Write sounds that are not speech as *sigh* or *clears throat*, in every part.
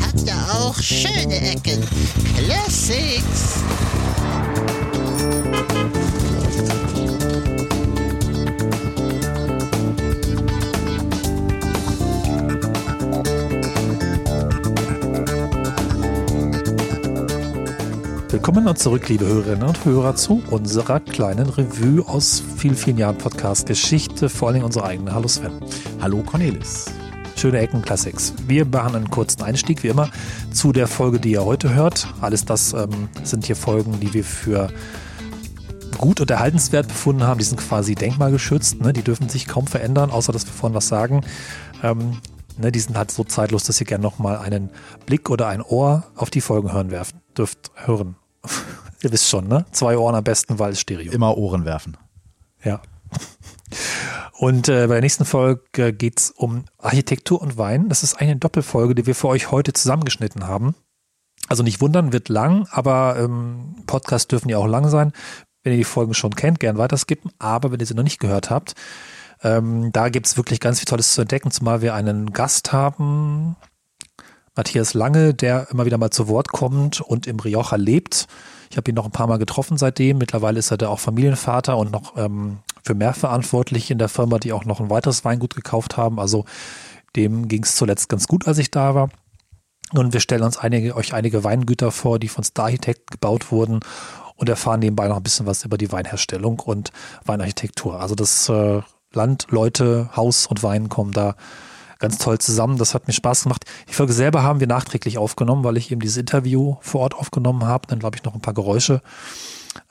Hat ja auch schöne Ecken. Classics. Willkommen und zurück, liebe Hörerinnen und Hörer, zu unserer kleinen Revue aus vielen, vielen Jahren Podcast-Geschichte, vor allem unsere eigene. Hallo Sven. Hallo Cornelis. Schöne Ecken Classics. Wir machen einen kurzen Einstieg, wie immer, zu der Folge, die ihr heute hört. Alles das ähm, sind hier Folgen, die wir für gut und erhaltenswert befunden haben. Die sind quasi denkmalgeschützt. Ne? Die dürfen sich kaum verändern, außer dass wir vorhin was sagen. Ähm, ne? Die sind halt so zeitlos, dass ihr gerne nochmal einen Blick oder ein Ohr auf die Folgen hören werft, dürft hören *laughs* Ihr wisst schon, ne? Zwei Ohren am besten, weil es Stereo. Immer Ohren werfen. Ja. Und äh, bei der nächsten Folge geht es um Architektur und Wein. Das ist eine Doppelfolge, die wir für euch heute zusammengeschnitten haben. Also nicht wundern, wird lang, aber ähm, Podcasts dürfen ja auch lang sein. Wenn ihr die Folgen schon kennt, gern weiterskippen. Aber wenn ihr sie noch nicht gehört habt, ähm, da gibt es wirklich ganz viel Tolles zu entdecken, zumal wir einen Gast haben, Matthias Lange, der immer wieder mal zu Wort kommt und im Rioja lebt. Ich habe ihn noch ein paar Mal getroffen seitdem. Mittlerweile ist er da auch Familienvater und noch ähm, für mehr verantwortlich in der Firma, die auch noch ein weiteres Weingut gekauft haben. Also dem ging es zuletzt ganz gut, als ich da war. Und wir stellen uns einige, euch einige Weingüter vor, die von Star Architect gebaut wurden und erfahren nebenbei noch ein bisschen was über die Weinherstellung und Weinarchitektur. Also das äh, Land, Leute, Haus und Wein kommen da ganz toll zusammen. Das hat mir Spaß gemacht. Die Folge selber haben wir nachträglich aufgenommen, weil ich eben dieses Interview vor Ort aufgenommen habe. Dann glaube ich noch ein paar Geräusche.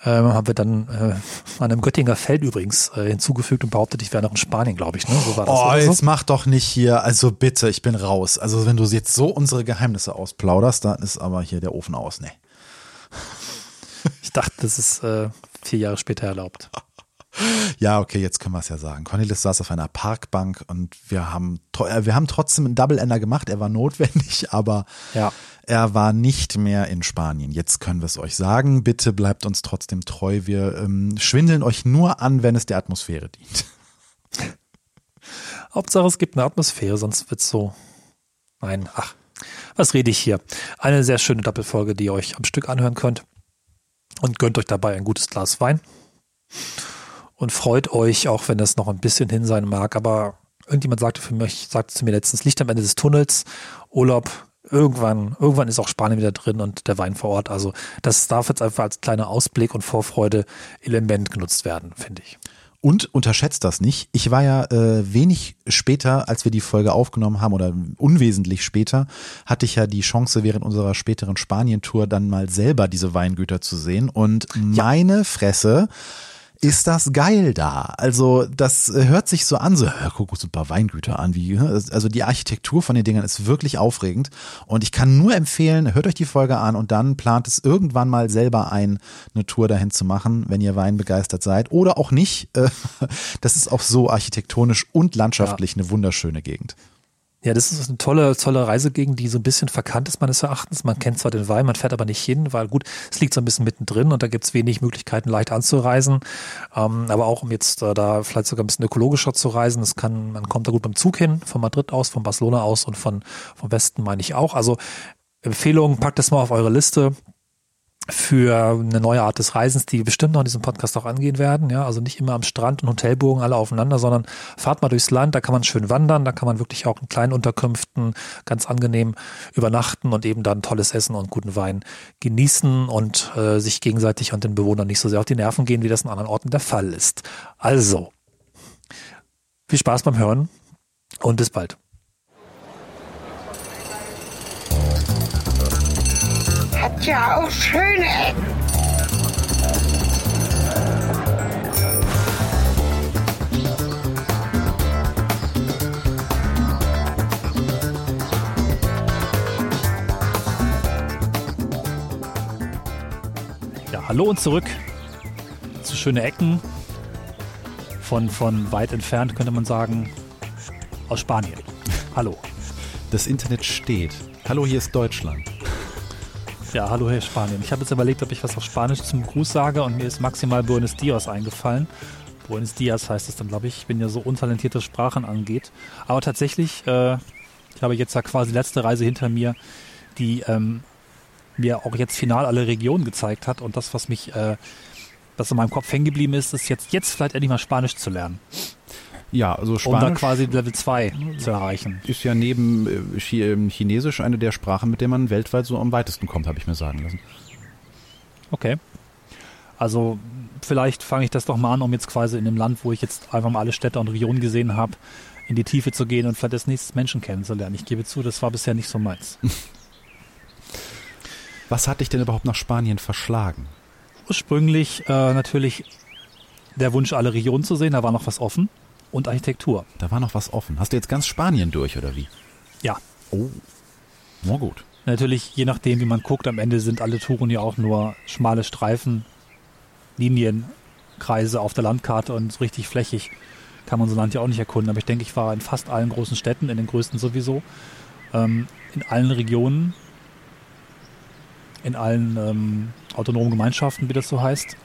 Ähm, haben wir dann äh, an einem Göttinger Feld übrigens äh, hinzugefügt und behauptet, ich wäre noch in Spanien, glaube ich. Ne? So war das oh, jetzt so. mach doch nicht hier, also bitte, ich bin raus. Also wenn du jetzt so unsere Geheimnisse ausplauderst, dann ist aber hier der Ofen aus, ne? *laughs* Ich dachte, das ist äh, vier Jahre später erlaubt. *laughs* Ja, okay, jetzt können wir es ja sagen. Cornelis saß auf einer Parkbank und wir haben, äh, wir haben trotzdem einen Double-Ender gemacht. Er war notwendig, *laughs* aber ja. Er war nicht mehr in Spanien. Jetzt können wir es euch sagen. Bitte bleibt uns trotzdem treu. Wir ähm, schwindeln euch nur an, wenn es der Atmosphäre dient. *laughs* Hauptsache, es gibt eine Atmosphäre, sonst wird es so. Nein, ach, was rede ich hier? Eine sehr schöne Doppelfolge, die ihr euch am Stück anhören könnt. Und gönnt euch dabei ein gutes Glas Wein und freut euch, auch wenn das noch ein bisschen hin sein mag. Aber irgendjemand sagte für mich, sagte zu mir letztens, Licht am Ende des Tunnels, Urlaub, irgendwann, irgendwann ist auch Spanien wieder drin und der Wein vor Ort. Also das darf jetzt einfach als kleiner Ausblick und Vorfreude Element genutzt werden, finde ich. Und unterschätzt das nicht. Ich war ja äh, wenig später, als wir die Folge aufgenommen haben, oder unwesentlich später, hatte ich ja die Chance, während unserer späteren Spanien-Tour dann mal selber diese Weingüter zu sehen. Und meine Fresse, ist das geil da. Also das äh, hört sich so an, so, guck uns ein paar Weingüter an. Wie, also die Architektur von den Dingern ist wirklich aufregend. Und ich kann nur empfehlen, hört euch die Folge an und dann plant es irgendwann mal selber ein, eine Tour dahin zu machen, wenn ihr Wein begeistert seid. Oder auch nicht. Äh, *laughs* das ist auch so architektonisch und landschaftlich ja. eine wunderschöne Gegend. Ja, das ist eine tolle, tolle Reisegegend, die so ein bisschen verkannt ist meines Erachtens. Man kennt zwar den Wein, man fährt aber nicht hin, weil gut, es liegt so ein bisschen mittendrin und da gibt es wenig Möglichkeiten, leicht anzureisen. Ähm, aber auch um jetzt äh, da vielleicht sogar ein bisschen ökologischer zu reisen, das kann, man kommt da gut beim Zug hin, von Madrid aus, von Barcelona aus und von vom Westen meine ich auch. Also Empfehlung, packt das mal auf eure Liste für eine neue Art des Reisens, die wir bestimmt noch in diesem Podcast auch angehen werden. Ja, also nicht immer am Strand und Hotelburgen alle aufeinander, sondern fahrt mal durchs Land, da kann man schön wandern, da kann man wirklich auch in kleinen Unterkünften ganz angenehm übernachten und eben dann tolles Essen und guten Wein genießen und äh, sich gegenseitig und den Bewohnern nicht so sehr auf die Nerven gehen, wie das in anderen Orten der Fall ist. Also, viel Spaß beim Hören und bis bald. Ja auch schöne Ecken. Ja, hallo und zurück zu schöne Ecken. Von, von weit entfernt könnte man sagen, aus Spanien. Hallo. Das Internet steht. Hallo, hier ist Deutschland. Ja, hallo Herr Spanien. Ich habe jetzt überlegt, ob ich was auf Spanisch zum Gruß sage und mir ist maximal Buenos Dias eingefallen. Buenos Dias heißt es dann, glaube ich. Ich bin ja so untalentiert, was Sprachen angeht. Aber tatsächlich, äh, Ich habe jetzt ja quasi letzte Reise hinter mir, die ähm, mir auch jetzt final alle Regionen gezeigt hat. Und das, was mich, äh, was in meinem Kopf hängen geblieben ist, ist jetzt, jetzt vielleicht endlich mal Spanisch zu lernen. Ja, also Um Spanisch da quasi Level 2 zu erreichen. ist ja neben äh, ähm, Chinesisch eine der Sprachen, mit der man weltweit so am weitesten kommt, habe ich mir sagen lassen. Okay. Also vielleicht fange ich das doch mal an, um jetzt quasi in dem Land, wo ich jetzt einfach mal alle Städte und Regionen gesehen habe, in die Tiefe zu gehen und vielleicht das nächste Menschen kennenzulernen. Ich gebe zu, das war bisher nicht so meins. *laughs* Was hat dich denn überhaupt nach Spanien verschlagen? Ursprünglich äh, natürlich der Wunsch, alle Regionen zu sehen, da war noch was offen. Und Architektur. Da war noch was offen. Hast du jetzt ganz Spanien durch oder wie? Ja. Oh. Na gut. Natürlich, je nachdem, wie man guckt, am Ende sind alle Touren ja auch nur schmale Streifen, Linienkreise auf der Landkarte und so richtig flächig kann man so ein Land ja auch nicht erkunden. Aber ich denke, ich war in fast allen großen Städten, in den größten sowieso, ähm, in allen Regionen, in allen ähm, autonomen Gemeinschaften, wie das so heißt.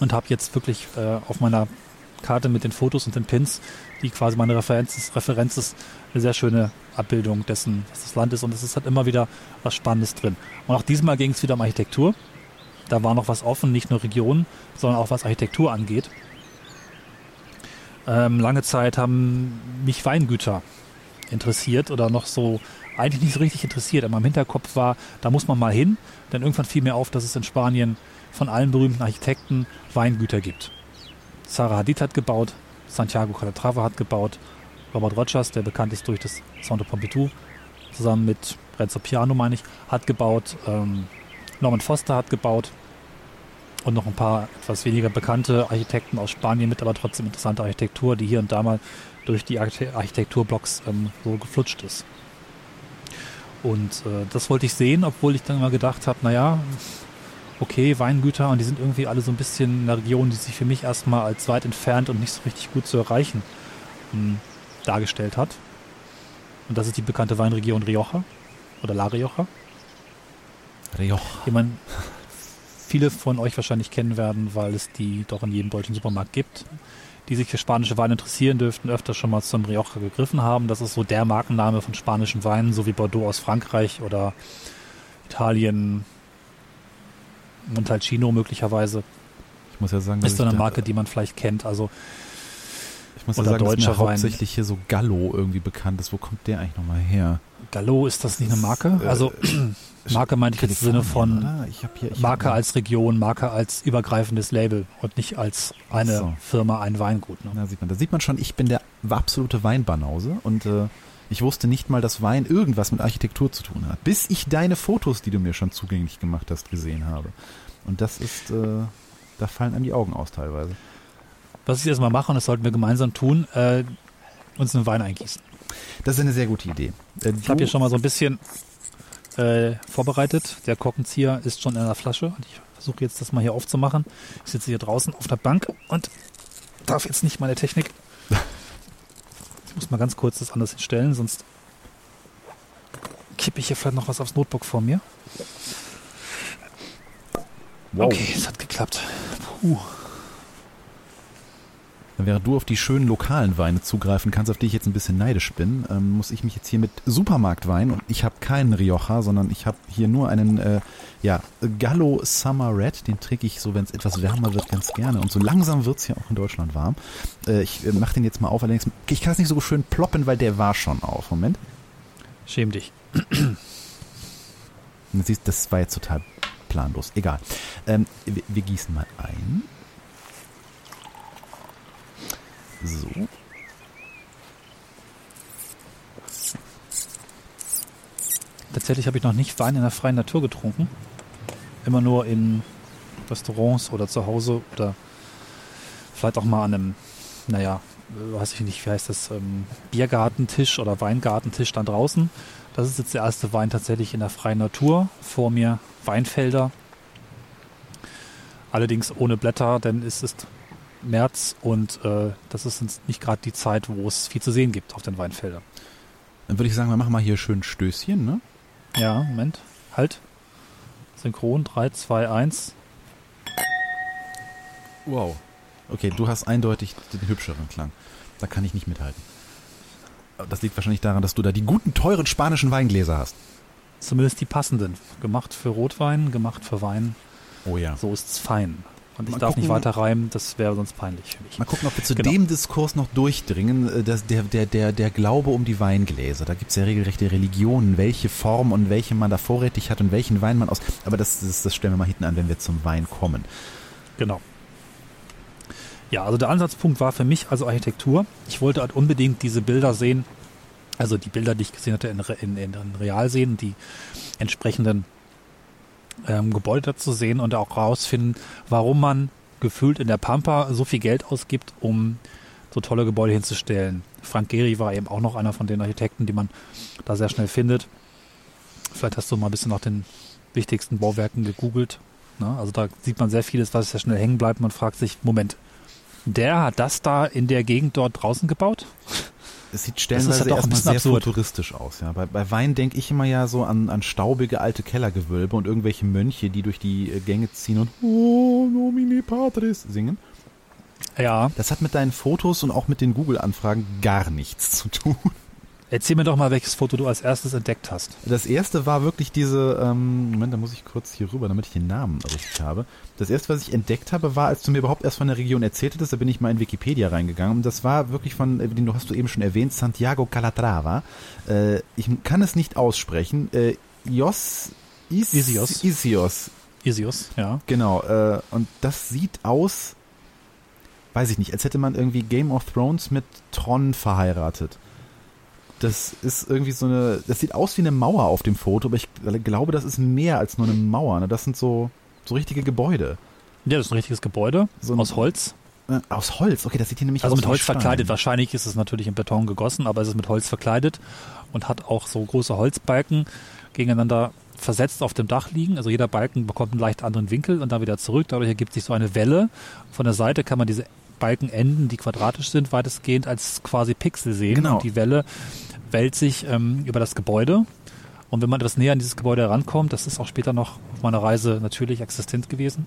Und habe jetzt wirklich äh, auf meiner Karte mit den Fotos und den Pins, die quasi meine Referenz ist, Referenz ist, eine sehr schöne Abbildung dessen, was das Land ist. Und es ist halt immer wieder was Spannendes drin. Und auch diesmal ging es wieder um Architektur. Da war noch was offen, nicht nur Regionen, sondern auch was Architektur angeht. Ähm, lange Zeit haben mich Weingüter interessiert oder noch so eigentlich nicht so richtig interessiert. Aber im Hinterkopf war, da muss man mal hin. Denn irgendwann fiel mir auf, dass es in Spanien von allen berühmten Architekten Weingüter gibt. Sarah Hadid hat gebaut, Santiago Calatrava hat gebaut, Robert Rogers, der bekannt ist durch das Centre Pompidou, zusammen mit Renzo Piano, meine ich, hat gebaut, ähm, Norman Foster hat gebaut und noch ein paar etwas weniger bekannte Architekten aus Spanien mit aber trotzdem interessante Architektur, die hier und da mal durch die Archite- Architekturblocks ähm, so geflutscht ist. Und äh, das wollte ich sehen, obwohl ich dann mal gedacht habe, naja, okay, Weingüter und die sind irgendwie alle so ein bisschen in einer Region, die sich für mich erstmal als weit entfernt und nicht so richtig gut zu erreichen ähm, dargestellt hat. Und das ist die bekannte Weinregion Rioja oder La Rioja, Rioja. die man viele von euch wahrscheinlich kennen werden, weil es die doch in jedem deutschen Supermarkt gibt. Die sich für spanische Weine interessieren, dürften öfter schon mal zum Rioja gegriffen haben. Das ist so der Markenname von spanischen Weinen, so wie Bordeaux aus Frankreich oder Italien, Montalcino möglicherweise. Ich muss ja sagen, Ist so eine Marke, die man vielleicht kennt. Also Ich muss ja oder sagen, dass mir hauptsächlich hier so Gallo irgendwie bekannt ist. Wo kommt der eigentlich nochmal her? Gallo, ist das nicht eine Marke? Äh, Also *clears throat* Marke meinte ich jetzt im Sinne von hier, Marke als Region, Marke als übergreifendes Label und nicht als eine so. Firma, ein Weingut. Ne? Da sieht man, da sieht man schon, ich bin der absolute Weinbanause und äh, ich wusste nicht mal, dass Wein irgendwas mit Architektur zu tun hat, bis ich deine Fotos, die du mir schon zugänglich gemacht hast, gesehen habe. Und das ist, äh, da fallen einem die Augen aus teilweise. Was ich erstmal mache, und das sollten wir gemeinsam tun, äh, uns einen Wein eingießen. Das ist eine sehr gute Idee. Äh, Ich habe hier schon mal so ein bisschen äh, vorbereitet. Der Korkenzieher ist schon in der Flasche und ich versuche jetzt das mal hier aufzumachen. Ich sitze hier draußen auf der Bank und darf jetzt nicht meine Technik. Ich muss mal ganz kurz das anders hinstellen, sonst kippe ich hier vielleicht noch was aufs Notebook vor mir. wow. Okay, es hat geklappt. Puh. Während du auf die schönen lokalen Weine zugreifen kannst, auf die ich jetzt ein bisschen neidisch bin, ähm, muss ich mich jetzt hier mit Supermarktwein und ich habe keinen Rioja, sondern ich habe hier nur einen äh, ja, Gallo Summer Red, den trinke ich so, wenn es etwas wärmer wird, ganz gerne. Und so langsam wird's ja auch in Deutschland warm. Äh, ich äh, mache den jetzt mal auf, allerdings, ich kann es nicht so schön ploppen, weil der war schon auf. Moment. Schäm dich. Siehst, das war jetzt total planlos. Egal. Ähm, wir, wir gießen mal ein. So. Tatsächlich habe ich noch nicht Wein in der freien Natur getrunken. Immer nur in Restaurants oder zu Hause oder vielleicht auch mal an einem, naja, weiß ich nicht, wie heißt das, ähm, Biergartentisch oder Weingartentisch dann draußen. Das ist jetzt der erste Wein tatsächlich in der freien Natur. Vor mir Weinfelder. Allerdings ohne Blätter, denn es ist März und äh, das ist jetzt nicht gerade die Zeit, wo es viel zu sehen gibt auf den Weinfeldern. Dann würde ich sagen, wir machen mal hier schön Stößchen, ne? Ja, Moment. Halt. Synchron 3, 2, 1. Wow. Okay, du hast eindeutig den hübscheren Klang. Da kann ich nicht mithalten. Das liegt wahrscheinlich daran, dass du da die guten, teuren spanischen Weingläser hast. Zumindest die passenden. Gemacht für Rotwein, gemacht für Wein. Oh ja. So ist es fein. Und ich Mal darf nicht gucken. weiter reimen, das wäre sonst peinlich für mich. Mal gucken, ob wir zu Genau. dem Diskurs noch durchdringen, äh, dass der, der, der, der Glaube um die Weingläser. Da gibt es ja regelrechte Religionen, welche Form und welche man da vorrätig hat und welchen Wein man aus. Aber das, das, das stellen wir mal hinten an, wenn wir zum Wein kommen. Genau. Ja, also der Ansatzpunkt war für mich also Architektur. Ich wollte halt unbedingt diese Bilder sehen, also die Bilder, die ich gesehen hatte, in, in, in Real sehen, die entsprechenden ähm, Gebäude dazu sehen und auch rausfinden, warum man gefühlt in der Pampa so viel Geld ausgibt, um so tolle Gebäude hinzustellen. Frank Gehry war eben auch noch einer von den Architekten, die man da sehr schnell findet. Vielleicht hast du mal ein bisschen nach den wichtigsten Bauwerken gegoogelt. Ne? Also da sieht man sehr vieles, was sehr schnell hängen bleibt. Man fragt sich, Moment, der hat das da in der Gegend dort draußen gebaut? Es sieht ist stellenweise ein erstmal bisschen sehr absurd. futuristisch aus. Ja. Bei, bei Wein denke ich immer ja so an, an staubige alte Kellergewölbe und irgendwelche Mönche, die durch die äh, Gänge ziehen und Oh, nomine patris singen. Ja, Das hat mit deinen Fotos und auch mit den Google-Anfragen gar nichts zu tun. Erzähl mir doch mal, welches Foto du als erstes entdeckt hast. Das erste war wirklich diese, ähm, Moment, da muss ich kurz hier rüber, damit ich den Namen richtig habe. Das erste, was ich entdeckt habe, war, als du mir überhaupt erst von der Region erzählt hattest, da bin ich mal in Wikipedia reingegangen. Und das war wirklich von, äh, den du hast du eben schon erwähnt, Santiago Calatrava. Äh, ich kann es nicht aussprechen. Äh, Ios, Is, Isios. Isios, Isius, ja. genau. Äh, und das sieht aus, weiß ich nicht, als hätte man irgendwie Game of Thrones mit Tron verheiratet. Das ist irgendwie so eine, das sieht aus wie eine Mauer auf dem Foto, aber ich glaube, das ist mehr als nur eine Mauer. Ne? Das sind so, so richtige Gebäude. Ja, das ist ein richtiges Gebäude So ein- aus Holz. Äh, aus Holz, okay, das sieht hier nämlich Also aus mit wie Holz Stein. verkleidet. Wahrscheinlich ist es natürlich in Beton gegossen, aber es ist mit Holz verkleidet und hat auch so große Holzbalken gegeneinander versetzt auf dem Dach liegen. Also jeder Balken bekommt einen leicht anderen Winkel und dann wieder zurück. Dadurch ergibt sich so eine Welle. Von der Seite kann man diese Balkenenden, die quadratisch sind, weitestgehend als quasi Pixel sehen. Genau. Und die Welle wälzt sich ähm, über das Gebäude. Und wenn man etwas näher an dieses Gebäude herankommt, das ist auch später noch auf meiner Reise natürlich existent gewesen.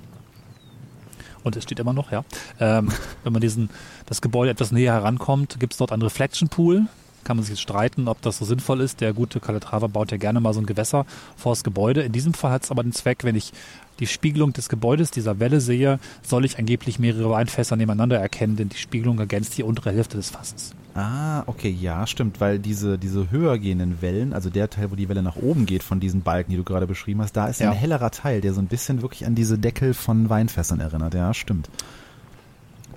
Und es steht immer noch, ja. Ähm, *laughs* wenn man diesen, das Gebäude etwas näher herankommt, gibt es dort einen Reflection Pool. Kann man sich jetzt streiten, ob das so sinnvoll ist. Der gute Calatrava baut ja gerne mal so ein Gewässer vor das Gebäude. In diesem Fall hat es aber den Zweck, wenn ich die Spiegelung des Gebäudes, dieser Welle sehe, soll ich angeblich mehrere Weinfässer nebeneinander erkennen, denn die Spiegelung ergänzt die untere Hälfte des Fasses. Ah, okay, ja, stimmt, weil diese, diese höher gehenden Wellen, also der Teil, wo die Welle nach oben geht von diesen Balken, die du gerade beschrieben hast, da ist Ja. ein hellerer Teil, der so ein bisschen wirklich an diese Deckel von Weinfässern erinnert. Ja, stimmt.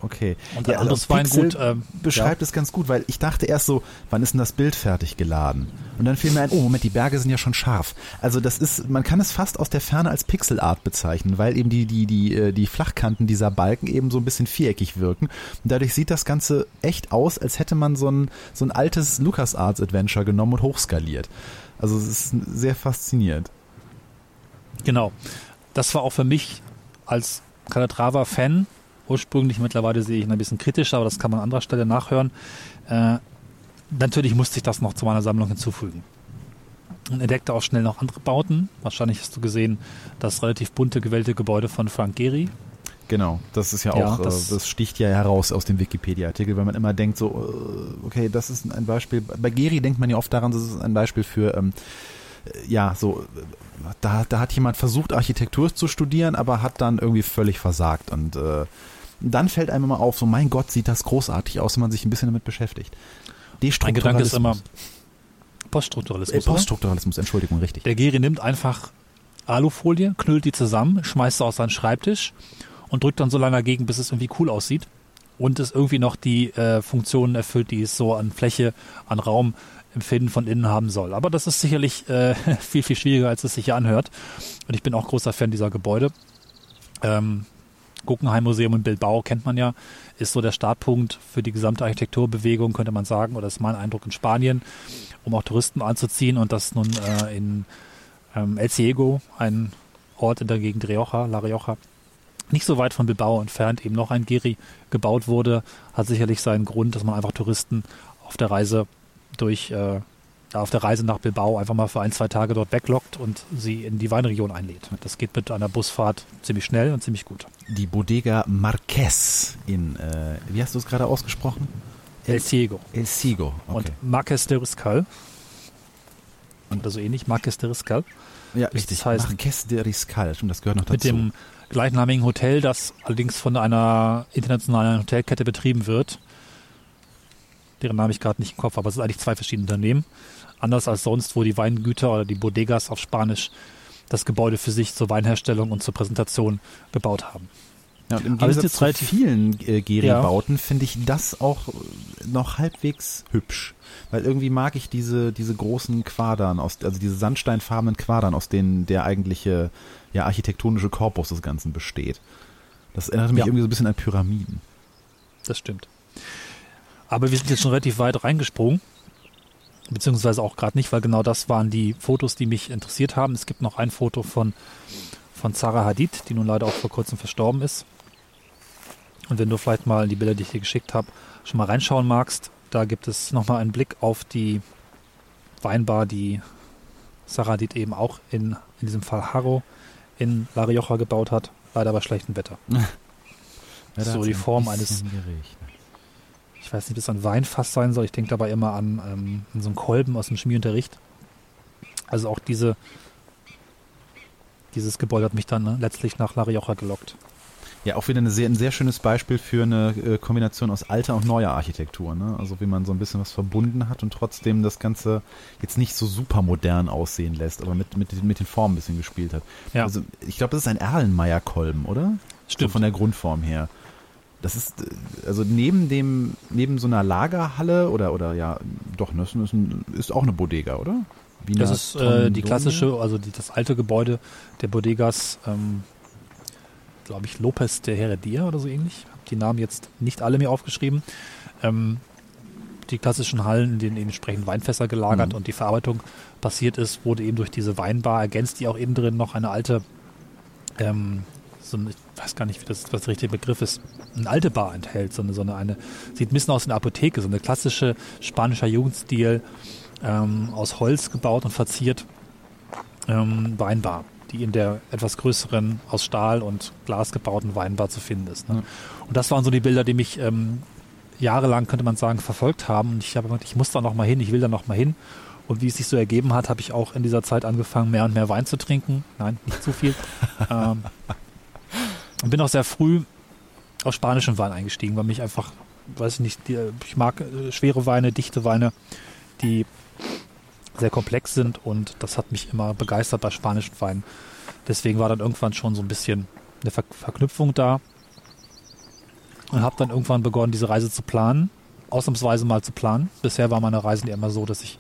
Okay. Und ja, ein anderes also Weingut, ähm, beschreibt es ganz gut, weil ich dachte erst so, wann ist denn das Bild fertig geladen? Und dann fiel mir ein, oh Moment, die Berge sind ja schon scharf. Also das ist, man kann es fast aus der Ferne als Pixelart bezeichnen, weil eben die, die, die, äh, die Flachkanten dieser Balken eben so ein bisschen viereckig wirken. Und dadurch sieht das Ganze echt aus, als hätte man so ein, so ein altes LucasArts Adventure genommen und hochskaliert. Also es ist sehr faszinierend. Genau. Das war auch für mich als Calatrava-Fan ursprünglich. Mittlerweile sehe ich ihn ein bisschen kritischer, aber das kann man an anderer Stelle nachhören. Äh, natürlich musste ich das noch zu meiner Sammlung hinzufügen. Und entdeckte auch schnell noch andere Bauten. Wahrscheinlich hast du gesehen, das relativ bunte gewählte Gebäude von Frank Gehry. Genau, das ist ja Ja, auch, das, das- äh, das sticht ja heraus aus dem Wikipedia-Artikel, weil man immer denkt so, äh, okay, das ist ein Beispiel. Bei Geri denkt man ja oft daran, das ist ein Beispiel für, ähm, äh, ja, so, äh, da, da hat jemand versucht, Architektur zu studieren, aber hat dann irgendwie völlig versagt und äh, dann fällt einem immer auf, so, mein Gott, sieht das großartig aus, wenn man sich ein bisschen damit beschäftigt. Mein Gedanke ist immer Äh, Poststrukturalismus. oder? Poststrukturalismus, Entschuldigung, richtig. Der Geri nimmt einfach Alufolie, knüllt die zusammen, schmeißt sie auf seinen Schreibtisch und drückt dann so lange dagegen, bis es irgendwie cool aussieht und es irgendwie noch die äh, Funktionen erfüllt, die es so an Fläche, an Raum Empfinden von innen haben soll. Aber das ist sicherlich äh, *laughs* viel, viel schwieriger, als es sich hier anhört. Und ich bin auch großer Fan dieser Gebäude. Ähm, Guggenheim Museum in Bilbao kennt man ja, ist so der Startpunkt für die gesamte Architekturbewegung, könnte man sagen, oder ist mein Eindruck in Spanien, um auch Touristen anzuziehen und das nun äh, in ähm, El Ciego, ein Ort in der Gegend Rioja, La Rioja, nicht so weit von Bilbao entfernt, eben noch ein Geri gebaut wurde, hat sicherlich seinen Grund, dass man einfach Touristen auf der Reise durch, äh, ja, auf der Reise nach Bilbao einfach mal für ein, zwei Tage dort weglockt und sie in die Weinregion einlädt. Das geht mit einer Busfahrt ziemlich schnell und ziemlich gut. Die Bodega Marquez in, äh, wie hast du es gerade ausgesprochen? El Ciego. El Ciego, okay. Und Marques de Riscal. Oder so ähnlich, Marques de Riscal. ja, das richtig. heißt- Marques de Riscal, stimmt, das gehört noch dazu. Mit dem gleichnamigen Hotel, das allerdings von einer internationalen Hotelkette betrieben wird. Deren Name ich gerade nicht im Kopf habe, aber es sind eigentlich zwei verschiedene Unternehmen. Anders als sonst, wo die Weingüter oder die Bodegas auf Spanisch das Gebäude für sich zur Weinherstellung und zur Präsentation gebaut haben. Ja, und im Gegensatz jetzt zu relativ- vielen äh, Geri-Bauten finde ich das auch äh, noch halbwegs hübsch. Weil irgendwie mag ich diese, diese großen Quadern, aus, also diese sandsteinfarbenen Quadern, aus denen der eigentliche ja, architektonische Korpus des Ganzen besteht. Das erinnert mich Ja. irgendwie so ein bisschen an Pyramiden. Das stimmt. Aber wir sind jetzt schon relativ weit reingesprungen. Beziehungsweise auch gerade nicht, weil genau das waren die Fotos, die mich interessiert haben. Es gibt noch ein Foto von, von Zara Hadid, die nun leider auch vor kurzem verstorben ist. Und wenn du vielleicht mal in die Bilder, die ich dir geschickt habe, schon mal reinschauen magst, da gibt es nochmal einen Blick auf die Weinbar, die Zara Hadid eben auch in, in diesem Fall Harrow in La Rioja gebaut hat. Leider bei schlechtem Wetter. *laughs* So die Form eines- geregnet. Ich weiß nicht, bis ein Weinfass sein soll. Ich denke dabei immer an, ähm, an so einen Kolben aus dem Chemieunterricht. Also auch diese, dieses Gebäude hat mich dann ne, letztlich nach La Rioja gelockt. Ja, auch wieder eine sehr, ein sehr schönes Beispiel für eine äh, Kombination aus alter und neuer Architektur. Ne? Also wie man so ein bisschen was verbunden hat und trotzdem das Ganze jetzt nicht so super modern aussehen lässt, aber mit, mit, mit den Formen ein bisschen gespielt hat. Ja. Also ich glaube, das ist ein Erlenmeyer-Kolben, oder? So Stimmt. von der Grundform her. Das ist, äh, also neben dem, neben so einer Lagerhalle oder, oder ja, doch, das ist, ein, ist auch eine Bodega, oder? Wiener Das ist äh, die klassische, also die, das alte Gebäude der Bodegas, ähm, glaube ich, Lopez de Heredia oder so ähnlich. Hab die Namen jetzt nicht alle mir aufgeschrieben. Ähm, die klassischen Hallen, in denen eben entsprechend Weinfässer gelagert Mhm. und die Verarbeitung passiert ist, wurde eben durch diese Weinbar ergänzt, die auch innen drin noch eine alte, ähm, so eine, weiß gar nicht, wie das, was der richtige Begriff ist, eine alte Bar enthält, so eine, so eine, eine sieht ein bisschen aus wie eine Apotheke, so eine klassische spanischer Jugendstil, ähm, aus Holz gebaut und verziert ähm, Weinbar, die in der etwas größeren, aus Stahl und Glas gebauten Weinbar zu finden ist. Ne? Ja. Und das waren so die Bilder, die mich ähm, jahrelang, könnte man sagen, verfolgt haben. Und ich habe gedacht, ich muss da noch mal hin, ich will da noch mal hin. Und wie es sich so ergeben hat, habe ich auch in dieser Zeit angefangen, mehr und mehr Wein zu trinken. Nein, nicht zu viel. *laughs* ähm, und bin auch sehr früh auf spanischen Wein eingestiegen, weil mich einfach, weiß ich nicht, die, ich mag äh, schwere Weine, dichte Weine, die sehr komplex sind und das hat mich immer begeistert bei spanischen Weinen. Deswegen war dann irgendwann schon so ein bisschen eine Ver Verknüpfung da und habe dann irgendwann begonnen, diese Reise zu planen, ausnahmsweise mal zu planen. Bisher war meine Reisen ja immer so, dass ich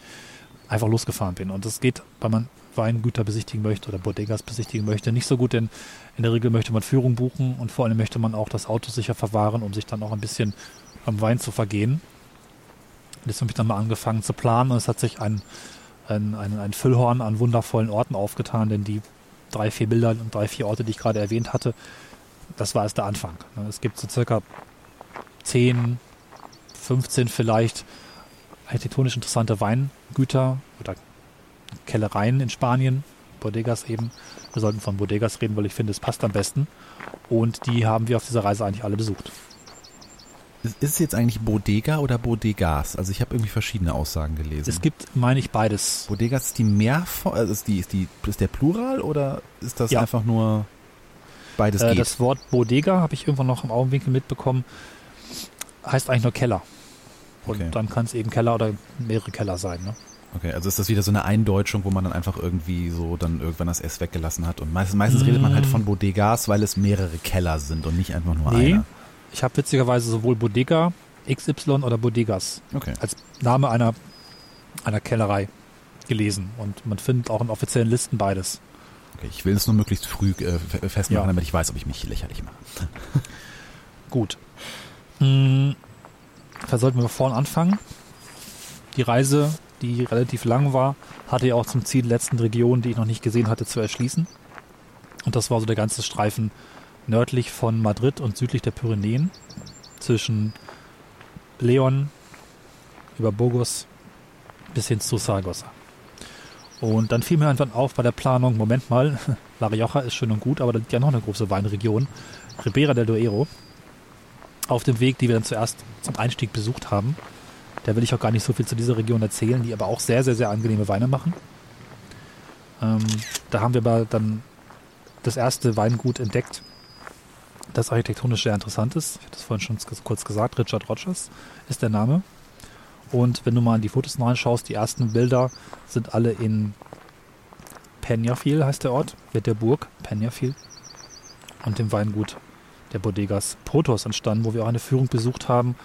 einfach losgefahren bin und das geht, weil man Weingüter besichtigen möchte oder Bodegas besichtigen möchte, nicht so gut, denn in der Regel möchte man Führung buchen und vor allem möchte man auch das Auto sicher verwahren, um sich dann auch ein bisschen am Wein zu vergehen. Jetzt habe ich dann mal angefangen zu planen und es hat sich ein, ein, ein, ein Füllhorn an wundervollen Orten aufgetan, denn die drei, vier Bilder und drei, vier Orte, die ich gerade erwähnt hatte, das war erst der Anfang. Es gibt so circa 10, 15 vielleicht architektonisch interessante Weingüter oder Kellereien in Spanien, Bodegas eben. Wir sollten von Bodegas reden, weil ich finde, es passt am besten. Und die haben wir auf dieser Reise eigentlich alle besucht. Ist es jetzt eigentlich Bodega oder Bodegas? Also ich habe irgendwie verschiedene Aussagen gelesen. Es gibt, meine ich, beides. Bodegas ist die Mehrform, also ist, die, ist, die, ist der Plural oder ist das Ja. einfach nur beides Äh, geht? das Wort Bodega habe ich irgendwann noch im Augenwinkel mitbekommen. Heißt eigentlich nur Keller. Und Okay. dann kann es eben Keller oder mehrere Keller sein. Ne? Okay, also ist das wieder so eine Eindeutschung, wo man dann einfach irgendwie so dann irgendwann das S weggelassen hat. Und meistens, meistens redet man halt von Bodegas, weil es mehrere Keller sind und nicht einfach nur Nee, einer. ich habe witzigerweise sowohl Bodega XY oder Bodegas Okay. als Name einer, einer Kellerei gelesen. Und man findet auch in offiziellen Listen beides. okay. Ich will es nur möglichst früh äh, fe- festmachen, Ja. damit ich weiß, ob ich mich lächerlich mache. *laughs* Gut. Hm, da sollten wir vorne anfangen. Die Reise, die relativ lang war, hatte ja auch zum Ziel, die letzten Regionen, die ich noch nicht gesehen hatte, zu erschließen. Und das war so der ganze Streifen nördlich von Madrid und südlich der Pyrenäen. Zwischen Leon über Burgos bis hin zu Saragossa. Und dann fiel mir irgendwann auf bei der Planung, Moment mal, *laughs* La Rioja ist schön und gut, aber da liegt ja noch eine große Weinregion, Ribera del Duero. auf dem Weg, die wir dann zuerst zum Einstieg besucht haben. Da will ich auch gar nicht so viel zu dieser Region erzählen, die aber auch sehr, sehr, sehr angenehme Weine machen. Ähm, da haben wir aber dann das erste Weingut entdeckt, das architektonisch sehr interessant ist. Ich hatte es vorhin schon kurz gesagt, Richard Rogers ist der Name. Und wenn du mal in die Fotos reinschaust, die ersten Bilder sind alle in Peñafiel, heißt der Ort, wird der Burg, Peñafiel, und dem Weingut der Bodegas Protos entstanden, wo wir auch eine Führung besucht haben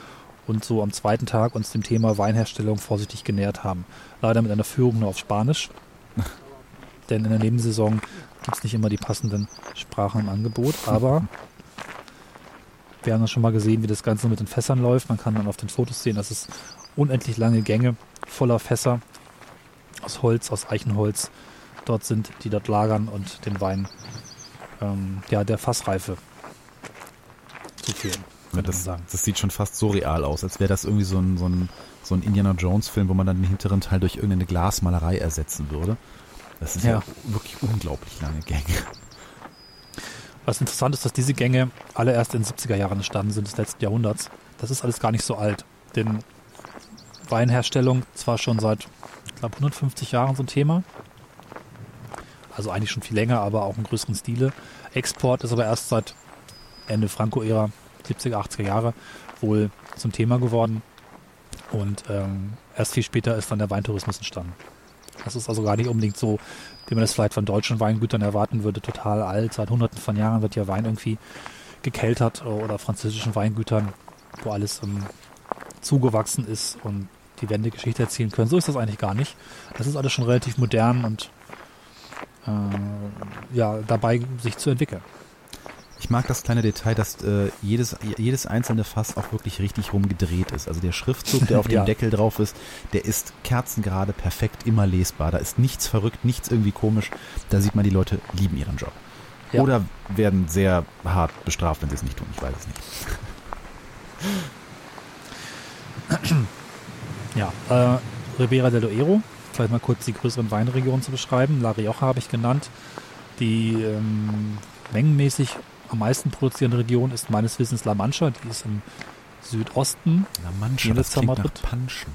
und so am zweiten Tag uns dem Thema Weinherstellung vorsichtig genähert haben. Leider mit einer Führung nur auf Spanisch, *laughs* denn in der Nebensaison gibt es nicht immer die passenden Sprachen im Angebot, aber wir haben dann schon mal gesehen, wie das Ganze mit den Fässern läuft. Man kann dann auf den Fotos sehen, dass es unendlich lange Gänge voller Fässer aus Holz, aus Eichenholz dort sind, die dort lagern und den Wein ähm, ja, der Fassreife zuführen. Ja, das, das, sieht schon fast so real aus, als wäre das irgendwie so ein, so, ein, so ein Indiana Jones-Film, wo man dann den hinteren Teil durch irgendeine Glasmalerei ersetzen würde. Das ist ja, ja wirklich unglaublich lange Gänge. Was interessant ist, dass diese Gänge alle erst in den 70er Jahren entstanden sind des letzten Jahrhunderts. Das ist alles gar nicht so alt. Denn Weinherstellung zwar schon seit, ich glaube, 150 Jahren so ein Thema. Also eigentlich schon viel länger, aber auch im größeren Stile. Export ist aber erst seit Ende Franco-Ära, 70er, 80er Jahre, wohl zum Thema geworden. Und ähm, erst viel später ist dann der Weintourismus entstanden. Das ist also gar nicht unbedingt so, wie man das vielleicht von deutschen Weingütern erwarten würde, total alt. Seit hunderten von Jahren wird ja Wein irgendwie gekeltert oder französischen Weingütern, wo alles ähm, zugewachsen ist und die Wände Geschichte erzählen können. So ist das eigentlich gar nicht. Das ist alles schon relativ modern und äh, ja, dabei sich zu entwickeln. Ich mag das kleine Detail, dass äh, jedes, jedes einzelne Fass auch wirklich richtig rumgedreht ist. Also der Schriftzug, der auf *laughs* dem ja. Deckel drauf ist, der ist kerzengerade, perfekt, immer lesbar. Da ist nichts verrückt, nichts irgendwie komisch. Da sieht man, die Leute lieben ihren Job. Ja. Oder werden sehr hart bestraft, wenn sie es nicht tun. Ich weiß es nicht. *clears throat* Ja, äh, Ribera del Duero, vielleicht mal kurz die größeren Weinregionen zu beschreiben. La Rioja habe ich genannt. Die ähm, mengenmäßig am meisten produzierende Region ist meines Wissens La Mancha, die ist im Südosten. La Mancha, das klingt nach Panschen.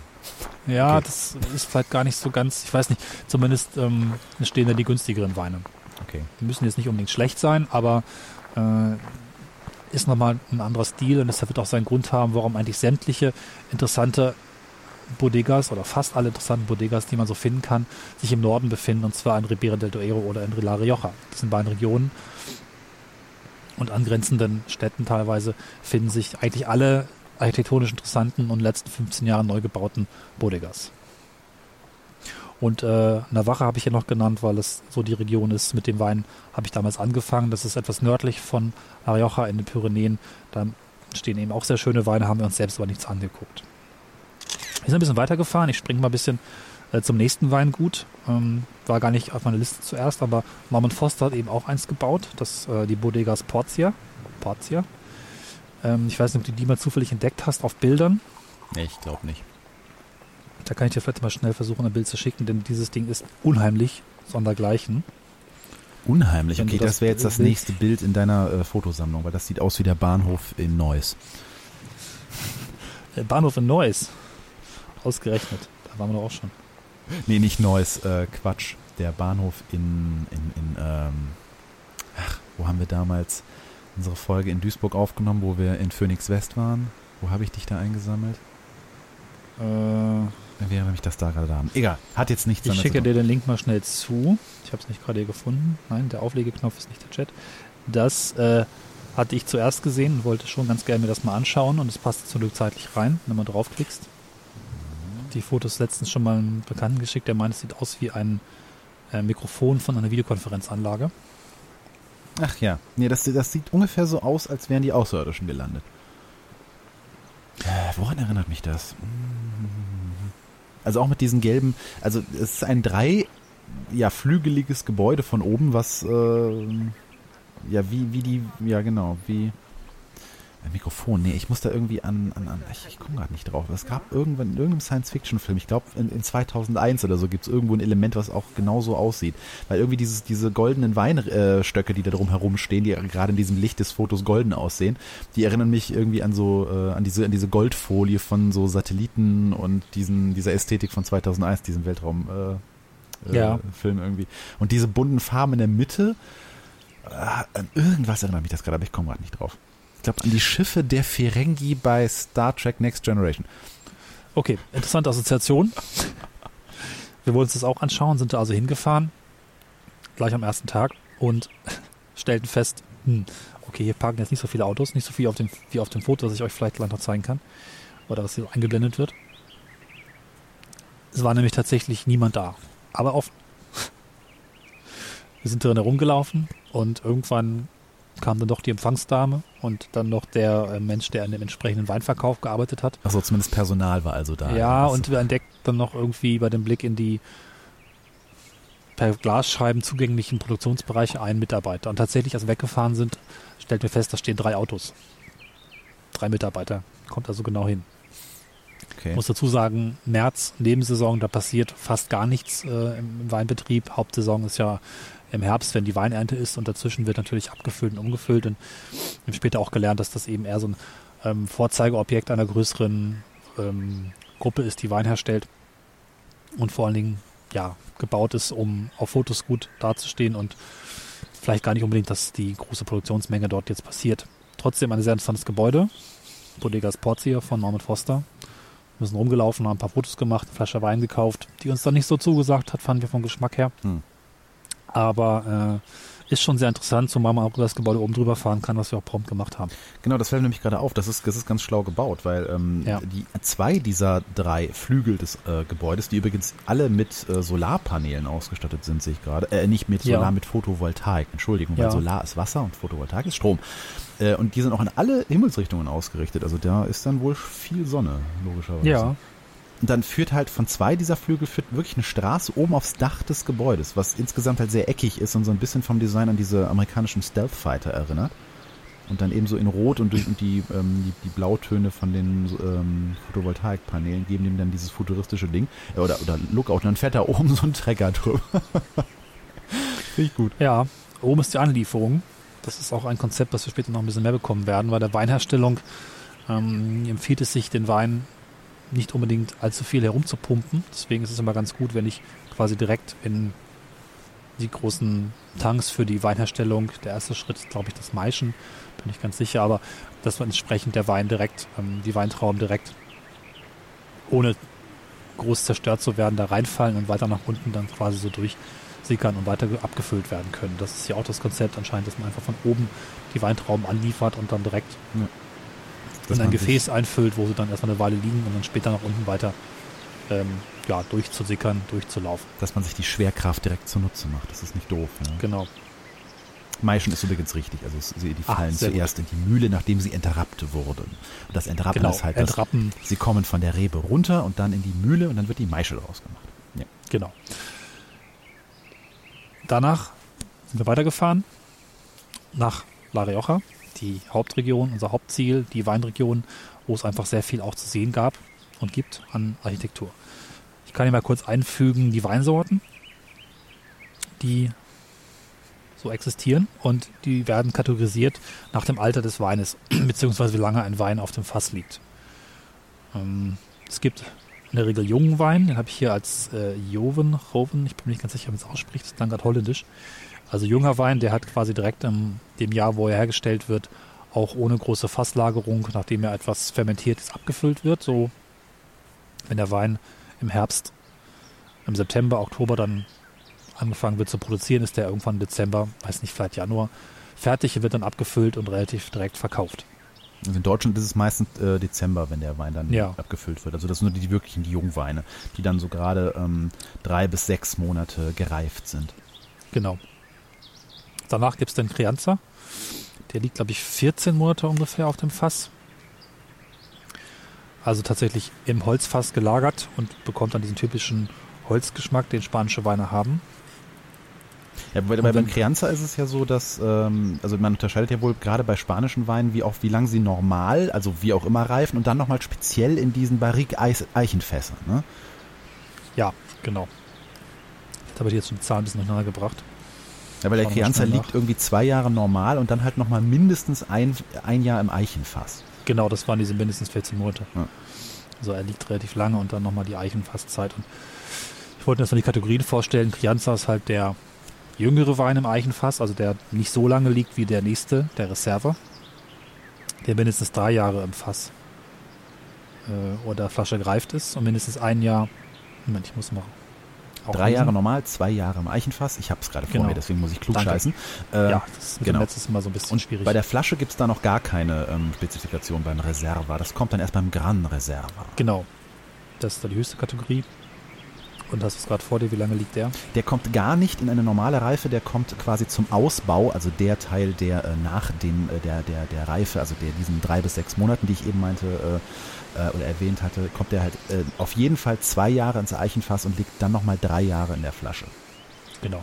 Ja, okay. das ist vielleicht gar nicht so ganz, ich weiß nicht, zumindest ähm, stehen da die günstigeren Weine. Okay. Die müssen jetzt nicht unbedingt schlecht sein, aber äh, ist nochmal ein anderer Stil und es wird auch seinen Grund haben, warum eigentlich sämtliche interessante Bodegas oder fast alle interessanten Bodegas, die man so finden kann, sich im Norden befinden und zwar in Ribera del Duero oder in La Rioja. Das sind beiden Regionen und angrenzenden Städten teilweise finden sich eigentlich alle architektonisch interessanten und in den letzten 15 Jahren neu gebauten Bodegas. Und äh, Navarra habe ich hier noch genannt, weil es so die Region ist. Mit dem Wein habe ich damals angefangen. Das ist etwas nördlich von La Rioja in den Pyrenäen. Da stehen eben auch sehr schöne Weine, haben wir uns selbst aber nichts angeguckt. Wir sind ein bisschen weitergefahren. Ich springe mal ein bisschen äh, zum nächsten Weingut. Ähm, war gar nicht auf meiner Liste zuerst, aber Norman Foster hat eben auch eins gebaut, das äh, die Bodegas Portia. Portia. Ähm, ich weiß nicht, ob du die mal zufällig entdeckt hast auf Bildern. Nee, ich glaube nicht. Da kann ich dir vielleicht mal schnell versuchen, ein Bild zu schicken, denn dieses Ding ist unheimlich, sondergleichen. Unheimlich, okay, das, das wäre jetzt das nächste Bild in deiner äh, Fotosammlung, weil das sieht aus wie der Bahnhof in Neuss. Bahnhof in Neuss. Ausgerechnet. Da waren wir doch auch schon. Nee, nicht Neuss, äh, Quatsch. Der Bahnhof in, in, in ähm, ach, wo haben wir damals unsere Folge in Duisburg aufgenommen, wo wir in Phoenix West waren? Wo habe ich dich da eingesammelt? Äh, wäre nämlich das da gerade da haben. Egal, hat jetzt nichts Ich schicke dir den Link mal schnell zu. Ich habe es nicht gerade hier gefunden. Nein, der Auflegeknopf ist nicht der Chat. Das äh, hatte ich zuerst gesehen und wollte schon ganz gerne mir das mal anschauen und es passt zum Glück zeitlich rein, wenn man draufklickst die Fotos letztens schon mal einen Bekannten geschickt, der meint, es sieht aus wie ein äh, Mikrofon von einer Videokonferenzanlage. Ach ja, nee, das, das sieht ungefähr so aus, als wären die Außerirdischen gelandet. Äh, woran erinnert mich das? Also auch mit diesen gelben, also es ist ein drei, ja, flügeliges Gebäude von oben, was, äh, ja, wie, wie die, ja genau, wie, Mikrofon, nee, ich muss da irgendwie an, an, an ich, ich komme gerade nicht drauf. Es gab irgendwann in irgendeinem Science-Fiction-Film, ich glaube in, in 2001 oder so, gibt es irgendwo ein Element, was auch genauso aussieht. Weil irgendwie dieses, diese goldenen Weinstöcke, die da drum herum stehen, die gerade in diesem Licht des Fotos golden aussehen, die erinnern mich irgendwie an so, äh, an diese, an diese Goldfolie von so Satelliten und diesen, dieser Ästhetik von 2001, diesem Weltraum, äh, äh, Ja. Film irgendwie. Und diese bunten Farben in der Mitte, äh, an irgendwas erinnert mich das gerade, aber ich komme gerade nicht drauf. Ich glaube an die Schiffe der Ferengi bei Star Trek Next Generation. Okay, interessante Assoziation. Wir wollen uns das auch anschauen, sind da also hingefahren, gleich am ersten Tag und *laughs* stellten fest, hm, okay, hier parken jetzt nicht so viele Autos, nicht so viel auf dem, wie auf dem Foto, das ich euch vielleicht gleich noch zeigen kann, oder was hier eingeblendet wird. Es war nämlich tatsächlich niemand da, aber offen. *laughs* Wir sind drin herumgelaufen und irgendwann kam dann doch die Empfangsdame und dann noch der äh, Mensch, der in dem entsprechenden Weinverkauf gearbeitet hat. Achso, zumindest Personal war also da. Ja, Das- und wir entdeckten dann noch irgendwie bei dem Blick in die per Glasscheiben zugänglichen Produktionsbereiche einen Mitarbeiter. Und tatsächlich, als wir weggefahren sind, stellten wir fest, da stehen drei Autos. Drei Mitarbeiter. Kommt also genau hin. Okay. Ich muss dazu sagen, März, Nebensaison, da passiert fast gar nichts äh, im, Weinbetrieb. Hauptsaison ist ja im Herbst, wenn die Weinernte ist und dazwischen wird natürlich abgefüllt und umgefüllt. Und wir haben später auch gelernt, dass das eben eher so ein ähm, Vorzeigeobjekt einer größeren ähm, Gruppe ist, die Wein herstellt und vor allen Dingen ja gebaut ist, um auf Fotos gut dazustehen und vielleicht gar nicht unbedingt, dass die große Produktionsmenge dort jetzt passiert. Trotzdem ein sehr interessantes Gebäude. Bodegas Portier von Norman Foster. Wir sind rumgelaufen, haben ein paar Fotos gemacht, eine Flasche Wein gekauft, die uns dann nicht so zugesagt hat, fanden wir vom Geschmack her. Hm. Aber äh, ist schon sehr interessant, zumal man auch das Gebäude oben drüber fahren kann, was wir auch prompt gemacht haben. Genau, das fällt mir nämlich gerade auf. Das ist, das ist ganz schlau gebaut, weil ähm, Ja. die zwei dieser drei Flügel des äh, Gebäudes, die übrigens alle mit äh, Solarpanelen ausgestattet sind, sehe ich gerade. Äh, nicht mit Ja. Solar, mit Photovoltaik. Entschuldigung, Ja. weil Solar ist Wasser und Photovoltaik ist Strom. Äh, und die sind auch in alle Himmelsrichtungen ausgerichtet. Also da ist dann wohl viel Sonne, logischerweise. Ja, Und dann führt halt von zwei dieser Flügel führt wirklich eine Straße oben aufs Dach des Gebäudes, was insgesamt halt sehr eckig ist und so ein bisschen vom Design an diese amerikanischen Stealth Fighter erinnert. Und dann eben so in Rot und durch die, ähm, die, die Blautöne von den ähm, Photovoltaikpanelen geben dem dann dieses futuristische Ding. Äh, oder, oder Lookout. Dann fährt da oben so ein Trecker drüber. *laughs* Finde ich gut. ja. Oben ist die Anlieferung. Das ist auch ein Konzept, das wir später noch ein bisschen mehr bekommen werden. Bei der Weinherstellung ähm, empfiehlt es sich, den Wein nicht unbedingt allzu viel herumzupumpen. Deswegen ist es immer ganz gut, wenn ich quasi direkt in die großen Tanks für die Weinherstellung, der erste Schritt ist, glaube ich, das Maischen, bin ich ganz sicher, aber dass man entsprechend der Wein direkt, ähm, die Weintrauben direkt ohne groß zerstört zu werden, da reinfallen und weiter nach unten dann quasi so durchsickern und weiter abgefüllt werden können. Das ist ja auch das Konzept anscheinend, dass man einfach von oben die Weintrauben anliefert und dann direkt Dass in ein Gefäß einfüllt, wo sie dann erstmal eine Weile liegen und dann später nach unten weiter ähm, ja, durchzusickern, durchzulaufen. Dass man sich die Schwerkraft direkt zunutze macht. Das ist nicht doof. Ne? Genau. Maischen ist übrigens richtig. Also sie, die fallen sehr zuerst in die Mühle, nachdem sie entrappt wurden. Und das Entrappen Genau. ist halt das, Entrappen, Sie kommen von der Rebe runter und dann in die Mühle und dann wird die Maische draus gemacht. Ja. genau. Danach sind wir weitergefahren nach La Rioja, die Hauptregion, unser Hauptziel, die Weinregion, wo es einfach sehr viel auch zu sehen gab und gibt an Architektur. Ich kann hier mal kurz einfügen, die Weinsorten, die so existieren und die werden kategorisiert nach dem Alter des Weines, *clears throat* beziehungsweise wie lange ein Wein auf dem Fass liegt. Ähm, es gibt in der Regel jungen Wein, den habe ich hier als äh, Joven, Joven, ich bin mir nicht ganz sicher, wie man es ausspricht, das ist dann gerade holländisch. Also junger Wein, der hat quasi direkt in dem Jahr, wo er hergestellt wird, auch ohne große Fasslagerung, nachdem er etwas fermentiert ist, abgefüllt wird. So, wenn der Wein im Herbst, im September, Oktober dann angefangen wird zu produzieren, ist der irgendwann im Dezember, weiß nicht, vielleicht Januar, fertig, wird dann abgefüllt und relativ direkt verkauft. Also in Deutschland ist es meistens äh, Dezember, wenn der Wein dann Ja. abgefüllt wird. Also das sind nur die, die wirklichen die Jungweine, die dann so gerade ähm, drei bis sechs Monate gereift sind. Genau. Danach gibt es den Crianza. Der liegt, glaube ich, 14 Monate ungefähr auf dem Fass. Also tatsächlich im Holzfass gelagert und bekommt dann diesen typischen Holzgeschmack, den spanische Weine haben. Ja, bei, bei, beim Crianza ist es ja so, dass, ähm, also man unterscheidet ja wohl gerade bei spanischen Weinen, wie auch wie lang sie normal, also wie auch immer reifen und dann nochmal speziell in diesen Barrique-Eichenfässern. Ne? Ja, genau. Das habe ich jetzt zum Zahlen ein bisschen durcheinander gebracht. Ja, weil der Crianza liegt irgendwie zwei Jahre normal und dann halt nochmal mindestens ein, ein Jahr im Eichenfass. Genau, das waren diese mindestens 14 Monate. Ja. Also er liegt relativ lange und dann nochmal die Eichenfasszeit. Und ich wollte jetzt noch die Kategorien vorstellen. Crianza ist halt der jüngere Wein im Eichenfass, also der nicht so lange liegt wie der nächste, der Reserve. Der mindestens drei Jahre im Fass äh, oder Flasche gereift ist und mindestens ein Jahr. Moment, ich muss mal Drei Jahre normal, zwei Jahre im Eichenfass. Ich habe es gerade vor genau. mir, deswegen muss ich klug Danke. scheißen. Äh, ja, das ist genau. letztes Mal so ein bisschen Und schwierig. Bei der Flasche gibt es da noch gar keine ähm, Spezifikation beim Reserva. Das kommt dann erst beim Gran Reserva. Genau. Das ist da die höchste Kategorie. Und hast du es gerade vor dir, wie lange liegt der? Der kommt gar nicht in eine normale Reife, der kommt quasi zum Ausbau, also der Teil, der äh, nach dem, äh, der, der, der Reife, also der diesen drei bis sechs Monaten, die ich eben meinte, äh, äh oder erwähnt hatte, kommt der halt äh, auf jeden Fall zwei Jahre ins Eichenfass und liegt dann nochmal drei Jahre in der Flasche. Genau.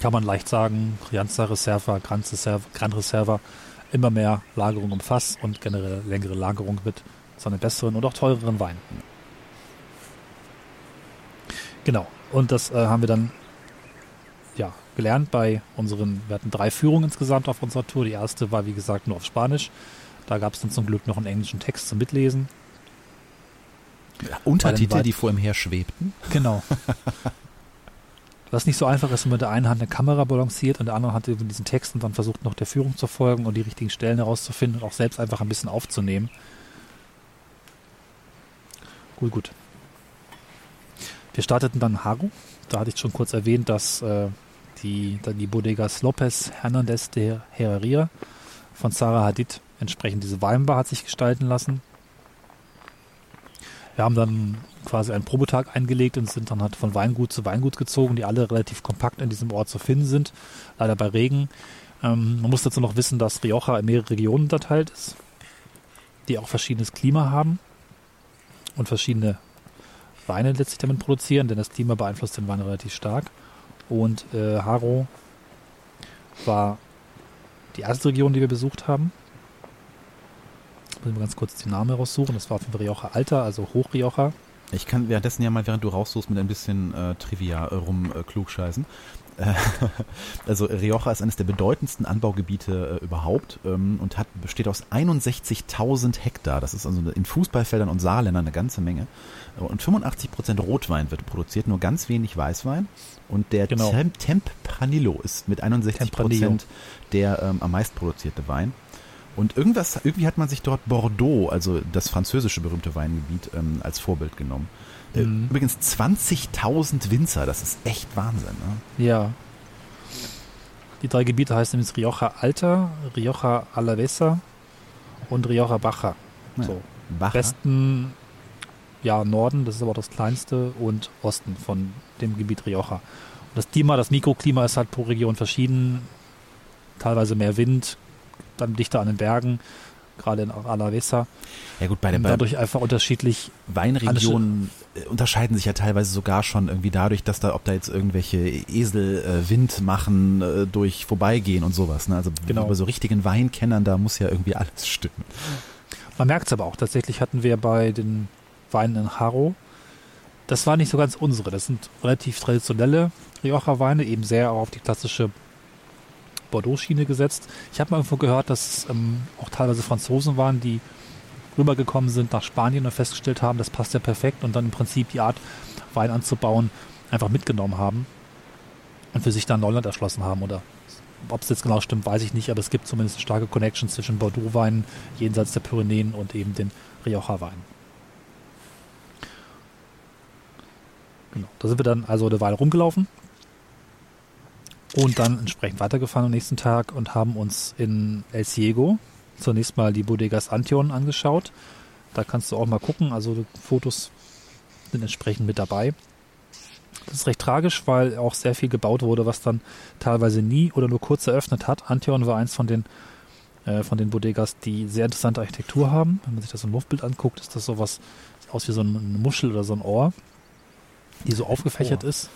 Kann man leicht sagen, Rianza Reserva, Grand Reserva, Grand Reserva, immer mehr Lagerung im Fass und generell längere Lagerung mit so einem besseren und auch teureren Wein. Genau. Und das äh, haben wir dann ja, gelernt bei unseren, wir hatten drei Führungen insgesamt auf unserer Tour. Die erste war, wie gesagt, nur auf Spanisch. Da gab es dann zum Glück noch einen englischen Text zum Mitlesen. Ja, Untertitel, die vor ihm her schwebten. Genau. *laughs* Was nicht so einfach ist, wenn man mit der einen Hand eine Kamera balanciert und der andere Hand über diesen Text und dann versucht noch der Führung zu folgen und die richtigen Stellen herauszufinden und auch selbst einfach ein bisschen aufzunehmen. Gut, gut. Wir starteten dann Haru. Da hatte ich schon kurz erwähnt, dass äh, die, die Bodegas Lopez Hernandez de Herrera von Sarah Hadid entsprechend diese Weinbar hat sich gestalten lassen. Wir haben dann quasi einen Probetag eingelegt und sind dann halt von Weingut zu Weingut gezogen, die alle relativ kompakt in diesem Ort zu finden sind. Leider bei Regen. Ähm, man muss dazu noch wissen, dass Rioja in mehrere Regionen unterteilt ist, die auch verschiedenes Klima haben und verschiedene Weine letztlich damit produzieren, denn das Klima beeinflusst den Wein relativ stark. Und äh, Haro war die erste Region, die wir besucht haben. Ich muss mal ganz kurz den Namen raussuchen. Das war auf Rioja Alta, also Hochrioja. Ich kann währenddessen ja mal, während du raussuchst, mit ein bisschen äh, Trivia äh, rum äh, klugscheißen. *laughs* also Rioja ist eines der bedeutendsten Anbaugebiete äh, überhaupt ähm, und hat, besteht aus 61.000 Hektar. Das ist also in Fußballfeldern und Saarländern eine ganze Menge. Und 85 Prozent Rotwein wird produziert, nur ganz wenig Weißwein. Und der genau. Temp Tempranillo ist mit 61 Prozent der ähm, am meist produzierte Wein. Und irgendwas, irgendwie hat man sich dort Bordeaux, also das französische berühmte Weingebiet, ähm, als Vorbild genommen. Äh, mhm. Übrigens 20.000 Winzer, das ist echt Wahnsinn. Ne? Ja. Die drei Gebiete heißen nämlich Rioja Alta, Rioja Alavesa und Rioja Baja. Ja, so. Baja. Westen, ja, Norden, das ist aber das kleinste, und Osten von dem Gebiet Rioja. Und das Klima, das Mikroklima ist halt pro Region verschieden. Teilweise mehr Wind, dann dichter an den Bergen gerade in Alavesa. Ja gut, bei den dadurch einfach unterschiedlich. Weinregionen äh, unterscheiden sich ja teilweise sogar schon irgendwie dadurch, dass da, ob da jetzt irgendwelche Esel äh, Wind machen, äh, durch vorbeigehen und sowas. Ne? Also genau. bei so richtigen Weinkennern, da muss ja irgendwie alles stimmen. Man merkt es aber auch. Tatsächlich hatten wir bei den Weinen in Haro, das war nicht so ganz unsere. Das sind relativ traditionelle Rioja-Weine, eben sehr auf die klassische Bordeaux-Schiene gesetzt. Ich habe mal irgendwo gehört, dass ähm, auch teilweise Franzosen waren, die rübergekommen sind nach Spanien und festgestellt haben, das passt ja perfekt und dann im Prinzip die Art, Wein anzubauen, einfach mitgenommen haben und für sich dann Neuland erschlossen haben. Oder ob es jetzt genau stimmt, weiß ich nicht, aber es gibt zumindest eine starke Connection zwischen Bordeaux-Weinen jenseits der Pyrenäen und eben den Rioja-Weinen. Genau. Da sind wir dann also eine Weile rumgelaufen, und dann entsprechend weitergefahren am nächsten Tag und haben uns in El Ciego zunächst mal die Bodegas Antion angeschaut. Da kannst du auch mal gucken, also Fotos sind entsprechend mit dabei. Das ist recht tragisch, weil auch sehr viel gebaut wurde, was dann teilweise nie oder nur kurz eröffnet hat. Antion war eins von den, äh, von den Bodegas, die sehr interessante Architektur haben. Wenn man sich das im Luftbild anguckt, ist das sowas aus wie so eine Muschel oder so ein Ohr, die so aufgefächert oh. ist.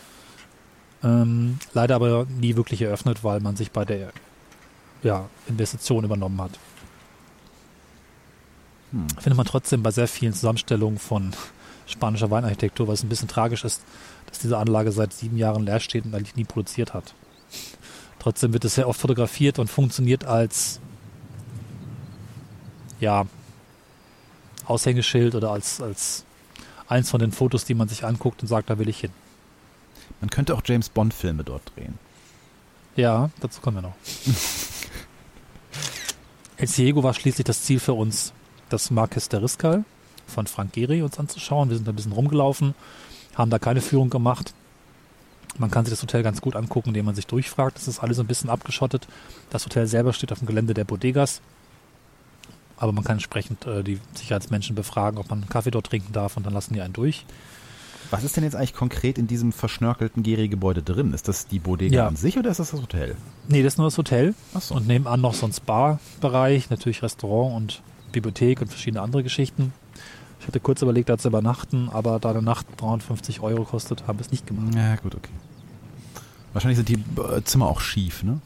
Ähm, leider aber nie wirklich eröffnet, weil man sich bei der ja, Investition übernommen hat. Hm. Findet man trotzdem bei sehr vielen Zusammenstellungen von spanischer Weinarchitektur, was ein bisschen tragisch ist, dass diese Anlage seit sieben Jahren leer steht und eigentlich nie produziert hat. Trotzdem wird es sehr oft fotografiert und funktioniert als ja, Aushängeschild oder als, als eins von den Fotos, die man sich anguckt und sagt, da will ich hin. Man könnte auch James Bond-Filme dort drehen. Ja, dazu kommen wir noch. *laughs* El Ciego war schließlich das Ziel für uns, das Marquez de Riscal von Frank Gehry uns anzuschauen. Wir sind da ein bisschen rumgelaufen, haben da keine Führung gemacht. Man kann sich das Hotel ganz gut angucken, indem man sich durchfragt. Das ist alles ein bisschen abgeschottet. Das Hotel selber steht auf dem Gelände der Bodegas. Aber man kann entsprechend äh, die Sicherheitsmenschen befragen, ob man einen Kaffee dort trinken darf und dann lassen die einen durch. Was ist denn jetzt eigentlich konkret in diesem verschnörkelten Gehry-Gebäude drin? Ist das die Bodega Ja. an sich oder ist das das Hotel? Nee, das ist nur das Hotel. Ach so. Und nebenan noch so ein Spa-Bereich, natürlich Restaurant und Bibliothek und verschiedene andere Geschichten. Ich hatte kurz überlegt, da zu übernachten, aber da eine Nacht 350 Euro kostet, haben wir es nicht gemacht. Ja, gut, okay. Wahrscheinlich sind die äh, Zimmer auch schief, ne?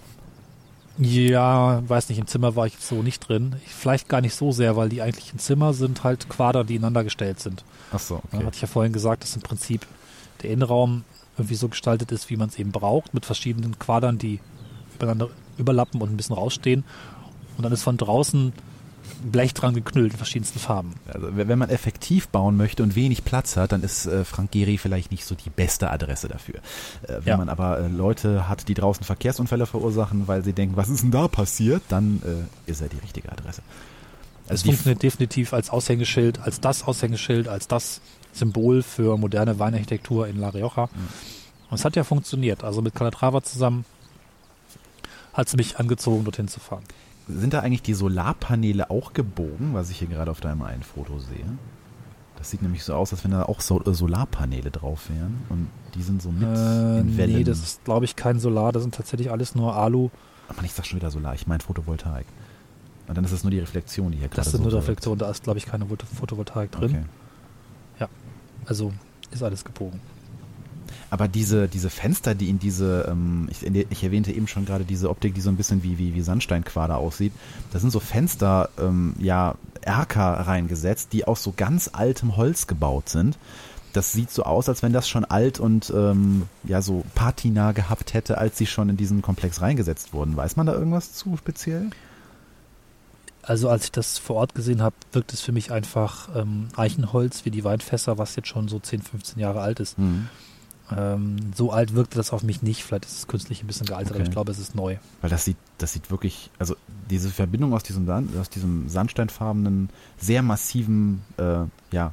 Ja, weiß nicht, im Zimmer war ich jetzt so nicht drin. Ich, vielleicht gar nicht so sehr, weil die eigentlichen Zimmer sind halt Quader, die ineinander gestellt sind. Ach so, okay. hatte ich ja vorhin gesagt, dass im Prinzip der Innenraum irgendwie so gestaltet ist, wie man es eben braucht, mit verschiedenen Quadern, die übereinander überlappen und ein bisschen rausstehen. Und dann ist von draußen Blech dran geknüllt in verschiedensten Farben. Also, wenn man effektiv bauen möchte und wenig Platz hat, dann ist äh, Frank Gehry vielleicht nicht so die beste Adresse dafür. Äh, wenn Ja. man aber äh, Leute hat, die draußen Verkehrsunfälle verursachen, weil sie denken, was ist denn da passiert, dann äh, ist er die richtige Adresse. Es Also die, funktioniert definitiv als Aushängeschild, als das Aushängeschild, als das Symbol für moderne Weinarchitektur in La Rioja. Und es hat ja funktioniert. Also mit Calatrava zusammen hat es mich angezogen, dorthin zu fahren. Sind da eigentlich die Solarpaneele auch gebogen, was ich hier gerade auf deinem einen Foto sehe? Das sieht nämlich so aus, als wenn da auch so, äh, Solarpaneele drauf wären und die sind so mit Äh, in Wellen. nee, das ist, glaube ich, kein Solar. Das sind tatsächlich alles nur Alu. Aber ich sag schon wieder Solar, ich meine Photovoltaik. Und dann ist es nur die Reflexion, die hier gerade Das sind so nur Reflexionen. Da ist, glaube ich, keine Photo- Photovoltaik drin. Okay. Also ist alles gebogen. Aber diese, diese Fenster, die in diese, ähm, ich, ich erwähnte eben schon gerade diese Optik, die so ein bisschen wie, wie, wie Sandsteinquader aussieht, da sind so Fenster, ähm, ja, Erker reingesetzt, die aus so ganz altem Holz gebaut sind. Das sieht so aus, als wenn das schon alt und ähm, ja so Patina gehabt hätte, als sie schon in diesen Komplex reingesetzt wurden. Weiß man da irgendwas zu speziell? Also als ich das vor Ort gesehen habe, wirkt es für mich einfach ähm, Eichenholz wie die Weinfässer, was jetzt schon so 10, 15 Jahre alt ist. Hm. Ähm, so alt wirkte das auf mich nicht. Vielleicht ist es künstlich ein bisschen gealtert, aber Okay. ich glaube, es ist neu. Weil das sieht, das sieht wirklich, also diese Verbindung aus diesem, Sand, aus diesem sandsteinfarbenen, sehr massiven, äh, ja,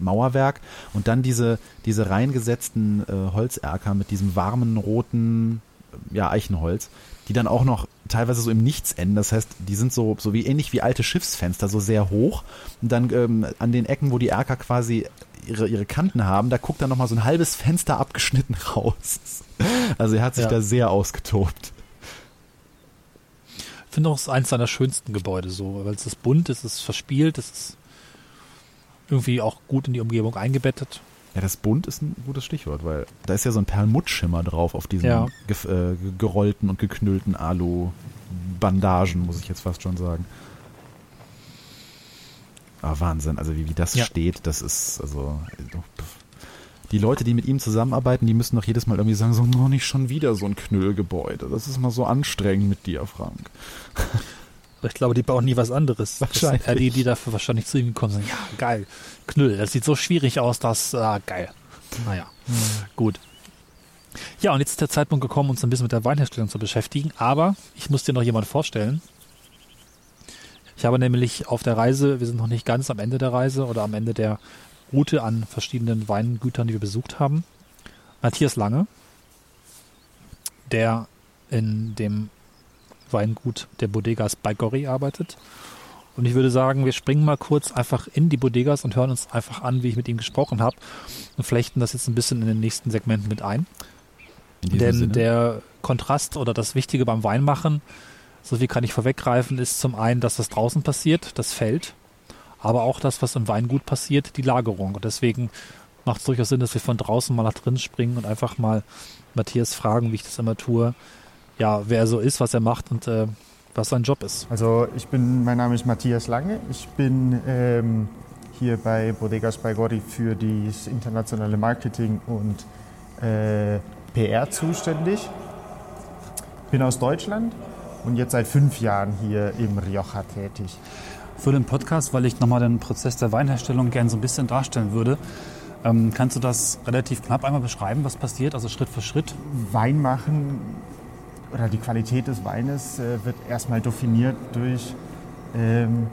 Mauerwerk und dann diese, diese reingesetzten äh, Holzerker mit diesem warmen, roten, ja, Eichenholz, die dann auch noch teilweise so im Nichts enden. Das heißt, die sind so, so wie ähnlich wie alte Schiffsfenster, so sehr hoch. Und dann ähm, an den Ecken, wo die Erker quasi ihre, ihre Kanten haben, da guckt dann nochmal so ein halbes Fenster abgeschnitten *laughs* raus. Also er hat sich Ja. da sehr ausgetobt. Ich finde auch, es ist eins seiner schönsten Gebäude so, weil es ist bunt, es ist verspielt, es ist irgendwie auch gut in die Umgebung eingebettet. Ja, das bunt ist ein gutes Stichwort, weil da ist ja so ein Perlmuttschimmer drauf auf diesen Ja. gef- äh, ge- gerollten und geknüllten Alu-Bandagen, muss ich jetzt fast schon sagen. Ah, Wahnsinn, also wie, wie das Ja. steht, das ist, also, pff. die Leute, die mit ihm zusammenarbeiten, die müssen doch jedes Mal irgendwie sagen, so, noch nicht schon wieder so ein Knüllgebäude. Das ist mal so anstrengend mit dir, Frank. Aber ich glaube, die bauen nie was anderes. Wahrscheinlich. Das sind die, die dafür wahrscheinlich zu ihm gekommen sind. Ja, geil. Knüll. Das sieht so schwierig aus, dass, ah, geil. Naja, gut. Ja, und jetzt ist der Zeitpunkt gekommen, uns ein bisschen mit der Weinherstellung zu beschäftigen. Aber ich muss dir noch jemand vorstellen. Ich habe nämlich auf der Reise, wir sind noch nicht ganz am Ende der Reise oder am Ende der Route an verschiedenen Weingütern, die wir besucht haben. Matthias Lange, der in dem Weingut der Bodegas bei Gorri arbeitet. Und ich würde sagen, wir springen mal kurz einfach in die Bodegas und hören uns einfach an, wie ich mit ihm gesprochen habe und flechten das jetzt ein bisschen in den nächsten Segmenten mit ein. Denn Sinne. der Kontrast oder das Wichtige beim Weinmachen, so viel kann ich vorweggreifen, ist zum einen, dass das draußen passiert, das Feld, aber auch das, was im Weingut passiert, die Lagerung. Und deswegen macht es durchaus Sinn, dass wir von draußen mal nach drin springen und einfach mal Matthias fragen, wie ich das immer tue, ja, wer er so ist, was er macht und äh, was sein Job ist. Also ich bin, mein Name ist Matthias Lange. Ich bin ähm, hier bei Bodegas bei Gori für das internationale Marketing und äh, PR zuständig. Bin aus Deutschland und jetzt seit fünf Jahren hier im Rioja tätig. Für den Podcast, weil ich nochmal den Prozess der Weinherstellung gerne so ein bisschen darstellen würde, ähm, kannst du das relativ knapp einmal beschreiben, was passiert, also Schritt für Schritt? Wein machen oder die Qualität des Weines äh, wird erstmal definiert durch ähm,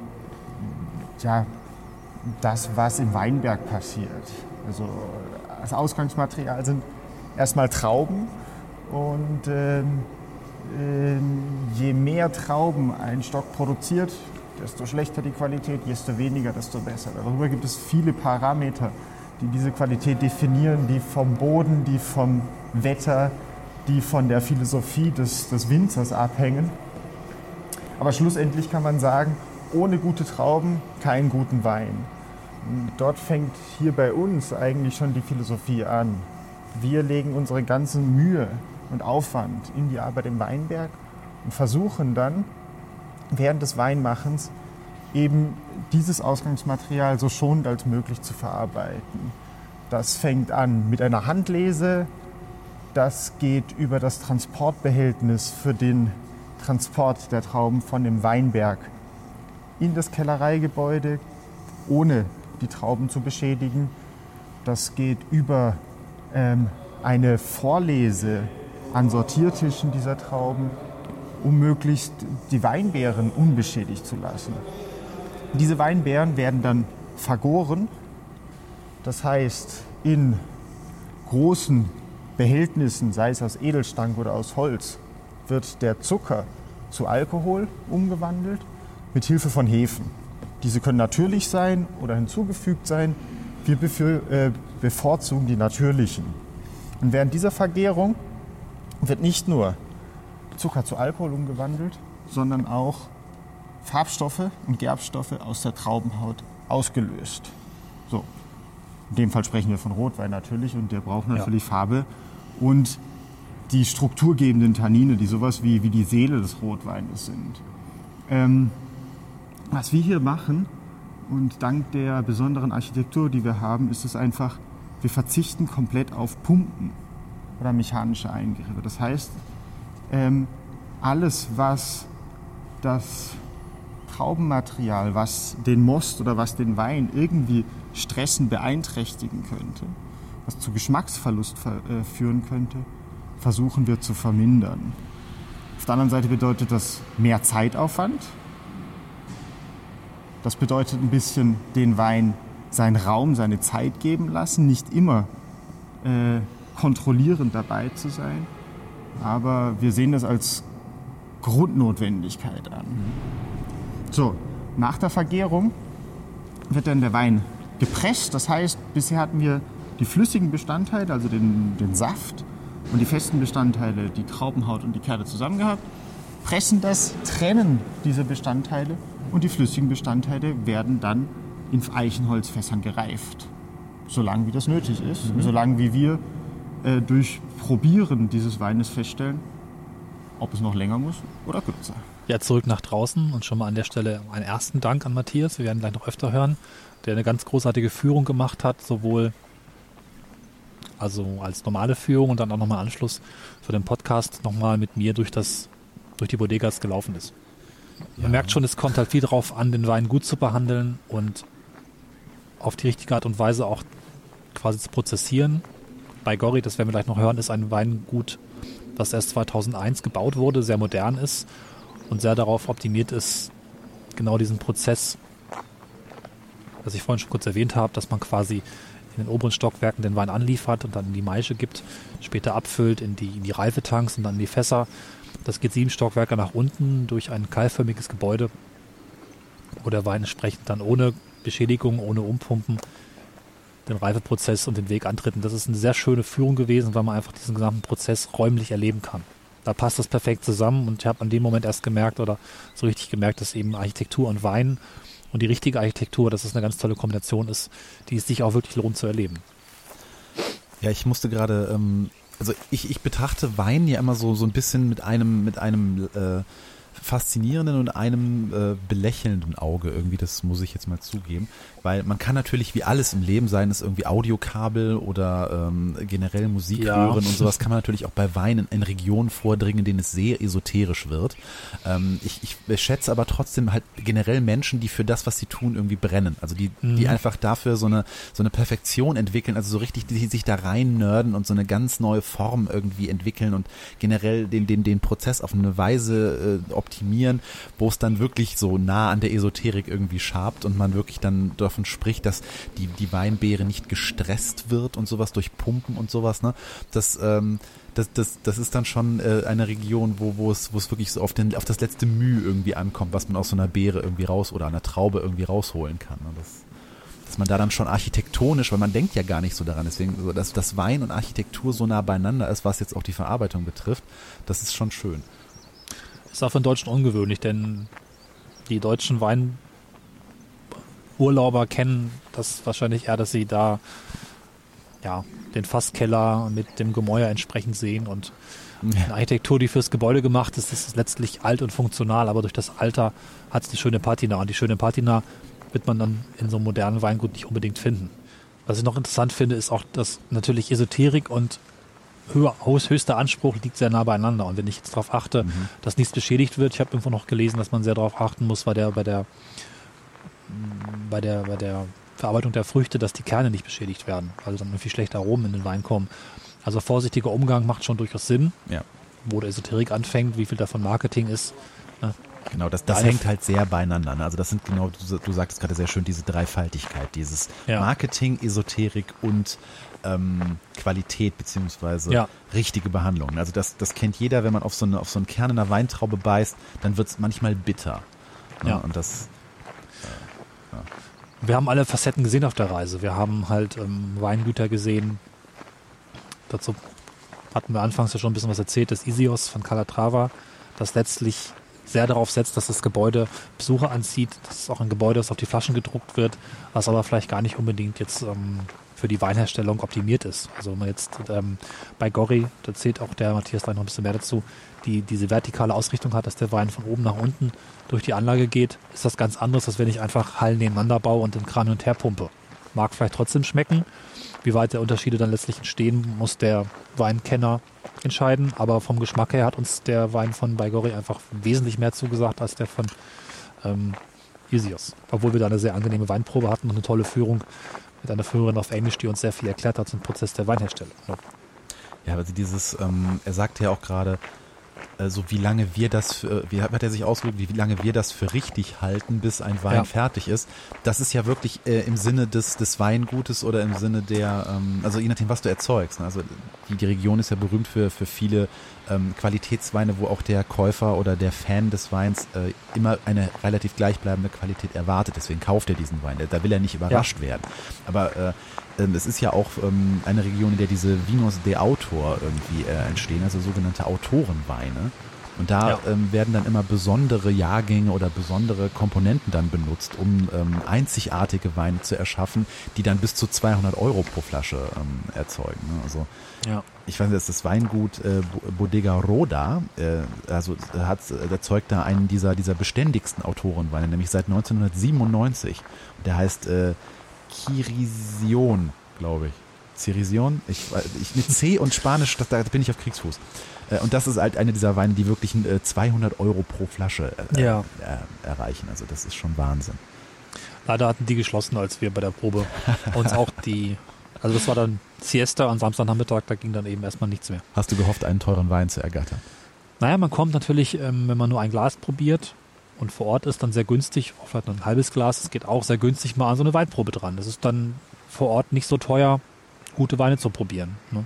ja, das, was im Weinberg passiert. Also das Ausgangsmaterial sind erstmal Trauben und ähm, je mehr Trauben ein Stock produziert, desto schlechter die Qualität, desto weniger, desto besser. Darüber gibt es viele Parameter, die diese Qualität definieren, die vom Boden, die vom Wetter, die von der Philosophie des, des Winzers abhängen. Aber schlussendlich kann man sagen, ohne gute Trauben keinen guten Wein. Dort fängt hier bei uns eigentlich schon die Philosophie an. Wir legen unsere ganze Mühe und Aufwand in die Arbeit im Weinberg und versuchen dann während des Weinmachens eben dieses Ausgangsmaterial so schonend als möglich zu verarbeiten. Das fängt an mit einer Handlese, das geht über das Transportbehältnis für den Transport der Trauben von dem Weinberg in das Kellereigebäude, ohne die Trauben zu beschädigen. Das geht über ähm, eine Vorlese an Sortiertischen dieser Trauben, um möglichst die Weinbeeren unbeschädigt zu lassen. Diese Weinbeeren werden dann vergoren, das heißt in großen Behältnissen, sei es aus Edelstank oder aus Holz, wird der Zucker zu Alkohol umgewandelt mit Hilfe von Hefen. Diese können natürlich sein oder hinzugefügt sein. Wir äh, bevorzugen die natürlichen. Und während dieser Vergärung wird nicht nur Zucker zu Alkohol umgewandelt, sondern auch Farbstoffe und Gerbstoffe aus der Traubenhaut ausgelöst. So, in dem Fall sprechen wir von Rotwein natürlich und der braucht natürlich ja. Farbe und die strukturgebenden Tannine, die sowas wie, wie die Seele des Rotweines sind. Ähm, was wir hier machen und dank der besonderen Architektur, die wir haben, ist es einfach, wir verzichten komplett auf Pumpen oder mechanische Eingriffe. Das heißt, ähm, alles, was das Traubenmaterial, was den Most oder was den Wein irgendwie stressen, beeinträchtigen könnte, was zu Geschmacksverlust äh, führen könnte, versuchen wir zu vermindern. Auf der anderen Seite bedeutet das mehr Zeitaufwand. Das bedeutet ein bisschen den Wein seinen Raum, seine Zeit geben lassen, nicht immer äh, kontrollierend dabei zu sein. Aber wir sehen das als Grundnotwendigkeit an. So, nach der Vergärung wird dann der Wein gepresst. Das heißt, bisher hatten wir die flüssigen Bestandteile, also den, den Saft und die festen Bestandteile, die Traubenhaut und die Kerne zusammen gehabt, pressen das, trennen diese Bestandteile und die flüssigen Bestandteile werden dann in Eichenholzfässern gereift. Solange wie das nötig ist, mhm. solange wie wir äh, durch Probieren dieses Weines feststellen, ob es noch länger muss oder kürzer. Ja, zurück nach draußen und schon mal an der Stelle einen ersten Dank an Matthias. Wir werden gleich noch öfter hören, der eine ganz großartige Führung gemacht hat, sowohl also als normale Führung und dann auch nochmal Anschluss für den Podcast nochmal mit mir durch das durch die Bodegas gelaufen ist. Man ja. merkt schon, es kommt halt viel darauf an, den Wein gut zu behandeln und auf die richtige Art und Weise auch quasi zu prozessieren. Bei Gori, das werden wir gleich noch hören, ist ein Weingut, das erst 2001 gebaut wurde, sehr modern ist und sehr darauf optimiert ist, genau diesen Prozess, was ich vorhin schon kurz erwähnt habe, dass man quasi in den oberen Stockwerken den Wein anliefert und dann in die Maische gibt, später abfüllt in die, in die Reifetanks und dann in die Fässer. Das geht sieben Stockwerke nach unten durch ein keilförmiges Gebäude, wo der Wein entsprechend dann ohne Beschädigung, ohne Umpumpen den Reifeprozess und den Weg antritt. Und das ist eine sehr schöne Führung gewesen, weil man einfach diesen gesamten Prozess räumlich erleben kann. Da passt das perfekt zusammen und ich habe an dem Moment erst gemerkt oder so richtig gemerkt, dass eben Architektur und Wein und die richtige Architektur, dass es eine ganz tolle Kombination ist, die es sich auch wirklich lohnt zu erleben. Ja, ich musste gerade, ähm, also ich, ich betrachte Wein ja immer so, so ein bisschen mit einem, mit einem äh, faszinierenden und einem äh, belächelnden Auge irgendwie, das muss ich jetzt mal zugeben. Weil man kann natürlich wie alles im Leben sein, ist irgendwie Audiokabel oder ähm, generell Musik Ja. hören und sowas kann man natürlich auch bei Wein in, in Regionen vordringen, in denen es sehr esoterisch wird. Ähm, ich, ich schätze aber trotzdem halt generell Menschen, die für das, was sie tun, irgendwie brennen. Also die, die einfach dafür so eine, so eine Perfektion entwickeln, also so richtig, die sich da rein nerden und so eine ganz neue Form irgendwie entwickeln und generell den, den, den Prozess auf eine Weise äh, optimieren, wo es dann wirklich so nah an der Esoterik irgendwie schabt und man wirklich dann davon spricht, dass die, die Weinbeere nicht gestresst wird und sowas durch Pumpen und sowas, ne? Das, ähm, das, das, das ist dann schon äh, eine Region, wo, wo, es, wo es wirklich so auf, den, auf das letzte Mühe irgendwie ankommt, was man aus so einer Beere irgendwie raus oder einer Traube irgendwie rausholen kann. Ne? Das, dass man da dann schon architektonisch, weil man denkt ja gar nicht so daran, deswegen, dass, dass Wein und Architektur so nah beieinander ist, was jetzt auch die Verarbeitung betrifft, das ist schon schön. Ist auch für den Deutschen ungewöhnlich, denn die deutschen Weinurlauber kennen das wahrscheinlich eher, dass sie da ja, den Fasskeller mit dem Gemäuer entsprechend sehen und eine Architektur, die fürs Gebäude gemacht ist, ist letztlich alt und funktional, aber durch das Alter hat es die schöne Patina und die schöne Patina wird man dann in so einem modernen Weingut nicht unbedingt finden. Was ich noch interessant finde, ist auch, dass natürlich Esoterik und höher, höchst- höchster Anspruch liegt sehr nah beieinander. Und wenn ich jetzt darauf achte, dass nichts beschädigt wird, ich habe irgendwo noch gelesen, dass man sehr darauf achten muss bei der, bei der, bei der, bei der Verarbeitung der Früchte, dass die Kerne nicht beschädigt werden, also dann irgendwie schlechte Aromen in den Wein kommen. Also vorsichtiger Umgang macht schon durchaus Sinn, Ja. wo der Esoterik anfängt, wie viel davon Marketing ist. Ne? Genau, das, das hängt halt sehr beieinander. ne? Also das sind genau, du, du sagtest gerade sehr schön, diese Dreifaltigkeit, dieses Ja. Marketing, Esoterik und ähm, Qualität beziehungsweise Ja. richtige Behandlung. Also das, das kennt jeder, wenn man auf so, eine, auf so einen Kern in einer Weintraube beißt, dann wird es manchmal bitter. ne? Ja. Und das, Wir haben alle Facetten gesehen auf der Reise. Wir haben halt ähm, Weingüter gesehen. Dazu hatten wir anfangs ja schon ein bisschen was erzählt, das Isios von Calatrava, das letztlich sehr darauf setzt, dass das Gebäude Besucher anzieht, dass es auch ein Gebäude ist, auf die Flaschen gedruckt wird, was aber vielleicht gar nicht unbedingt jetzt ähm, für die Weinherstellung optimiert ist. Also wenn man jetzt ähm, bei Gori, da zählt auch der Matthias gleich noch ein bisschen mehr dazu, die diese vertikale Ausrichtung hat, dass der Wein von oben nach unten durch die Anlage geht, ist das ganz anderes, als wenn ich einfach Hallen nebeneinander baue und den Kran und her pumpe. Mag vielleicht trotzdem schmecken. Wie weit der Unterschiede dann letztlich entstehen, muss der Weinkenner entscheiden. Aber vom Geschmack her hat uns der Wein von Baigori einfach wesentlich mehr zugesagt als der von ähm, Isios. Obwohl wir da eine sehr angenehme Weinprobe hatten und eine tolle Führung mit einer Führerin auf Englisch, die uns sehr viel erklärt hat zum Prozess der Weinherstellung. Ja. also dieses, ähm, er sagte ja auch gerade, so wie lange wir das, für, wie hat er sich ausgedrückt, wie lange wir das für richtig halten, bis ein Wein Ja. fertig ist. Das ist ja wirklich äh, im Sinne des, des Weingutes oder im Sinne der, ähm, also je nachdem, was du erzeugst. Ne? Also die, die Region ist ja berühmt für, für viele ähm, Qualitätsweine, wo auch der Käufer oder der Fan des Weins äh, immer eine relativ gleichbleibende Qualität erwartet. Deswegen kauft er diesen Wein. Da will er nicht überrascht werden. Aber äh, es ist ja auch ähm, eine Region, in der diese Vinos de Autor irgendwie äh, entstehen, also sogenannte Autorenweine. Und da Ja. ähm, werden dann immer besondere Jahrgänge oder besondere Komponenten dann benutzt, um ähm, einzigartige Weine zu erschaffen, die dann bis zu 200 Euro pro Flasche ähm, erzeugen. Ne? Also Ja. ich weiß nicht, das ist das Weingut äh, Bo- Bodega Roda, äh, also äh, hat, äh, erzeugt da einen dieser, dieser beständigsten Autorenweine, nämlich seit 1997. Und der heißt äh, Kirision, glaube ich. Cirision? Ich, weiß- ich, mit C und Spanisch, da bin ich auf Kriegsfuß. Äh, und das ist halt eine dieser Weine, die wirklich äh, 200 Euro pro Flasche äh, Ja. äh, erreichen. Also das ist schon Wahnsinn. Leider hatten die geschlossen, als wir bei der Probe uns auch die, *laughs* also das war dann Siesta am Samstagnachmittag, da ging dann eben erstmal nichts mehr. Hast du gehofft, einen teuren Wein zu ergattern? Naja, man kommt natürlich, ähm, wenn man nur ein Glas probiert und vor Ort ist, dann sehr günstig, auch vielleicht nur ein halbes Glas, es geht auch sehr günstig mal an so eine Weinprobe dran. Das ist dann vor Ort nicht so teuer, gute Weine zu probieren. Ne?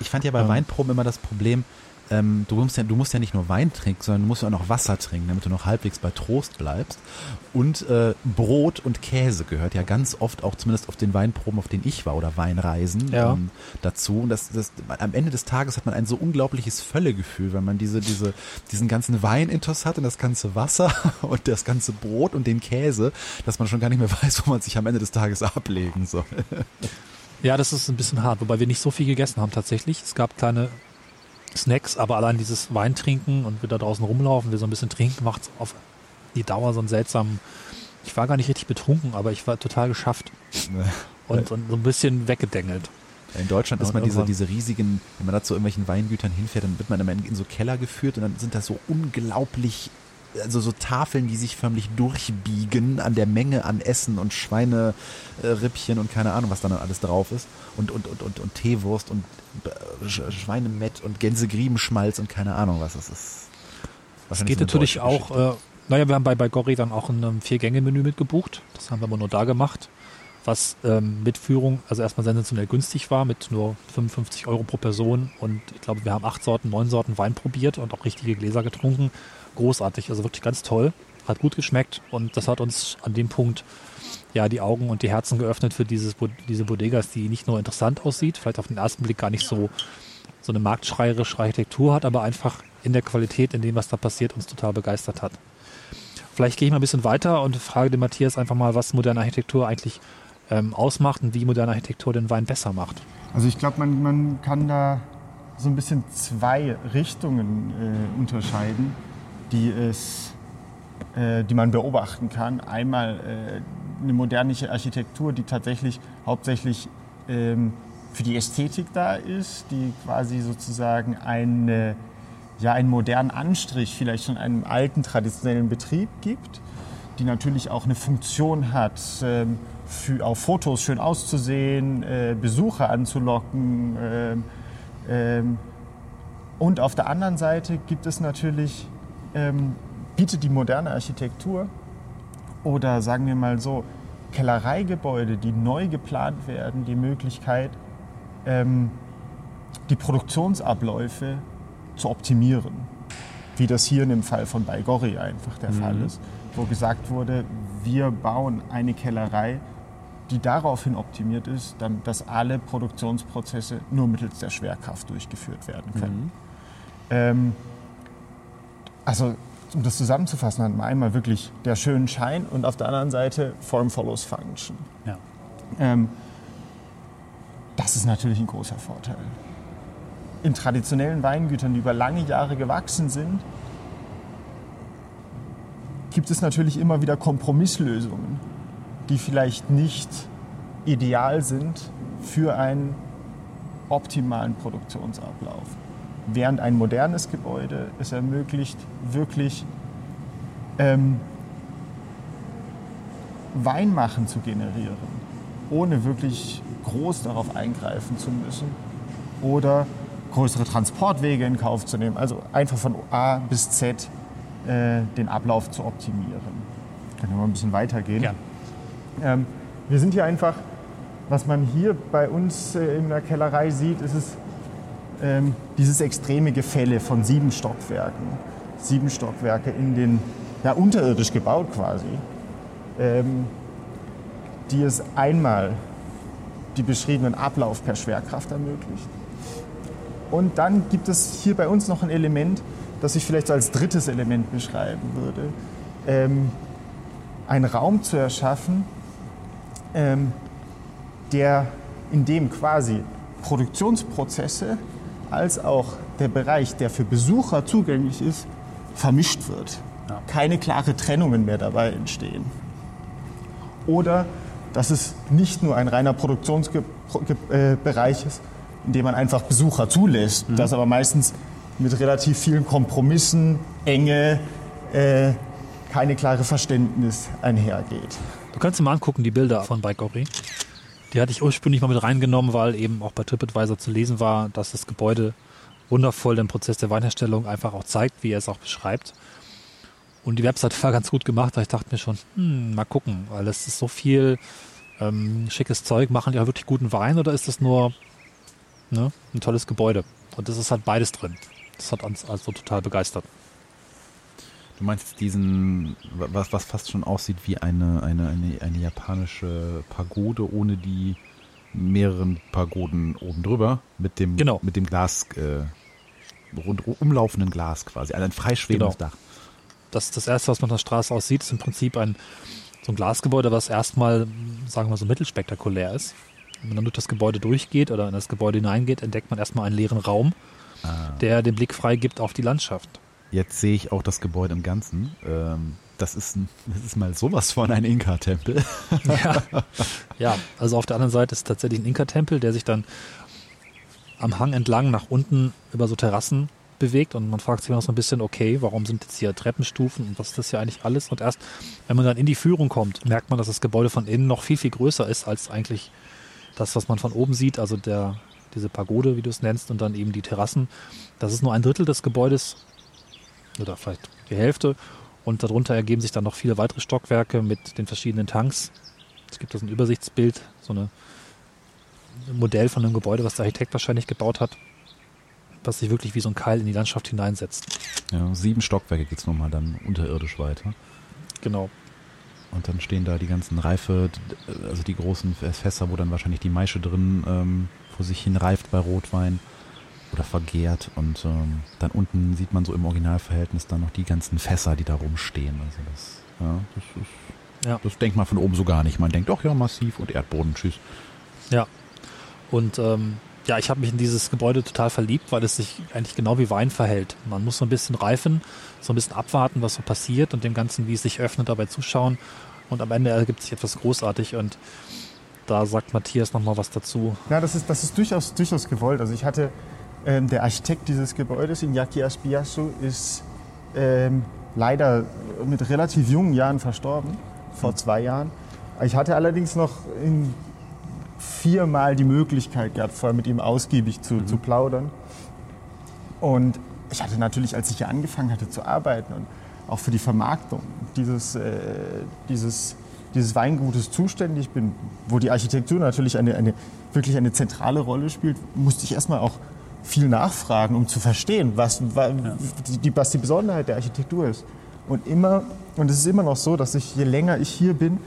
Ich fand ja bei Ähm. Weinproben immer das Problem, ähm, du, musst ja, du musst ja nicht nur Wein trinken, sondern du musst ja auch noch Wasser trinken, damit du noch halbwegs bei Trost bleibst. Und äh, Brot und Käse gehört ja ganz oft auch zumindest auf den Weinproben, auf denen ich war oder Weinreisen Ja. ähm, dazu. Und das, das, am Ende des Tages hat man ein so unglaubliches Völlegefühl, wenn man diese, diese, diesen ganzen Weinintus hat und das ganze Wasser *laughs* und das ganze Brot und den Käse, dass man schon gar nicht mehr *laughs* weiß, wo man sich am Ende des Tages ablegen soll. Ja, das ist ein bisschen hart, wobei wir nicht so viel gegessen haben tatsächlich. Es gab kleine Snacks, aber allein dieses Wein trinken und wir da draußen rumlaufen, wir so ein bisschen trinken, macht auf die Dauer so einen seltsamen. Ich war gar nicht richtig betrunken, aber ich war total geschafft *laughs* und, und so ein bisschen weggedengelt. In Deutschland ist man diese, diese riesigen, wenn man da zu irgendwelchen Weingütern hinfährt, dann wird man immer in, in so Keller geführt und dann sind das so unglaublich, also so Tafeln, die sich förmlich durchbiegen an der Menge an Essen und Schweinerippchen und keine Ahnung, was da dann alles drauf ist. Und, und, und, und, und Teewurst und äh, Sch- Schweinemett und Gänsegriebenschmalz und keine Ahnung, was es ist. Es geht so natürlich auch, äh, naja, wir haben bei, bei Gorri dann auch ein ähm, Vier-Gänge-Menü mitgebucht. Das haben wir aber nur da gemacht, was ähm, mit Führung, also erstmal sensationell günstig war, mit nur 55 Euro pro Person. Und ich glaube, wir haben acht Sorten, neun Sorten Wein probiert und auch richtige Gläser getrunken. Großartig, also wirklich ganz toll. Hat gut geschmeckt und das hat uns an dem Punkt ja die Augen und die Herzen geöffnet für dieses, diese Bodegas, die nicht nur interessant aussieht, vielleicht auf den ersten Blick gar nicht so so eine marktschreierische Architektur hat, aber einfach in der Qualität, in dem, was da passiert, uns total begeistert hat. Vielleicht gehe ich mal ein bisschen weiter und frage den Matthias einfach mal, was moderne Architektur eigentlich ähm, ausmacht und wie moderne Architektur den Wein besser macht. Also ich glaube, man, man kann da so ein bisschen zwei Richtungen äh, unterscheiden, die, es, äh, die man beobachten kann. Einmal äh, eine moderne Architektur, die tatsächlich hauptsächlich ähm, für die Ästhetik da ist, die quasi sozusagen eine, ja, einen modernen Anstrich vielleicht schon einem alten traditionellen Betrieb gibt, die natürlich auch eine Funktion hat, ähm, für, auf Fotos schön auszusehen, äh, Besucher anzulocken. ähm, ähm, und auf der anderen Seite gibt es natürlich, ähm, bietet die moderne Architektur oder sagen wir mal so, Kellereigebäude, die neu geplant werden, die Möglichkeit, ähm, die Produktionsabläufe zu optimieren. Wie das hier in dem Fall von Baigorri einfach der Fall ist, wo gesagt wurde, wir bauen eine Kellerei, die daraufhin optimiert ist, dass alle Produktionsprozesse nur mittels der Schwerkraft durchgeführt werden können. Ähm, also, um das zusammenzufassen, hat man einmal wirklich der schönen Schein und auf der anderen Seite Form follows Function. Ja. Ähm, das ist natürlich ein großer Vorteil. In traditionellen Weingütern, die über lange Jahre gewachsen sind, gibt es natürlich immer wieder Kompromisslösungen, die vielleicht nicht ideal sind für einen optimalen Produktionsablauf. Während ein modernes Gebäude es ermöglicht, wirklich ähm, Weinmachen zu generieren, ohne wirklich groß darauf eingreifen zu müssen oder größere Transportwege in Kauf zu nehmen. Also einfach von A bis Z äh, den Ablauf zu optimieren. Können wir mal ein bisschen weitergehen. Gern. Ähm, wir sind hier einfach, was man hier bei uns äh, in der Kellerei sieht, ist es ähm, dieses extreme Gefälle von sieben Stockwerken. Sieben Stockwerke in den, ja, unterirdisch gebaut quasi, ähm, die es einmal die beschriebenen Ablauf per Schwerkraft ermöglicht. Und dann gibt es hier bei uns noch ein Element, das ich vielleicht so als drittes Element beschreiben würde. Ähm, einen Raum zu erschaffen, ähm, der, in dem quasi Produktionsprozesse als auch der Bereich, der für Besucher zugänglich ist, vermischt wird. Ja. Keine klare Trennungen mehr dabei entstehen. Oder dass es nicht nur ein reiner Produktionsbereich ist, in dem man einfach Besucher zulässt, das aber meistens mit relativ vielen Kompromissen, Enge, äh, keine klare Verständnis einhergeht. Du kannst dir mal angucken, die Bilder von Baigorri. Die hatte ich ursprünglich mal mit reingenommen, weil eben auch bei TripAdvisor zu lesen war, dass das Gebäude wundervoll den Prozess der Weinherstellung einfach auch zeigt, wie er es auch beschreibt. Und die Website war ganz gut gemacht, weil ich dachte mir schon, hm, mal gucken, weil es ist so viel ähm, schickes Zeug. Machen die auch wirklich guten Wein oder ist das nur ne, ein tolles Gebäude? Und das ist halt beides drin. Das hat uns also total begeistert. Du meinst jetzt diesen, was, was fast schon aussieht wie eine, eine, eine, eine japanische Pagode ohne die mehreren Pagoden oben drüber mit dem, Genau. mit dem Glas, äh, rund, umlaufenden Glas quasi, also ein freischwebendes Genau. Dach. das, das erste, was man auf der Straße aussieht, ist im Prinzip ein, so ein Glasgebäude, was erstmal, sagen wir mal, so mittelspektakulär ist. Wenn man dann durch das Gebäude durchgeht oder in das Gebäude hineingeht, entdeckt man erstmal einen leeren Raum, der den Blick frei gibt auf die Landschaft. Jetzt sehe ich auch das Gebäude im Ganzen. Ähm, das, ist *laughs* das ist mal sowas von ein Inka-Tempel. Ja. *laughs* ja, also auf der anderen Seite ist tatsächlich ein Inka-Tempel, der sich dann am Hang entlang nach unten über so Terrassen bewegt und man fragt sich immer noch so ein bisschen, okay, warum sind jetzt hier Treppenstufen und was ist das hier eigentlich alles? Und erst, wenn man dann in die Führung kommt, merkt man, dass das Gebäude von innen noch viel, viel größer ist als eigentlich das, was man von oben sieht, also der, diese Pagode, wie du es nennst, und dann eben die Terrassen. Das ist nur ein Drittel des Gebäudes oder vielleicht die Hälfte und darunter ergeben sich dann noch viele weitere Stockwerke mit den verschiedenen Tanks. Es gibt da so ein Übersichtsbild, so eine ein Modell von einem Gebäude, was der Architekt wahrscheinlich gebaut hat, was sich wirklich wie so ein Keil in die Landschaft hineinsetzt. Ja, sieben Stockwerke geht's nochmal dann unterirdisch weiter. Genau. Und dann stehen da die ganzen Reife, also die großen Fässer, wo dann wahrscheinlich die Maische drin ähm, vor sich hin reift bei Rotwein oder vergärt. Und ähm, dann unten sieht man so im Originalverhältnis dann noch die ganzen Fässer, die da rumstehen. Also das, ja, das ist, Ja. das denkt man von oben so gar nicht. Man denkt, ach ja, massiv und Erdboden, tschüss. Ja. Und ähm, ja, ich habe mich in dieses Gebäude total verliebt, weil es sich eigentlich genau wie Wein verhält. Man muss so ein bisschen reifen, so ein bisschen abwarten, was so passiert und dem Ganzen, wie es sich öffnet, dabei zuschauen. Und am Ende ergibt sich etwas großartig und da sagt Matthias nochmal was dazu. Ja, das ist, das ist durchaus, durchaus gewollt. Also ich hatte, ähm, der Architekt dieses Gebäudes, Iñaki Aspiasu, ist ähm, leider mit relativ jungen Jahren verstorben, vor zwei Jahren. Ich hatte allerdings noch viermal die Möglichkeit gehabt, vorher mit ihm ausgiebig zu, zu plaudern. Und ich hatte natürlich, als ich hier angefangen hatte zu arbeiten und auch für die Vermarktung dieses, äh, dieses, dieses Weingutes zuständig bin, wo die Architektur natürlich eine, eine, wirklich eine zentrale Rolle spielt, musste ich erstmal auch viel nachfragen, um zu verstehen, was, wa- die, was die Besonderheit der Architektur ist. Und immer, und es ist immer noch so, dass ich, je länger ich hier bin,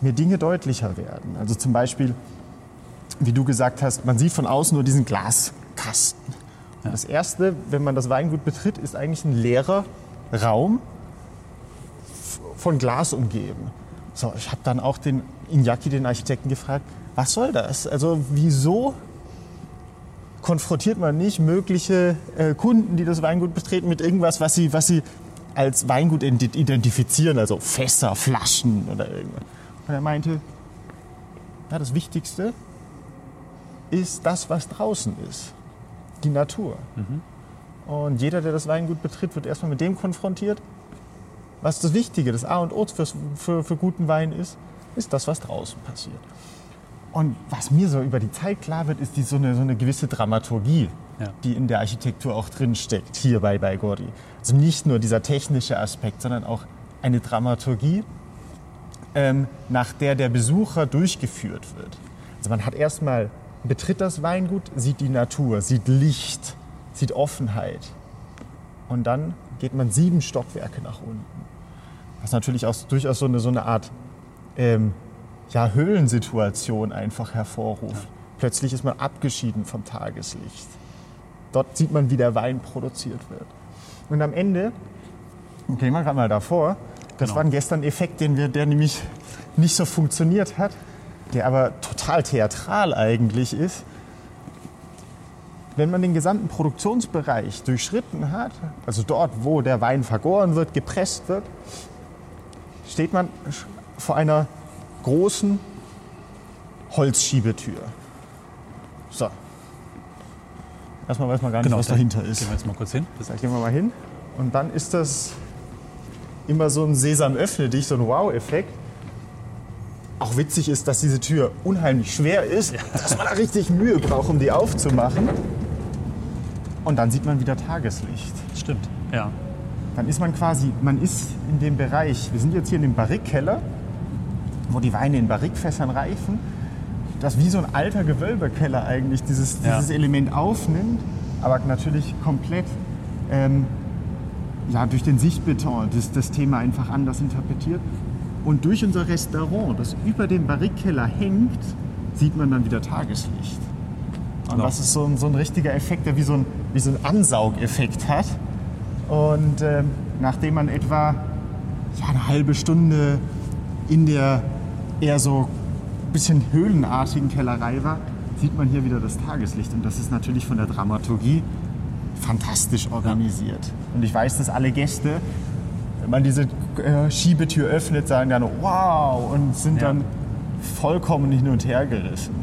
mir Dinge deutlicher werden. Also zum Beispiel, wie du gesagt hast, man sieht von außen nur diesen Glaskasten. Und Das Erste, wenn man das Weingut betritt, ist eigentlich ein leerer Raum von Glas umgeben. So, ich habe dann auch den Iñaki, den Architekten, gefragt, was soll das? Also wieso konfrontiert man nicht mögliche äh, Kunden, die das Weingut betreten, mit irgendwas, was sie, was sie als Weingut ident- identifizieren, also Fässer, Flaschen oder irgendwas. Und er meinte, ja, das Wichtigste ist das, was draußen ist, die Natur. Und jeder, der das Weingut betritt, wird erstmal mit dem konfrontiert, was das Wichtige, das A und O für, für, für guten Wein ist, ist das, was draußen passiert. Und was mir so über die Zeit klar wird, ist die, so, eine, so eine gewisse Dramaturgie, Ja. die in der Architektur auch drinsteckt, hier bei, bei Gordi. Also nicht nur dieser technische Aspekt, sondern auch eine Dramaturgie, ähm, nach der der Besucher durchgeführt wird. Also man hat erstmal, betritt das Weingut, sieht die Natur, sieht Licht, sieht Offenheit. Und dann geht man sieben Stockwerke nach unten. Was natürlich auch durchaus so eine, so eine Art ähm, ja, Höhlensituation einfach hervorruft. Plötzlich ist man abgeschieden vom Tageslicht. Dort sieht man, wie der Wein produziert wird. Und am Ende, gehen wir gerade mal davor, das Genau. war gestern ein Effekt, den wir, der nämlich nicht so funktioniert hat, der aber total theatral eigentlich ist. Wenn man den gesamten Produktionsbereich durchschritten hat, also dort, wo der Wein vergoren wird, gepresst wird, steht man vor einer großen Holzschiebetür. So. Erstmal weiß man gar nicht, Genau, was da dahinter ist. Gehen wir jetzt mal kurz hin. Da gehen wir mal hin. Und dann ist das immer so ein Sesam öffne dich, so ein Wow-Effekt. Auch witzig ist, dass diese Tür unheimlich schwer ist, dass man da richtig Mühe braucht, um die aufzumachen. Und dann sieht man wieder Tageslicht. Stimmt, ja. Dann ist man quasi, man ist in dem Bereich, wir sind jetzt hier in dem Barrikkeller, wo die Weine in Barrikfässern reifen, das wie so ein alter Gewölbekeller eigentlich dieses, Ja. dieses Element aufnimmt, aber natürlich komplett ähm, ja, durch den Sichtbeton das, das Thema einfach anders interpretiert. Und durch unser Restaurant, das über dem Barrikkeller hängt, sieht man dann wieder Tageslicht. Und Genau. das ist so ein, so ein richtiger Effekt, der wie so ein, wie so ein Ansaugeffekt hat. Und ähm, nachdem man etwa ja, eine halbe Stunde in der eher so bisschen höhlenartigen Kellerei war, sieht man hier wieder das Tageslicht. Und das ist natürlich von der Dramaturgie fantastisch organisiert. Und ich weiß, dass alle Gäste, wenn man diese äh, Schiebetür öffnet, sagen dann wow und sind Ja. dann vollkommen hin und her gerissen.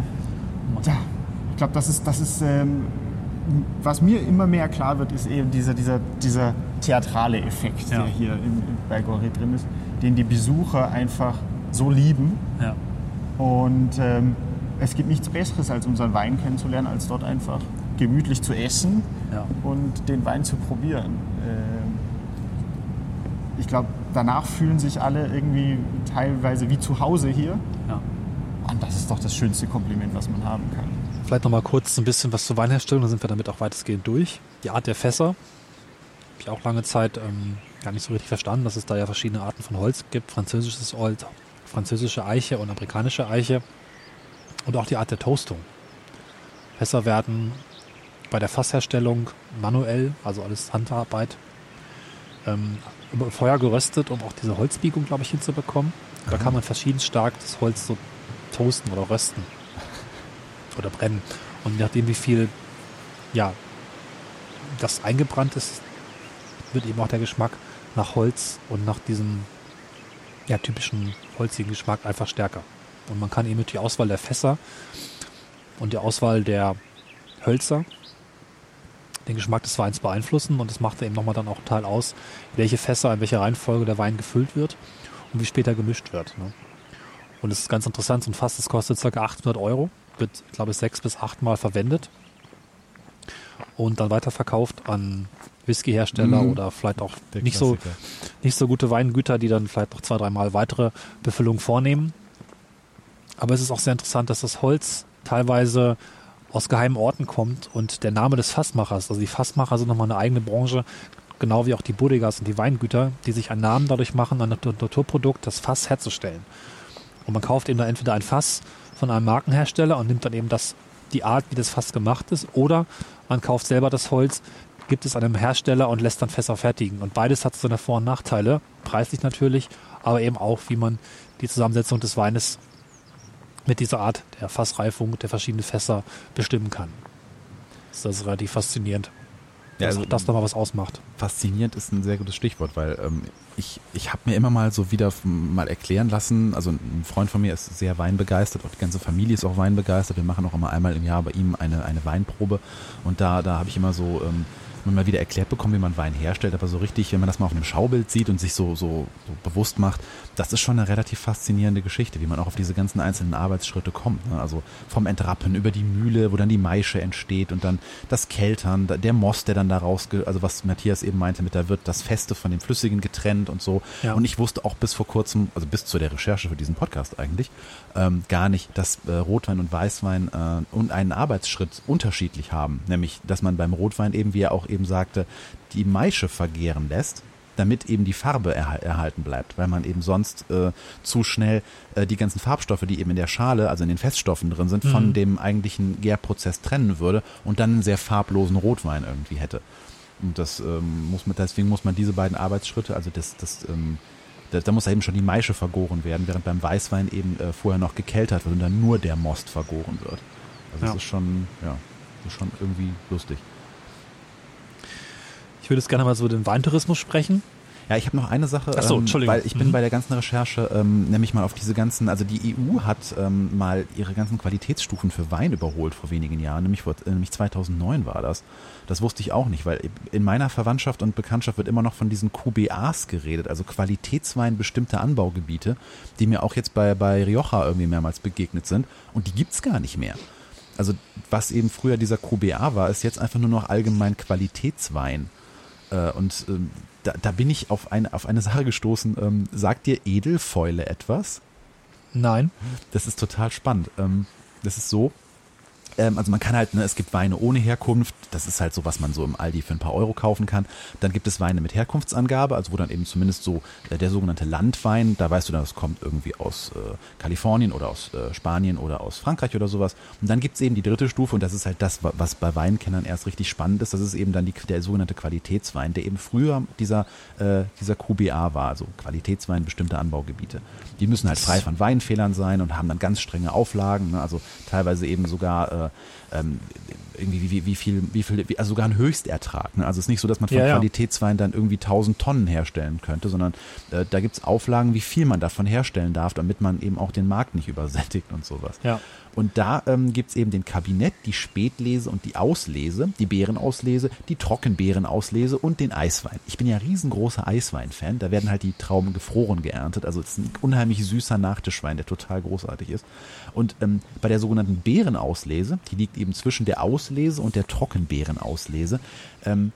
Ja, ich glaube, das ist, das ist ähm, was mir immer mehr klar wird, ist eben dieser, dieser, dieser theatrale Effekt, Ja. der hier in, in, bei Goré drin ist, den die Besucher einfach so lieben. Ja. Und ähm, es gibt nichts Besseres, als unseren Wein kennenzulernen, als dort einfach gemütlich zu essen Ja. und den Wein zu probieren. Ähm, ich glaube, danach fühlen sich alle irgendwie teilweise wie zu Hause hier. Ja. Und das ist doch das schönste Kompliment, was man haben kann. Vielleicht nochmal kurz ein bisschen was zur Weinherstellung, dann sind wir damit auch weitestgehend durch. Die Art der Fässer, habe ich auch lange Zeit ähm, gar nicht so richtig verstanden, dass es da ja verschiedene Arten von Holz gibt. Französisches Holz, französische Eiche und amerikanische Eiche. Und auch die Art der Toastung. Fässer werden bei der Fassherstellung manuell, also alles Handarbeit, ähm, über Feuer geröstet, um auch diese Holzbiegung, glaube ich, hinzubekommen. Da kann man verschieden stark das Holz so toasten oder rösten *laughs* oder brennen. Und je nachdem, wie viel ja, das eingebrannt ist, wird eben auch der Geschmack nach Holz und nach diesem ja, typischen holzigen Geschmack einfach stärker. Und man kann eben durch die Auswahl der Fässer und die Auswahl der Hölzer den Geschmack des Weins beeinflussen und das macht eben nochmal dann auch einen Teil aus, welche Fässer, in welcher Reihenfolge der Wein gefüllt wird und wie später gemischt wird. Ne? Und es ist ganz interessant, so ein Fass, das kostet ca. 800 Euro, wird, glaube ich, sechs bis acht Mal verwendet und dann weiterverkauft an Whiskyhersteller Mhm. oder vielleicht auch Der nicht so, nicht so gute Weingüter, die dann vielleicht noch zwei, dreimal weitere Befüllungen vornehmen. Aber es ist auch sehr interessant, dass das Holz teilweise aus geheimen Orten kommt und der Name des Fassmachers, also die Fassmacher sind nochmal eine eigene Branche, genau wie auch die Bodegas und die Weingüter, die sich einen Namen dadurch machen, ein Natur- Naturprodukt, das Fass herzustellen. Und man kauft eben da entweder ein Fass von einem Markenhersteller und nimmt dann eben das, die Art, wie das Fass gemacht ist, oder man kauft selber das Holz, gibt es einem Hersteller und lässt dann Fässer fertigen. Und beides hat seine Vor- und Nachteile, preislich natürlich, aber eben auch, wie man die Zusammensetzung des Weines mit dieser Art der Fassreifung der verschiedenen Fässer bestimmen kann. Das ist relativ faszinierend. Ja, dass also- auch das nochmal was ausmacht. Faszinierend ist ein sehr gutes Stichwort, weil ähm, ich, ich habe mir immer mal so wieder mal erklären lassen, also ein Freund von mir ist sehr weinbegeistert, auch die ganze Familie ist auch weinbegeistert. Wir machen auch immer einmal im Jahr bei ihm eine, eine Weinprobe und da, da habe ich immer so ähm, mal wieder erklärt bekommen, wie man Wein herstellt, aber so richtig, wenn man das mal auf einem Schaubild sieht und sich so, so, so bewusst macht, das ist schon eine relativ faszinierende Geschichte, wie man auch auf diese ganzen einzelnen Arbeitsschritte kommt. Ne? Also vom Entrappen über die Mühle, wo dann die Maische entsteht und dann das Keltern, da- der Most, der dann daraus, ge- also was Matthias eben meinte, mit da wird das Feste von dem Flüssigen getrennt und so. Ja. Und ich wusste auch bis vor kurzem, also bis zu der Recherche für diesen Podcast eigentlich, ähm, gar nicht, dass äh, Rotwein und Weißwein äh, und einen Arbeitsschritt unterschiedlich haben. Nämlich, dass man beim Rotwein eben, wie er auch eben sagte, die Maische vergehren lässt, damit eben die Farbe erhal- erhalten bleibt, weil man eben sonst äh, zu schnell äh, die ganzen Farbstoffe, die eben in der Schale, also in den Feststoffen drin sind, von dem eigentlichen Gärprozess trennen würde und dann einen sehr farblosen Rotwein irgendwie hätte. Und das ähm, muss man, deswegen muss man diese beiden Arbeitsschritte, also das, das ähm, da, da muss eben schon die Maische vergoren werden, während beim Weißwein eben äh, vorher noch gekeltert wird und dann nur der Most vergoren wird. Also das Ja. ist schon, ja, das ist schon irgendwie lustig. Ich würde jetzt gerne mal so den Weintourismus sprechen. Ja, ich habe noch eine Sache, Ach so, ähm, Entschuldigung. weil ich bin Mhm. bei der ganzen Recherche ähm, nämlich mal auf diese ganzen, also die EU hat ähm, mal ihre ganzen Qualitätsstufen für Wein überholt vor wenigen Jahren, nämlich, vor, äh, nämlich 2009 war das. Das wusste ich auch nicht, weil in meiner Verwandtschaft und Bekanntschaft wird immer noch von diesen QBAs geredet, also Qualitätswein bestimmter Anbaugebiete, die mir auch jetzt bei, bei Rioja irgendwie mehrmals begegnet sind und die gibt's gar nicht mehr. Also was eben früher dieser QBA war, ist jetzt einfach nur noch allgemein Qualitätswein. Äh, und ähm, da, da bin ich auf eine, auf eine Sache gestoßen. Ähm, sagt dir Edelfäule etwas? Nein. Das ist total spannend. Ähm, das ist so, ähm, also man kann halt, ne, es gibt Weine ohne Herkunft, das ist halt so, was man so im Aldi für ein paar Euro kaufen kann. Dann gibt es Weine mit Herkunftsangabe, also wo dann eben zumindest so äh, der sogenannte Landwein, da weißt du dann, das kommt irgendwie aus äh, Kalifornien oder aus äh, Spanien oder aus Frankreich oder sowas. Und dann gibt es eben die dritte Stufe und das ist halt das, wa- was bei Weinkennern erst richtig spannend ist. Das ist eben dann die, der sogenannte Qualitätswein, der eben früher dieser, äh, dieser QBA war, also Qualitätswein bestimmter Anbaugebiete. Die müssen halt frei von Weinfehlern sein und haben dann ganz strenge Auflagen, ne? also teilweise eben sogar äh, ähm, irgendwie wie, wie, viel, wie viel, also sogar ein Höchstertrag. Ne? Also es ist nicht so, dass man von Ja, ja. Qualitätswein dann irgendwie 1000 Tonnen herstellen könnte, sondern äh, da gibt es Auflagen, wie viel man davon herstellen darf, damit man eben auch den Markt nicht übersättigt und sowas. Ja. Und da ähm, gibt es eben den Kabinett, die Spätlese und die Auslese, die Beerenauslese, die Trockenbeerenauslese und den Eiswein. Ich bin ja riesengroßer Eiswein-Fan. Da werden halt die Trauben gefroren geerntet. Also es ist ein unheimlich süßer Nachtischwein, der total großartig ist. Und ähm, bei der sogenannten Beerenauslese, die liegt eben zwischen der Auslese und der Trockenbeerenauslese, ähm,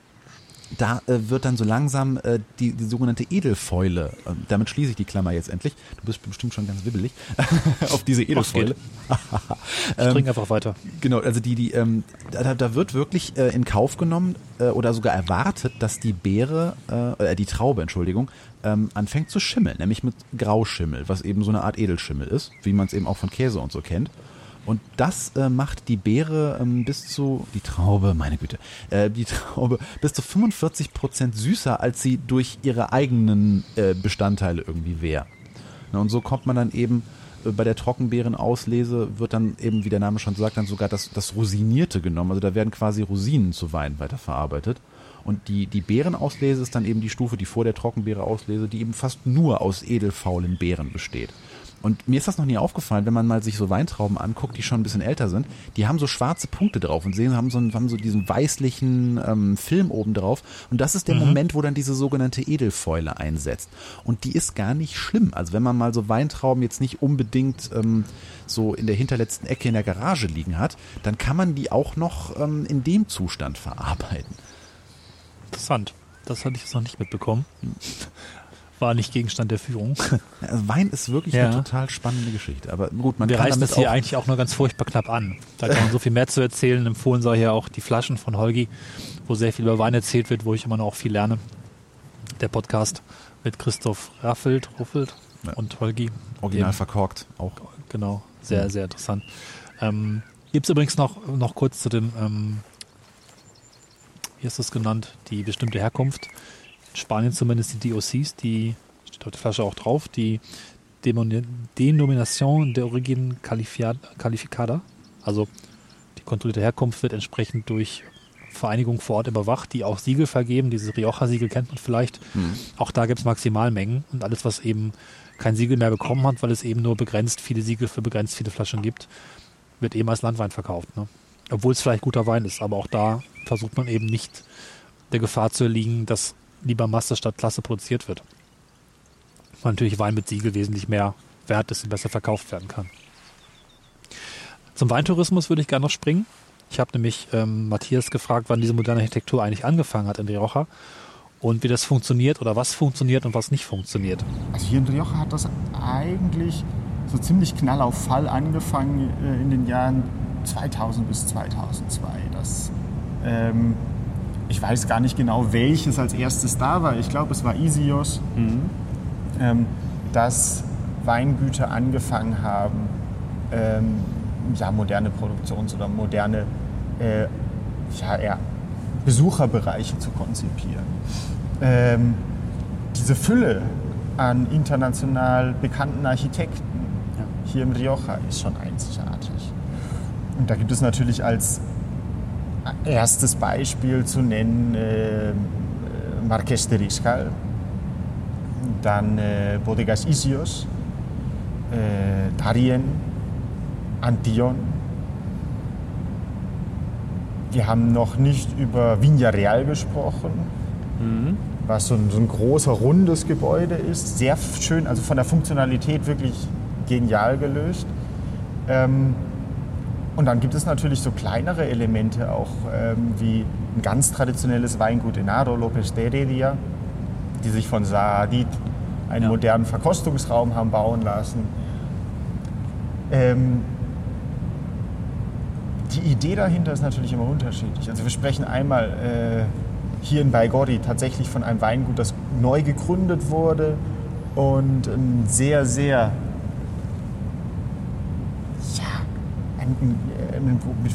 da äh, wird dann so langsam äh, die, die sogenannte Edelfäule, äh, damit schließe ich die Klammer jetzt endlich, du bist bestimmt schon ganz wibbelig, *laughs* auf diese Edelfäule. *laughs* Ich trinke einfach weiter. Genau, also die, die, ähm, da, da wird wirklich äh, in Kauf genommen äh, oder sogar erwartet, dass die Beere, äh, äh, die Traube, Entschuldigung, ähm, anfängt zu schimmeln, nämlich mit Grauschimmel, was eben so eine Art Edelschimmel ist, wie man es eben auch von Käse und so kennt. Und das äh, macht die Beere ähm, bis zu, die Traube, meine Güte, äh, die Traube bis zu 45 Prozent süßer, als sie durch ihre eigenen äh, Bestandteile irgendwie wäre. Na, und so kommt man dann eben äh, bei der Trockenbeerenauslese wird dann eben, wie der Name schon sagt, dann sogar das, das Rosinierte genommen. Also da werden quasi Rosinen zu Wein weiterverarbeitet. Und die, die Beerenauslese ist dann eben die Stufe, die vor der Trockenbeere-Auslese, die eben fast nur aus edelfaulen Beeren besteht. Und mir ist das noch nie aufgefallen, wenn man mal sich so Weintrauben anguckt, die schon ein bisschen älter sind, die haben so schwarze Punkte drauf und sehen, haben so, einen- haben so diesen weißlichen ähm, Film oben drauf. Und das ist der Moment, wo dann diese sogenannte Edelfäule einsetzt. Und die ist gar nicht schlimm. Also wenn man mal so Weintrauben jetzt nicht unbedingt ähm, so in der hinterletzten Ecke in der Garage liegen hat, dann kann man die auch noch ähm, in dem Zustand verarbeiten. Interessant. Das hatte ich jetzt noch nicht mitbekommen. *laughs* War nicht Gegenstand der Führung. *laughs* Also Wein ist wirklich Ja. eine total spannende Geschichte. Aber gut, man Wir kann reißen das hier eigentlich auch nur ganz furchtbar knapp an. Da kann man so viel mehr zu erzählen. Empfohlen sei ja auch die Flaschen von Holgi, wo sehr viel über Wein erzählt wird, wo ich immer noch auch viel lerne. Der Podcast mit Christoph Raffelt, Ruffelt Ja. und Holgi. original Dem- verkorkt. Auch Genau, sehr, sehr interessant. Ähm, Gibt es übrigens noch, noch kurz zu dem, ähm, wie ist das genannt, die bestimmte Herkunft. Spanien zumindest die DOCs, die steht auf der Flasche auch drauf, die Denomination de Origin Calificada. Also die kontrollierte Herkunft wird entsprechend durch Vereinigung vor Ort überwacht, die auch Siegel vergeben. Dieses Rioja-Siegel kennt man vielleicht. Auch da gibt es Maximalmengen und alles, was eben kein Siegel mehr bekommen hat, weil es eben nur begrenzt viele Siegel für begrenzt viele Flaschen gibt, wird eben als Landwein verkauft. Ne? Obwohl es vielleicht guter Wein ist, aber auch da versucht man eben nicht der Gefahr zu erliegen, dass lieber Masse statt Klasse produziert wird. Weil natürlich Wein mit Siegel wesentlich mehr wert ist und besser verkauft werden kann. Zum Weintourismus würde ich gerne noch springen. Ich habe nämlich ähm, Matthias gefragt, wann diese moderne Architektur eigentlich angefangen hat in Rioja und wie das funktioniert oder was funktioniert und was nicht funktioniert. Also hier in Rioja hat das eigentlich so ziemlich knall auf Fall angefangen äh, in den Jahren 2000 bis 2002. Das, ähm, ich weiß gar nicht genau, welches als erstes da war. Ich glaube, es war Isios, ähm, dass Weingüter angefangen haben, ähm, ja, moderne Produktions- oder moderne äh, ja, eher Besucherbereiche zu konzipieren. Ähm, diese Fülle an international bekannten Architekten hier im Rioja ist schon einzigartig. Und da gibt es natürlich als erstes Beispiel zu nennen äh, äh, Marqués de Riscal, dann äh, Bodegas Isios, äh, Darien, Antillon. Wir haben noch nicht über Viña Real gesprochen, was so ein, so ein großer, rundes Gebäude ist. Sehr schön, also von der Funktionalität wirklich genial gelöst. Ähm, und dann gibt es natürlich so kleinere Elemente auch, ähm, wie ein ganz traditionelles Weingut in Aro, López de Heredia, die sich von Saadit einen Ja. modernen Verkostungsraum haben bauen lassen. Ähm, die Idee dahinter ist natürlich immer unterschiedlich. Also wir sprechen einmal äh, hier in Baigorri tatsächlich von einem Weingut, das neu gegründet wurde und ein sehr, sehr ein, mit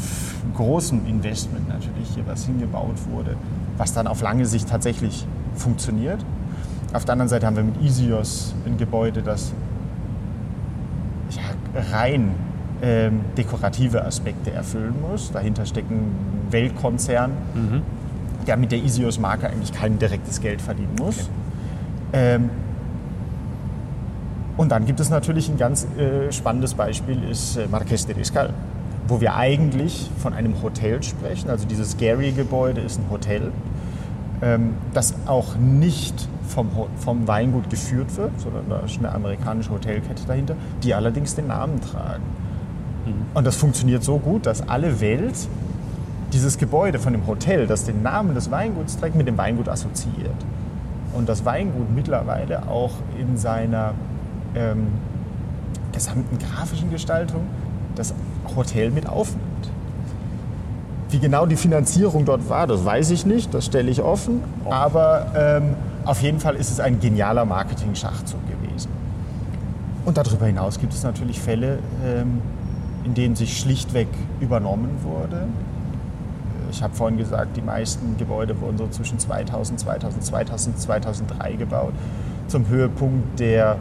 großem Investment natürlich hier was hingebaut wurde, was dann auf lange Sicht tatsächlich funktioniert. Auf der anderen Seite haben wir mit Isios ein Gebäude, das ja, rein ähm, dekorative Aspekte erfüllen muss. Dahinter steckt ein Weltkonzern, Mhm. der mit der Isios-Marke eigentlich kein direktes Geld verdienen muss. Ähm, und dann gibt es natürlich ein ganz äh, spannendes Beispiel, ist äh, Marqués de Riscal, wo wir eigentlich von einem Hotel sprechen. Also dieses Gary-Gebäude ist ein Hotel, ähm, das auch nicht vom, vom Weingut geführt wird, sondern da ist eine amerikanische Hotelkette dahinter, die allerdings den Namen tragen. Und das funktioniert so gut, dass alle Welt dieses Gebäude von dem Hotel, das den Namen des Weinguts trägt, mit dem Weingut assoziiert. Und das Weingut mittlerweile auch in seiner ähm, gesamten grafischen Gestaltung das Hotel mit aufnimmt. Wie genau die Finanzierung dort war, das weiß ich nicht, das stelle ich offen. Aber ähm, auf jeden Fall ist es ein genialer Marketing-Schachzug gewesen. Und darüber hinaus gibt es natürlich Fälle, ähm, in denen sich schlichtweg übernommen wurde. Ich habe vorhin gesagt, die meisten Gebäude wurden so zwischen 2000, 2000, 2000, 2003 gebaut. Zum Höhepunkt der,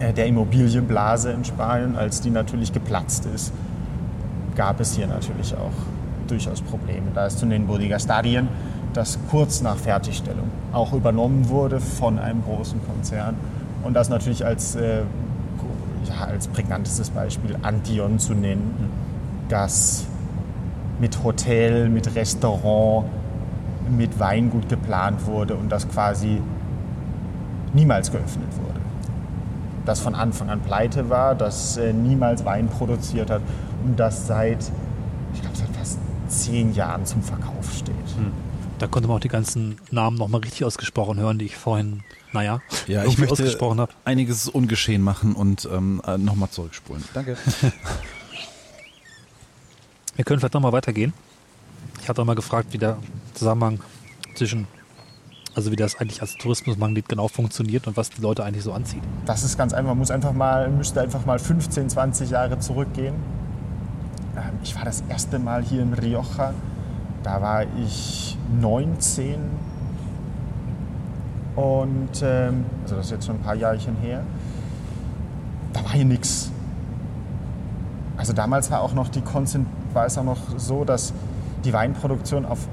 der Immobilienblase in Spanien, als die natürlich geplatzt ist, gab es hier natürlich auch durchaus Probleme. Da ist zu nennen Bodegastarien, das kurz nach Fertigstellung auch übernommen wurde von einem großen Konzern. Und das natürlich als, äh, ja, als prägnantestes Beispiel Antion zu nennen, das mit Hotel, mit Restaurant, mit Weingut geplant wurde und das quasi niemals geöffnet wurde. Das von Anfang an pleite war, das äh, niemals Wein produziert hat und das seit, ich glaube, seit fast zehn Jahren zum Verkauf steht. Da konnte man auch die ganzen Namen nochmal richtig ausgesprochen hören, die ich vorhin, naja, Ja, ich möchte ausgesprochen habe. einiges ungeschehen machen und ähm, nochmal zurückspulen. Danke. *laughs* Wir können vielleicht nochmal weitergehen. Ich hatte auch mal gefragt, wie der Zusammenhang zwischen, also wie das eigentlich als Tourismusmagnet genau funktioniert und was die Leute eigentlich so anzieht. Das ist ganz einfach, man muss einfach mal, müsste einfach mal 15, 20 Jahre zurückgehen. Ähm, Ich war das erste Mal hier in Rioja, da war ich 19 und ähm, also das ist jetzt schon ein paar Jahrchen her. Da war hier nichts. Also damals war auch noch die Konzent war es auch noch so, dass die Weinproduktion auf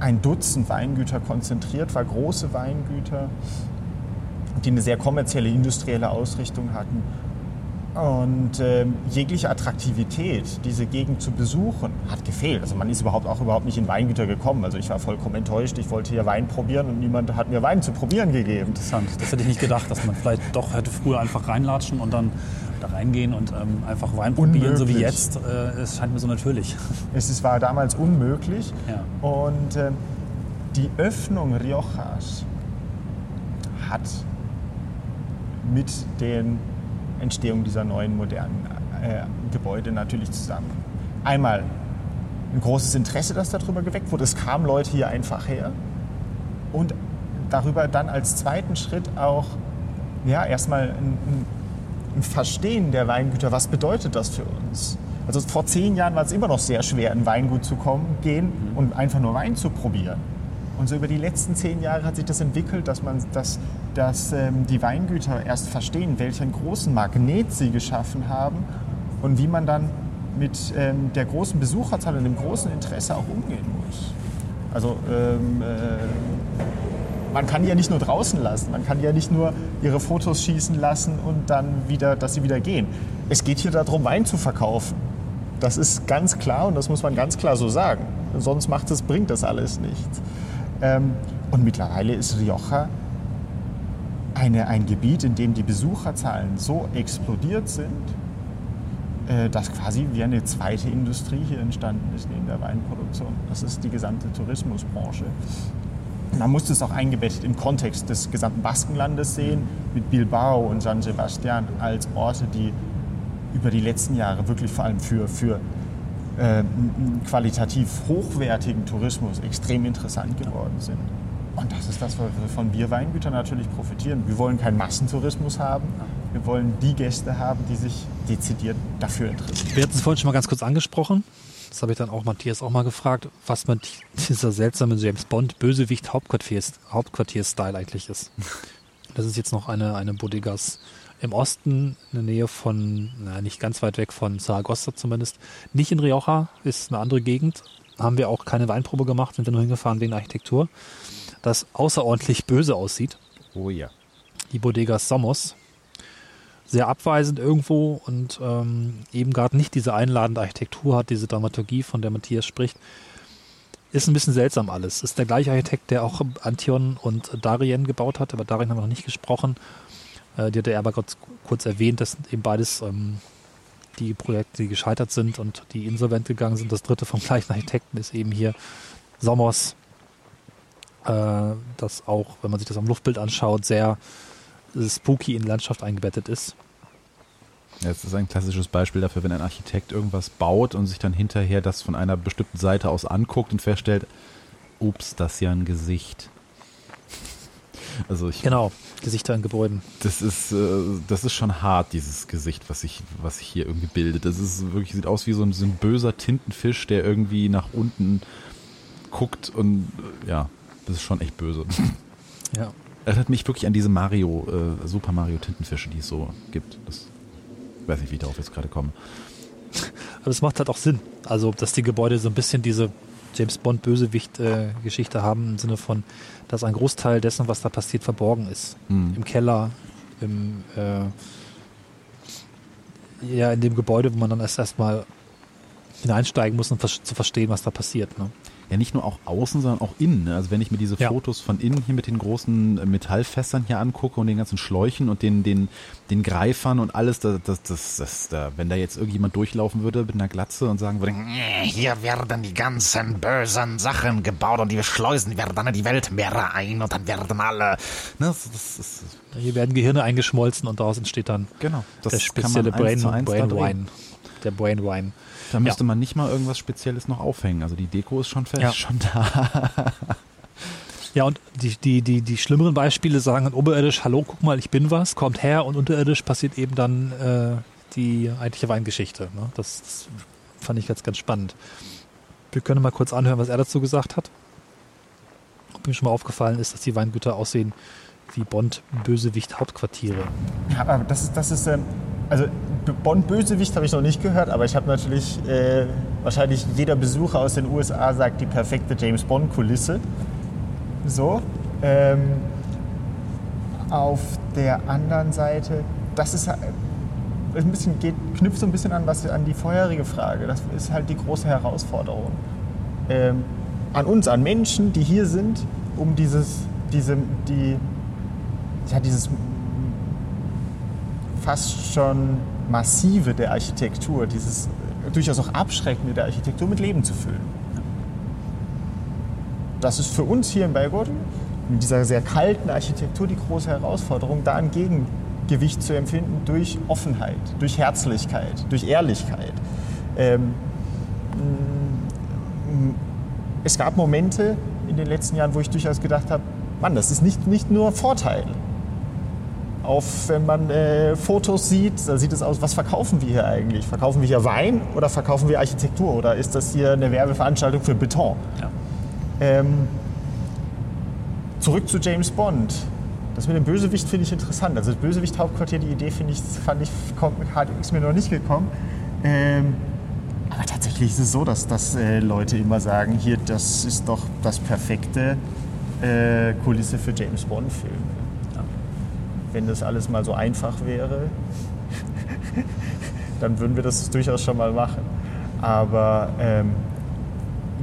ein Dutzend Weingüter konzentriert war, große Weingüter die eine sehr kommerzielle, industrielle Ausrichtung hatten. Und ähm, jegliche Attraktivität, diese Gegend zu besuchen, hat gefehlt. Also man ist überhaupt auch überhaupt nicht in Weingüter gekommen. Also ich war vollkommen enttäuscht. Ich wollte hier Wein probieren und niemand hat mir Wein zu probieren gegeben. Interessant. Das hätte ich nicht gedacht, dass man vielleicht doch hätte früher einfach reinlatschen und dann da reingehen und ähm, einfach Wein probieren, so wie jetzt. Äh, es scheint mir so natürlich. *laughs* Es ist- war damals unmöglich. Ja. Und ähm, die Öffnung Riojas hat mit den Entstehung dieser neuen modernen äh, Gebäude natürlich zusammen. Einmal ein großes Interesse, das darüber geweckt wurde. Es kamen Leute hier einfach her. Und darüber dann als zweiten Schritt auch ja, erstmal ein, ein, ein Verstehen der Weingüter. Was bedeutet das für uns? Also vor zehn Jahren war es immer noch sehr schwer, in Weingut zu kommen, gehen und einfach nur Wein zu probieren. Und so über die letzten zehn Jahre hat sich das entwickelt, dass, man, dass, dass ähm, die Weingüter erst verstehen, welchen großen Magnet sie geschaffen haben und wie man dann mit ähm, der großen Besucherzahl und dem großen Interesse auch umgehen muss. Also ähm, äh, man kann die ja nicht nur draußen lassen, man kann die ja nicht nur ihre Fotos schießen lassen und dann wieder, dass sie wieder gehen. Es geht hier darum, Wein zu verkaufen. Das ist ganz klar und das muss man ganz klar so sagen. Sonst macht es, bringt das alles nichts. Ähm, und mittlerweile ist Rioja eine, ein Gebiet, in dem die Besucherzahlen so explodiert sind, äh, dass quasi wie eine zweite Industrie hier entstanden ist neben der Weinproduktion. Das ist die gesamte Tourismusbranche. Man muss das auch eingebettet im Kontext des gesamten Baskenlandes sehen, mit Bilbao und San Sebastian als Orte, die über die letzten Jahre wirklich vor allem für, für äh, qualitativ hochwertigen Tourismus extrem interessant geworden sind. Und das ist das, wovon wir Weingüter natürlich profitieren. Wir wollen keinen Massentourismus haben. Wir wollen die Gäste haben, die sich dezidiert dafür interessieren. Wir hatten es vorhin schon mal ganz kurz angesprochen. Das habe ich dann auch Matthias auch mal gefragt, was man *laughs* dieser seltsame James Bond Bösewicht Hauptquartier, Hauptquartier-Style eigentlich ist. Das ist jetzt noch eine, eine Bodegas im Osten, in der Nähe von, na, nicht ganz weit weg von Zaragoza zumindest. Nicht in Rioja, ist eine andere Gegend. Haben wir auch keine Weinprobe gemacht, sind wir nur hingefahren wegen der Architektur. Das außerordentlich böse aussieht. Oh ja. die Bodegas Somos. Sehr abweisend irgendwo und ähm, eben gerade nicht diese einladende Architektur hat, diese Dramaturgie, von der Matthias spricht. Ist ein bisschen seltsam alles. Ist der gleiche Architekt, der auch Antion und Darien gebaut hat, aber Darien haben wir noch nicht gesprochen. Äh, die hat er aber kurz, kurz erwähnt, das sind eben beides ähm, die Projekte, die gescheitert sind und die insolvent gegangen sind. Das dritte vom gleichen Architekten ist eben hier Somos, äh, das auch, wenn man sich das am Luftbild anschaut, sehr spooky in Landschaft eingebettet ist. Ja, Es ist ein klassisches Beispiel dafür, wenn ein Architekt irgendwas baut und sich dann hinterher das von einer bestimmten Seite aus anguckt und feststellt, ups, das ist ja ein Gesicht. *laughs* Also ich, Genau, Gesichter in Gebäuden. das ist, äh, das ist schon hart, dieses Gesicht, was sich, was sich hier irgendwie bildet. Das ist wirklich, sieht aus wie so ein, so ein böser Tintenfisch, der irgendwie nach unten guckt und äh, ja, das ist schon echt böse. Ja. Erinnert mich wirklich an diese Mario, äh, Super Mario Tintenfische, die es so gibt. Das, ich weiß nicht, wie ich darauf jetzt gerade komme. Aber es macht halt auch Sinn. Also, dass die Gebäude so ein bisschen diese James Bond Bösewicht-Geschichte haben, im Sinne von, dass ein Großteil dessen, was da passiert, verborgen ist. Hm. Im Keller, im, äh, ja, in dem Gebäude, wo man dann erst erstmal hineinsteigen muss, um vers- zu verstehen, was da passiert. Ne? Ja, nicht nur auch außen, sondern auch innen. ne? Also wenn ich mir diese Ja. Fotos von innen hier mit den großen äh, Metallfässern hier angucke und den ganzen Schläuchen und den, den, den Greifern und alles, das, das, das, das, da, wenn da jetzt irgendjemand durchlaufen würde mit einer Glatze und sagen würde, Hier werden die ganzen bösen Sachen gebaut und die Schleusen werden dann in die Weltmeere ein und dann werden alle. ne, das, das, das, Hier werden Gehirne eingeschmolzen und daraus entsteht dann genau, das der spezielle Brain, Brain. Wine. Der Brain Wine. Da müsste Ja. man nicht mal irgendwas Spezielles noch aufhängen. Also die Deko ist schon fest, Ja. *laughs* schon da. Ja, und die, die, die, die schlimmeren Beispiele sagen dann oberirdisch, hallo, guck mal, ich bin was, kommt her und unterirdisch passiert eben dann äh, die eigentliche Weingeschichte. Ne? Das, das fand ich ganz, ganz spannend. Wir können mal kurz anhören, was er dazu gesagt hat. Ob ihm schon mal aufgefallen ist, dass die Weingüter aussehen wie Bond-Bösewicht-Hauptquartiere. Ja, aber das ist, das ist ähm, also Bond-Bösewicht habe ich noch nicht gehört, aber ich habe natürlich, äh, wahrscheinlich jeder Besucher aus den USA sagt die perfekte James Bond-Kulisse. So. Ähm, auf der anderen Seite, das ist halt- ein bisschen geht, knüpft so ein bisschen an, was an die vorherige Frage. Das ist halt die große Herausforderung. Ähm, an uns, an Menschen, die hier sind, um dieses, diese, die, ja, dieses fast schon massive der Architektur, dieses äh, durchaus auch abschreckende der Architektur mit Leben zu füllen. Das ist für uns hier in Belgorod in dieser sehr kalten Architektur die große Herausforderung, da ein Gegengewicht zu empfinden durch Offenheit, durch Herzlichkeit, durch Ehrlichkeit. Ähm, es gab Momente in den letzten Jahren, wo ich durchaus gedacht habe, Mann, das ist nicht, nicht nur Vorteil. Auf, wenn man äh, Fotos sieht, da sieht es aus, was verkaufen wir hier eigentlich? Verkaufen wir hier Wein oder verkaufen wir Architektur? Oder ist das hier eine Werbeveranstaltung für Beton? Ja. Ähm, zurück zu James Bond. Das mit dem Bösewicht finde ich interessant. Also das Bösewicht-Hauptquartier, die Idee finde ich, fand ich, kommt, ist mir noch nicht gekommen. Ähm, aber tatsächlich ist es so, dass, dass äh, Leute immer sagen, hier, das ist doch das perfekte äh, Kulisse für James Bond-Filme. Wenn das alles mal so einfach wäre, *laughs* dann würden wir das durchaus schon mal machen. Aber ähm,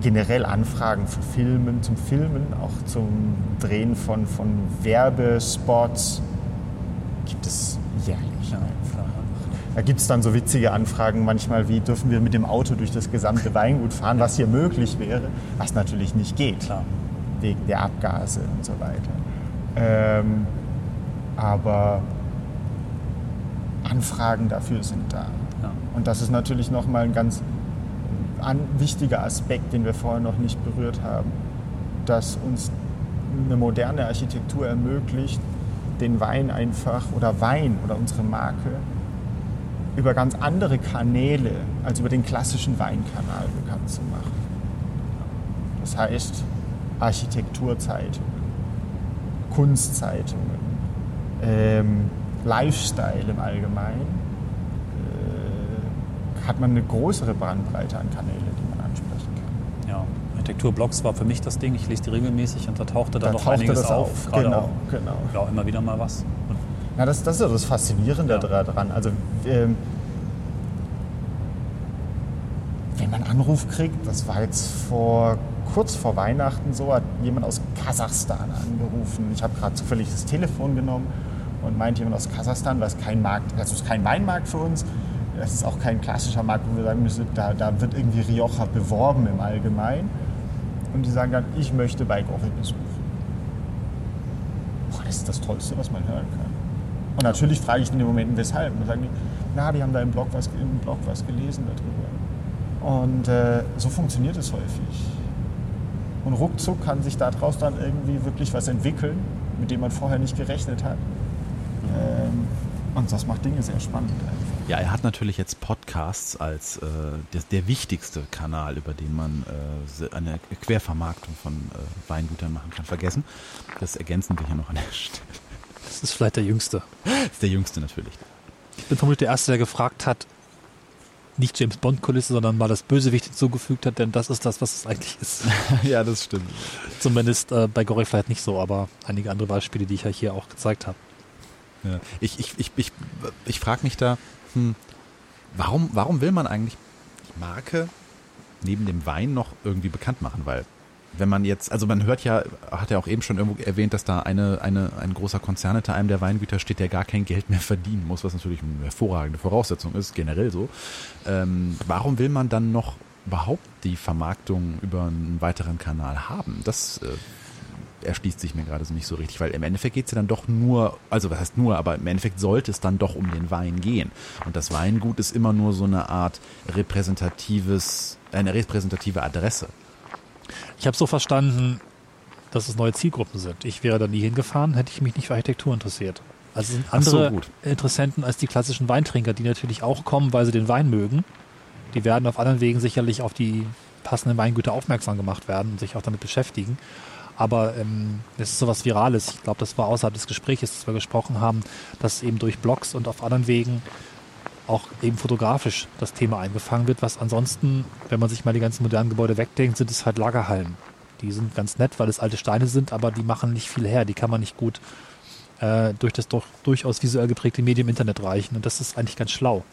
generell Anfragen für Filmen, zum Filmen, auch zum Drehen von, von Werbespots gibt es jährlich. einfach. Da gibt es dann so witzige Anfragen manchmal wie, dürfen wir mit dem Auto durch das gesamte *laughs* Weingut fahren, was hier möglich wäre, was natürlich nicht geht, Klar. wegen der Abgase und so weiter. Ähm, aber Anfragen dafür sind da. Ja. Und das ist natürlich nochmal ein ganz, ein wichtiger Aspekt, den wir vorher noch nicht berührt haben, dass uns eine moderne Architektur ermöglicht, den Wein einfach oder Wein oder unsere Marke über ganz andere Kanäle als über den klassischen Weinkanal bekannt zu machen. Das heißt Architekturzeitungen, Kunstzeitungen, ähm, Lifestyle im Allgemeinen, äh, hat man eine größere Bandbreite an Kanäle, die man ansprechen kann. Ja, Architekturblogs war für mich das Ding. Ich lese die regelmäßig und da tauchte dann Da noch tauchte einiges auf. auf, genau, auch, genau. Ja, immer wieder mal was. Und Ja, das, das ist ja das Faszinierende Ja. daran. Also, ähm, wenn man einen Anruf kriegt, das war jetzt vor kurz vor Weihnachten so, hat jemand aus Kasachstan angerufen. Ich habe gerade zufällig das Telefon genommen und meint jemand aus Kasachstan, was kein Markt, das ist kein Weinmarkt für uns. Das ist auch kein klassischer Markt, wo wir sagen müssen, da, da wird irgendwie Rioja beworben im Allgemeinen. Und die sagen dann, ich möchte bei Gorri besuchen. Boah, das ist das Tollste, was man hören kann. Und natürlich frage ich in den Momenten, weshalb. Und dann sagen die, na, die haben da im Blog was, im Blog was gelesen darüber. Und äh, so funktioniert es häufig. Und ruckzuck kann sich daraus dann irgendwie wirklich was entwickeln, mit dem man vorher nicht gerechnet hat. Ähm, und das macht Dinge sehr spannend einfach. Ja, er hat natürlich jetzt Podcasts als äh, der, der wichtigste Kanal, über den man äh, eine Quervermarktung von äh, Weingütern machen kann, vergessen. Das ergänzen wir hier noch an der *laughs* Stelle. das ist vielleicht der Jüngste. Das ist der jüngste natürlich. Ich bin vermutlich der Erste, der gefragt hat, nicht James Bond-Kulisse, sondern mal das Bösewicht hinzugefügt hat, denn das ist das, was es eigentlich ist. *laughs* ja, das stimmt. Zumindest äh, bei Gorik vielleicht nicht so, aber einige andere Beispiele, die ich ja hier auch gezeigt habe. Ja. Ich, ich, ich, ich, ich frage mich da, hm, warum, warum will man eigentlich die Marke neben dem Wein noch irgendwie bekannt machen? Weil wenn man jetzt, also man hört ja, hat er auch eben schon irgendwo erwähnt, dass da eine, eine, ein großer Konzern hinter einem der Weingüter steht, der gar kein Geld mehr verdienen muss, was natürlich eine hervorragende Voraussetzung ist, generell so. Ähm, warum will man dann noch überhaupt die Vermarktung über einen weiteren Kanal haben? Das äh, erschließt sich mir gerade so nicht so richtig, weil im Endeffekt geht es ja dann doch nur, also was heißt nur, aber im Endeffekt sollte es dann doch um den Wein gehen. Und das Weingut ist immer nur so eine Art repräsentatives, eine repräsentative Adresse. Ich habe so verstanden, dass es neue Zielgruppen sind. Ich wäre da nie hingefahren, hätte ich mich nicht für Architektur interessiert. Also es sind so, andere gut. Interessenten als die klassischen Weintrinker, die natürlich auch kommen, weil sie den Wein mögen. Die werden auf anderen Wegen sicherlich auf die passenden Weingüter aufmerksam gemacht werden und sich auch damit beschäftigen. Aber ähm, es ist sowas Virales. Ich glaube, das war außerhalb des Gesprächs, das wir gesprochen haben, dass eben durch Blogs und auf anderen Wegen auch eben fotografisch das Thema eingefangen wird, was ansonsten, wenn man sich mal die ganzen modernen Gebäude wegdenkt, sind es halt Lagerhallen. Die sind ganz nett, weil es alte Steine sind, aber die machen nicht viel her. Die kann man nicht gut äh, durch das doch durchaus visuell geprägte Medium Internet reichen. Und das ist eigentlich ganz schlau,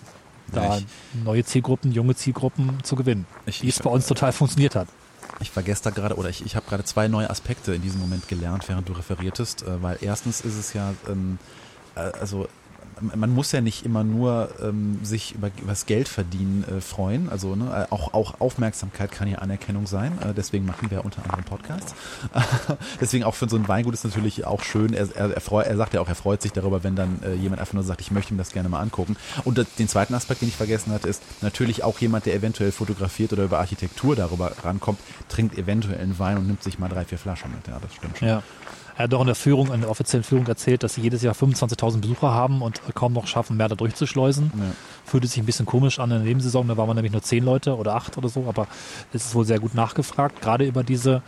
da ich- neue Zielgruppen, junge Zielgruppen zu gewinnen, Ich- wie es bei uns total funktioniert hat. Ich vergesse da gerade, oder ich, ich habe gerade zwei neue Aspekte in diesem Moment gelernt, während du referiertest, äh, weil erstens ist es ja, ähm, äh, also man muss ja nicht immer nur ähm, sich über, das Geld verdienen äh, freuen. Also ne, äh, auch, auch Aufmerksamkeit kann ja Anerkennung sein. Äh, deswegen machen wir unter anderem Podcasts. *laughs* deswegen auch für so ein Weingut ist natürlich auch schön. Er, er, er, freu, er sagt ja auch, er freut sich darüber, wenn dann äh, jemand einfach nur sagt, ich möchte mir das gerne mal angucken. Und den zweiten Aspekt, den ich vergessen hatte, ist natürlich auch jemand, der eventuell fotografiert oder über Architektur darüber rankommt, trinkt eventuell einen Wein und nimmt sich mal drei, vier Flaschen mit. Ja, das stimmt schon. Ja. Er hat doch in der Führung, in der offiziellen Führung erzählt, dass sie jedes Jahr 25.000 Besucher haben und kaum noch schaffen, mehr da durchzuschleusen. Ja. Fühlte sich ein bisschen komisch an in der Nebensaison, da waren wir nämlich nur zehn Leute oder acht oder so, aber es ist wohl sehr gut nachgefragt, gerade über diese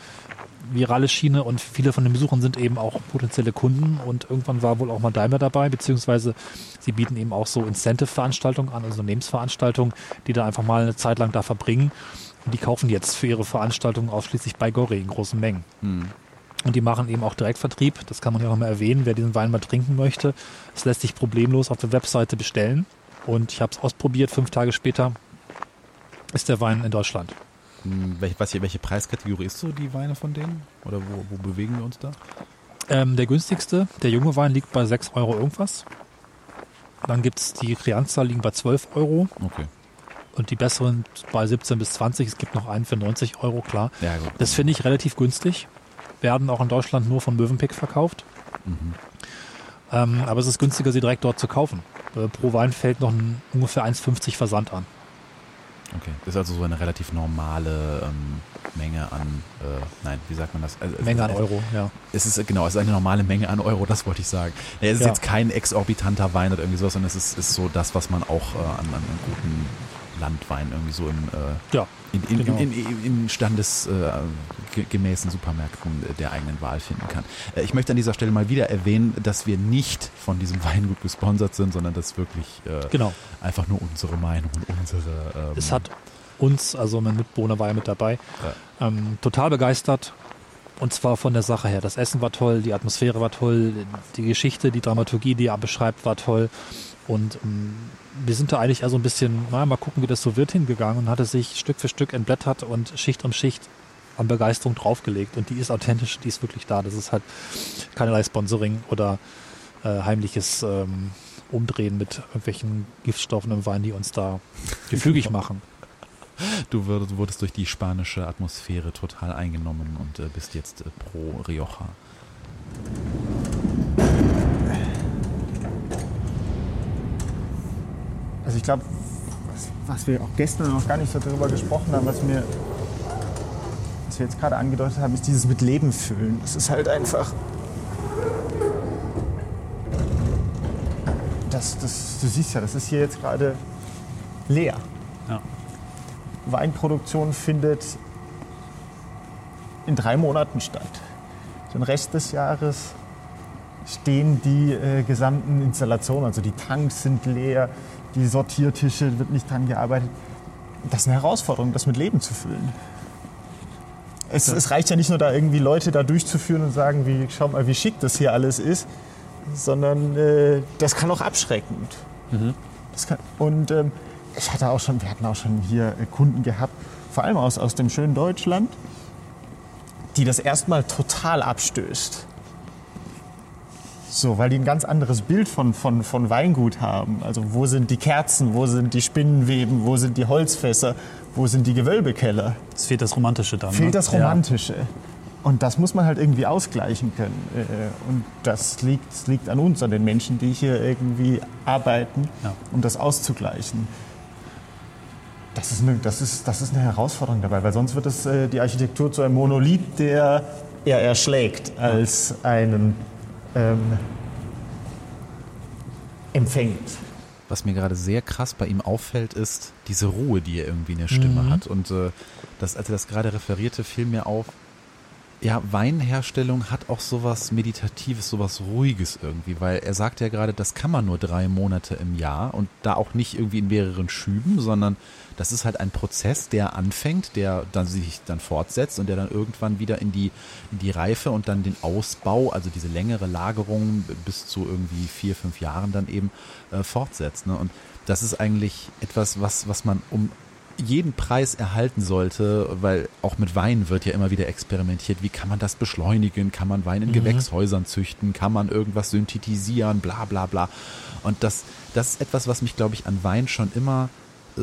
virale Schiene und viele von den Besuchern sind eben auch potenzielle Kunden und irgendwann war wohl auch mal Daimler dabei, beziehungsweise sie bieten eben auch so Incentive-Veranstaltungen an, also Unternehmensveranstaltungen, die da einfach mal eine Zeit lang da verbringen und die kaufen jetzt für ihre Veranstaltungen ausschließlich bei Goré in großen Mengen. Und die machen eben auch Direktvertrieb. Das kann man ja auch mal erwähnen, wer diesen Wein mal trinken möchte. Es lässt sich problemlos auf der Webseite bestellen. Und ich habe es ausprobiert. Fünf Tage später ist der Wein in Deutschland. Hm, Welche, was, hier- welche Preiskategorie ist so die Weine von denen? Oder wo, wo bewegen wir uns da? Ähm, der günstigste, der junge Wein, liegt bei 6 Euro irgendwas. Dann gibt es die Crianza, liegen bei 12 Euro. Okay. Und die besseren bei 17 bis 20. Es gibt noch einen für 90 Euro, klar. Ja, gut. Das finde ich relativ günstig. Werden auch in Deutschland nur von Mövenpick verkauft. Ähm, aber es ist günstiger, sie direkt dort zu kaufen. Äh, pro Wein fällt noch ein, ungefähr 1,50 Versand an. Okay, das ist also so eine relativ normale ähm, Menge an, äh, nein, wie sagt man das? Also, Menge an Euro, ja. Es ist, genau, es ist eine normale Menge an Euro, das wollte ich sagen. Es ist Ja. jetzt kein exorbitanter Wein oder irgendwie sowas, sondern es ist, ist so das, was man auch äh, an, an einem guten Landwein irgendwie so im, äh, Ja, in, in, genau. in, in, standesgemäßen Supermärkten äh, der eigenen Wahl finden kann. Äh, ich möchte an dieser Stelle mal wieder erwähnen, dass wir nicht von diesem *laughs* Weingut gesponsert sind, sondern das wirklich äh, genau. einfach nur unsere Meinung und unsere. Ähm, Es hat uns, also mein Mitbewohner war ja mit dabei, ähm, total begeistert. Und zwar von der Sache her. Das Essen war toll, die Atmosphäre war toll, die Geschichte, die Dramaturgie, die er beschreibt, war toll. Und ähm, wir sind da eigentlich also ein bisschen, na, mal gucken, wie das so wird, hingegangen und hatte sich Stück für Stück entblättert und Schicht um Schicht an Begeisterung draufgelegt. Und die ist authentisch, die ist wirklich da. Das ist halt keinerlei Sponsoring oder äh, heimliches ähm, Umdrehen mit irgendwelchen Giftstoffen im Wein, die uns da gefügig *laughs* machen. Du würdest, wurdest durch die spanische Atmosphäre total eingenommen und äh, bist jetzt äh, pro Rioja. Also ich glaube, was, was wir auch gestern noch gar nicht so darüber gesprochen haben, was mir, was wir jetzt gerade angedeutet haben, ist dieses mit Leben füllen. Es ist halt einfach. Das, das, du siehst ja, das ist hier jetzt gerade leer. Ja. Weinproduktion findet in drei Monaten statt. Den Rest des Jahres stehen die äh, gesamten Installationen, also die Tanks sind leer, die Sortiertische wird nicht dran gearbeitet. Das ist eine Herausforderung, das mit Leben zu füllen. Es, es reicht ja nicht nur da irgendwie Leute da durchzuführen und sagen, wie, schau mal, wie schick das hier alles ist, sondern äh, das kann auch abschreckend. Das kann, und ähm, ich hatte auch schon, wir hatten auch schon hier äh, Kunden gehabt, vor allem aus, aus dem schönen Deutschland, die das erstmal total abstößt. So, weil die ein ganz anderes Bild von, von, von Weingut haben. Also wo sind die Kerzen, wo sind die Spinnenweben, wo sind die Holzfässer, wo sind die Gewölbekeller? Es fehlt das Romantische dann. Fehlt ne? das Romantische. Und das muss man halt irgendwie ausgleichen können. Äh, Und das liegt, das liegt an uns, an den Menschen, die hier irgendwie arbeiten, Ja. um das auszugleichen. Das ist, eine, das, ist, das ist eine Herausforderung dabei, weil sonst wird es äh, die Architektur zu einem Monolith, der eher erschlägt, als einen ähm, empfängt. Was mir gerade sehr krass bei ihm auffällt, ist diese Ruhe, die er irgendwie in der Stimme hat. Und äh, das, als er das gerade referierte, fiel mir auf, ja, Weinherstellung hat auch sowas Meditatives, sowas Ruhiges irgendwie, weil er sagt ja gerade, das kann man nur drei Monate im Jahr und da auch nicht irgendwie in mehreren Schüben, sondern das ist halt ein Prozess, der anfängt, der dann sich dann fortsetzt und der dann irgendwann wieder in die, in die Reife und dann den Ausbau, also diese längere Lagerung bis zu irgendwie vier, fünf Jahren dann eben äh, fortsetzt. Ne? Und das ist eigentlich etwas, was, was man um jeden Preis erhalten sollte, weil auch mit Wein wird ja immer wieder experimentiert. Wie kann man das beschleunigen? Kann man Wein in Gewächshäusern züchten? Kann man irgendwas synthetisieren? Bla bla bla. Und das, das ist etwas, was mich, glaube ich, an Wein schon immer äh,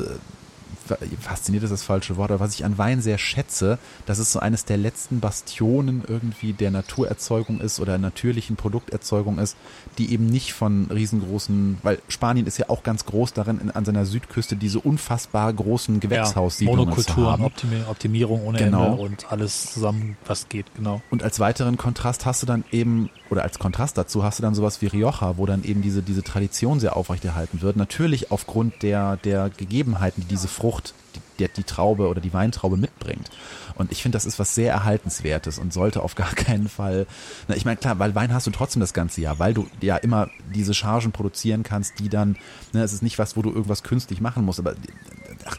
fasziniert ist das falsche Wort, aber was ich an Wein sehr schätze, dass es so eines der letzten Bastionen irgendwie der Naturerzeugung ist oder natürlichen Produkterzeugung ist, die eben nicht von riesengroßen, weil Spanien ist ja auch ganz groß darin, in, an seiner Südküste diese unfassbar großen Gewächshaussiedlungen zu Monokulturen, haben. Optimi Optimierung ohne Genau. Ende und alles zusammen, was geht, genau. Und als weiteren Kontrast hast du dann eben, oder als Kontrast dazu hast du dann sowas wie Rioja, wo dann eben diese, diese Tradition sehr aufrechterhalten wird. Natürlich aufgrund der, der Gegebenheiten, die diese Frucht, der, die Traube oder die Weintraube mitbringt. Und ich finde, das ist was sehr Erhaltenswertes und sollte auf *laughs* gar keinen Fall, na, ich meine, klar, weil Wein hast du trotzdem das ganze Jahr, weil du ja immer diese Chargen produzieren kannst, die dann, ne, es ist nicht was, wo du irgendwas künstlich machen musst, aber ach,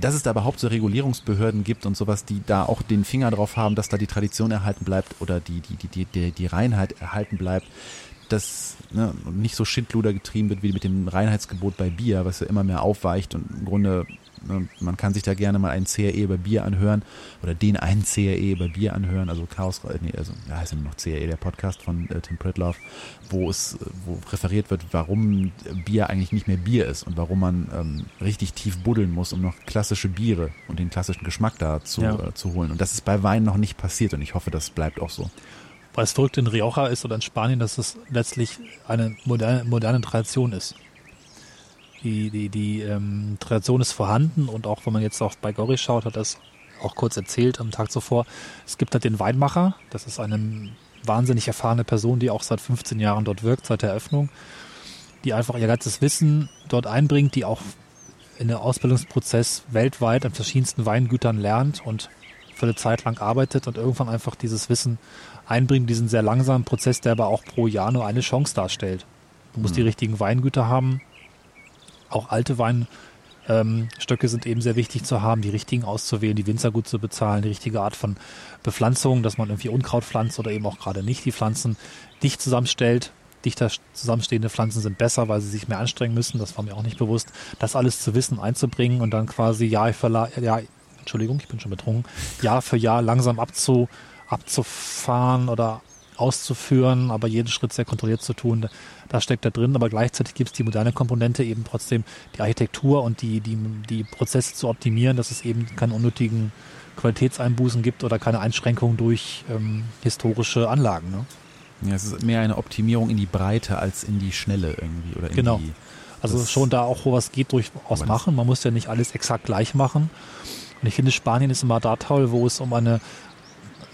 dass es da überhaupt so Regulierungsbehörden gibt und sowas, die da auch den Finger drauf haben, dass da die Tradition erhalten bleibt oder die, die, die, die, die, Reinheit erhalten bleibt, dass ne, nicht so Schindluder getrieben wird wie mit dem Reinheitsgebot bei Bier, was ja immer mehr aufweicht und im Grunde, man kann sich da gerne mal einen CRE über Bier anhören oder den einen CRE über Bier anhören, also Chaos, äh, nee, also ja, heißt ja nur noch CRE, der Podcast von äh, Tim Pritlove, wo es, äh, wo referiert wird, warum Bier eigentlich nicht mehr Bier ist und warum man ähm, richtig tief buddeln muss, um noch klassische Biere und den klassischen Geschmack da zu, Ja. äh, zu holen. Und das ist bei Wein noch nicht passiert und ich hoffe, das bleibt auch so. Weil es verrückt in Rioja ist oder in Spanien, dass es letztlich eine moderne, moderne Tradition ist. Die, die, die ähm, Tradition ist vorhanden und auch wenn man jetzt auch bei Gori schaut, hat das auch kurz erzählt am Tag zuvor. Es gibt halt den Weinmacher, das ist eine wahnsinnig erfahrene Person, die auch seit 15 Jahren dort wirkt, seit der Eröffnung, die einfach ihr ganzes Wissen dort einbringt, die auch in der Ausbildungsprozess weltweit an verschiedensten Weingütern lernt und für eine Zeit lang arbeitet und irgendwann einfach dieses Wissen einbringt, diesen sehr langsamen Prozess, der aber auch pro Jahr nur eine Chance darstellt. Du musst mhm. die richtigen Weingüter haben, auch alte Weinstöcke sind eben sehr wichtig zu haben, die richtigen auszuwählen, die Winzer gut zu bezahlen, die richtige Art von Bepflanzung, dass man irgendwie Unkraut pflanzt oder eben auch gerade nicht die Pflanzen dicht zusammenstellt. Dichter zusammenstehende Pflanzen sind besser, weil sie sich mehr anstrengen müssen. Das war mir auch nicht bewusst. Das alles zu wissen, einzubringen und dann quasi Jahr für Jahr, Entschuldigung, ich bin schon betrunken, Jahr für Jahr langsam abzu, abzufahren oder auszuführen, aber jeden Schritt sehr kontrolliert zu tun, das steckt da drin, aber gleichzeitig gibt es die moderne Komponente eben trotzdem die Architektur und die, die, die Prozesse zu optimieren, dass es eben keine unnötigen Qualitätseinbußen gibt oder keine Einschränkungen durch ähm, historische Anlagen. Ne? Ja, es ist mehr eine Optimierung in die Breite als in die Schnelle irgendwie. Oder genau. Die, also schon da auch, wo was geht, durchaus machen. Man muss ja nicht alles exakt gleich machen. Und ich finde, Spanien ist immer da toll, wo es um eine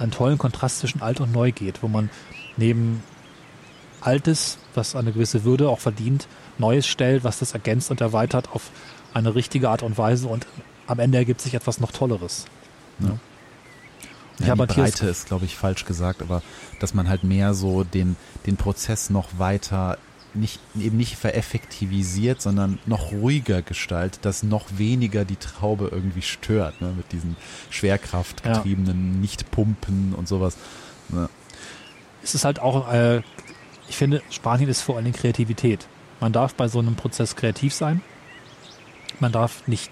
einen tollen Kontrast zwischen alt und neu geht, wo man neben Altes, was eine gewisse Würde auch verdient, Neues stellt, was das ergänzt und erweitert auf eine richtige Art und Weise und am Ende ergibt sich etwas noch Tolleres. Ja. Ich ja, die Breite ist, glaube ich, falsch gesagt, aber dass man halt mehr so den, den Prozess noch weiter nicht, eben nicht vereffektivisiert, sondern noch ruhiger gestaltet, dass noch weniger die Traube irgendwie stört, ne, mit diesen schwerkraftgetriebenen ja. Nichtpumpen und sowas. Ne. Es ist halt auch, äh, ich finde, Spanien ist vor allem Kreativität. Man darf bei so einem Prozess kreativ sein. Man darf nicht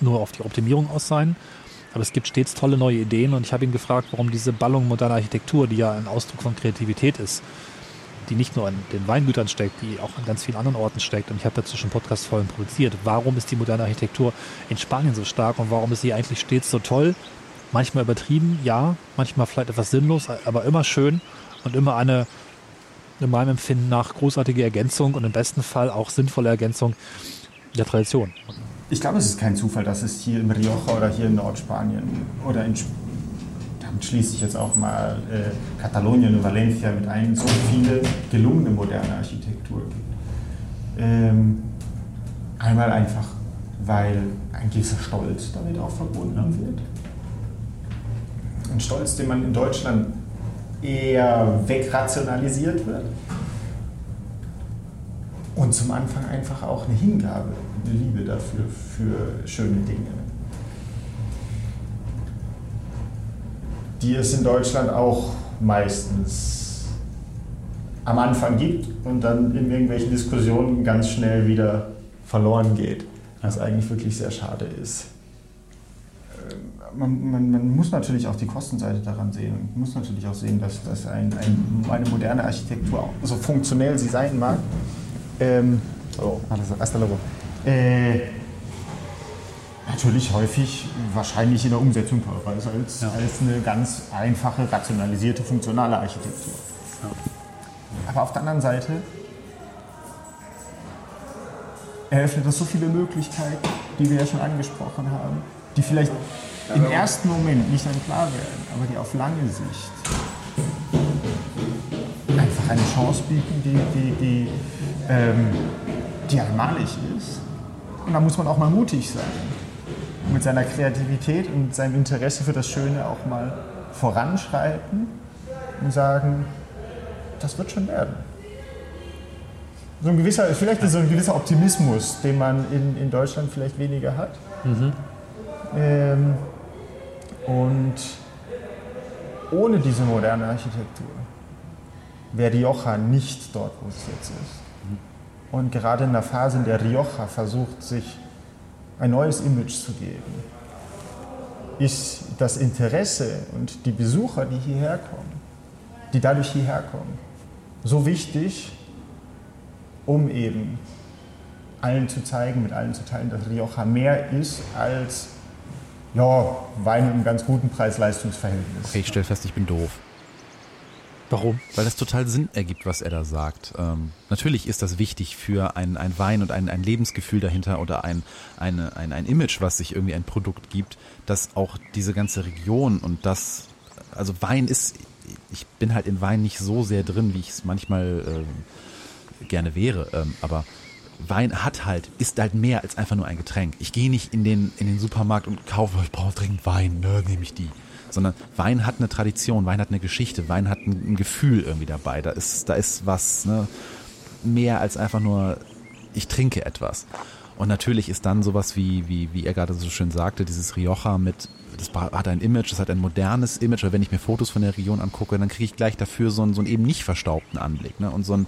nur auf die Optimierung aus sein, aber es gibt stets tolle neue Ideen und ich habe ihn gefragt, warum diese Ballung moderner Architektur, die ja ein Ausdruck von Kreativität ist, die nicht nur an den Weingütern steckt, die auch an ganz vielen anderen Orten steckt. Und ich habe dazu schon Podcast-Folgen produziert. Warum ist die moderne Architektur in Spanien so stark und warum ist sie eigentlich stets so toll? Manchmal übertrieben, ja, manchmal vielleicht etwas sinnlos, aber immer schön und immer eine, in meinem Empfinden nach, großartige Ergänzung und im besten Fall auch sinnvolle Ergänzung der Tradition. Ich glaube, es ist kein Zufall, dass es hier in Rioja oder hier in Nordspanien oder in Spanien schließe ich jetzt auch mal äh, Katalonien und Valencia mit ein, so viele gelungene moderne Architektur gibt. Ähm, einmal einfach, weil ein gewisser Stolz damit auch verbunden wird. Ein Stolz, den man in Deutschland eher wegrationalisiert wird. Und zum Anfang einfach auch eine Hingabe, eine Liebe dafür, für schöne Dinge. Die es in Deutschland auch meistens am Anfang gibt und dann in irgendwelchen Diskussionen ganz schnell wieder verloren geht, was eigentlich wirklich sehr schade ist. Ähm, man, man, man, muss natürlich auch die Kostenseite daran sehen und muss natürlich auch sehen, dass, dass ein, ein, eine moderne Architektur, so funktionell sie sein mag, ähm, oh, hasta luego, äh, natürlich häufig wahrscheinlich in der Umsetzung teurer ist als, ja. als eine ganz einfache, rationalisierte, funktionale Architektur. Ja. Aber auf der anderen Seite eröffnet das so viele Möglichkeiten, die wir ja schon angesprochen haben, die vielleicht im ersten Moment nicht dann klar werden, aber die auf lange Sicht einfach eine Chance bieten, die, die, die, ähm, die einmalig ist. Und da muss man auch mal mutig sein mit seiner Kreativität und seinem Interesse für das Schöne auch mal voranschreiten und sagen, das wird schon werden. So ein gewisser, vielleicht ist so ein gewisser Optimismus, den man in, in Deutschland vielleicht weniger hat. Mhm. Ähm, und ohne diese moderne Architektur wäre Rioja nicht dort, wo es jetzt ist. Und gerade in der Phase, in der Rioja versucht, sich ein neues Image zu geben, ist das Interesse und die Besucher, die hierher kommen, die dadurch hierher kommen, so wichtig, um eben allen zu zeigen, mit allen zu teilen, dass Rioja mehr ist als ja, Wein im ganz guten Preis-Leistungs-Verhältnis. Okay, ich stelle fest, ich bin doof. Warum? Weil das total Sinn ergibt, was er da sagt. Ähm, natürlich ist das wichtig für ein, ein Wein und ein, ein Lebensgefühl dahinter oder ein, eine, ein, ein Image, was sich irgendwie ein Produkt gibt, dass auch diese ganze Region und das, also Wein ist, ich bin halt in Wein nicht so sehr drin, wie ich es manchmal ähm, gerne wäre, ähm, aber Wein hat halt, ist halt mehr als einfach nur ein Getränk. Ich gehe nicht in den, in den Supermarkt und kaufe, ich brauche dringend Wein, ne, nehme ich die sondern Wein hat eine Tradition, Wein hat eine Geschichte, Wein hat ein, Gefühl irgendwie dabei. Da ist, da ist was ne, mehr als einfach nur, ich trinke etwas. Und natürlich ist dann sowas wie, wie, wie er gerade so schön sagte, dieses Rioja mit, das hat ein Image, das hat ein modernes Image, weil wenn ich mir Fotos von der Region angucke, dann kriege ich gleich dafür so einen, so einen eben nicht verstaubten Anblick. Ne? Und so ein,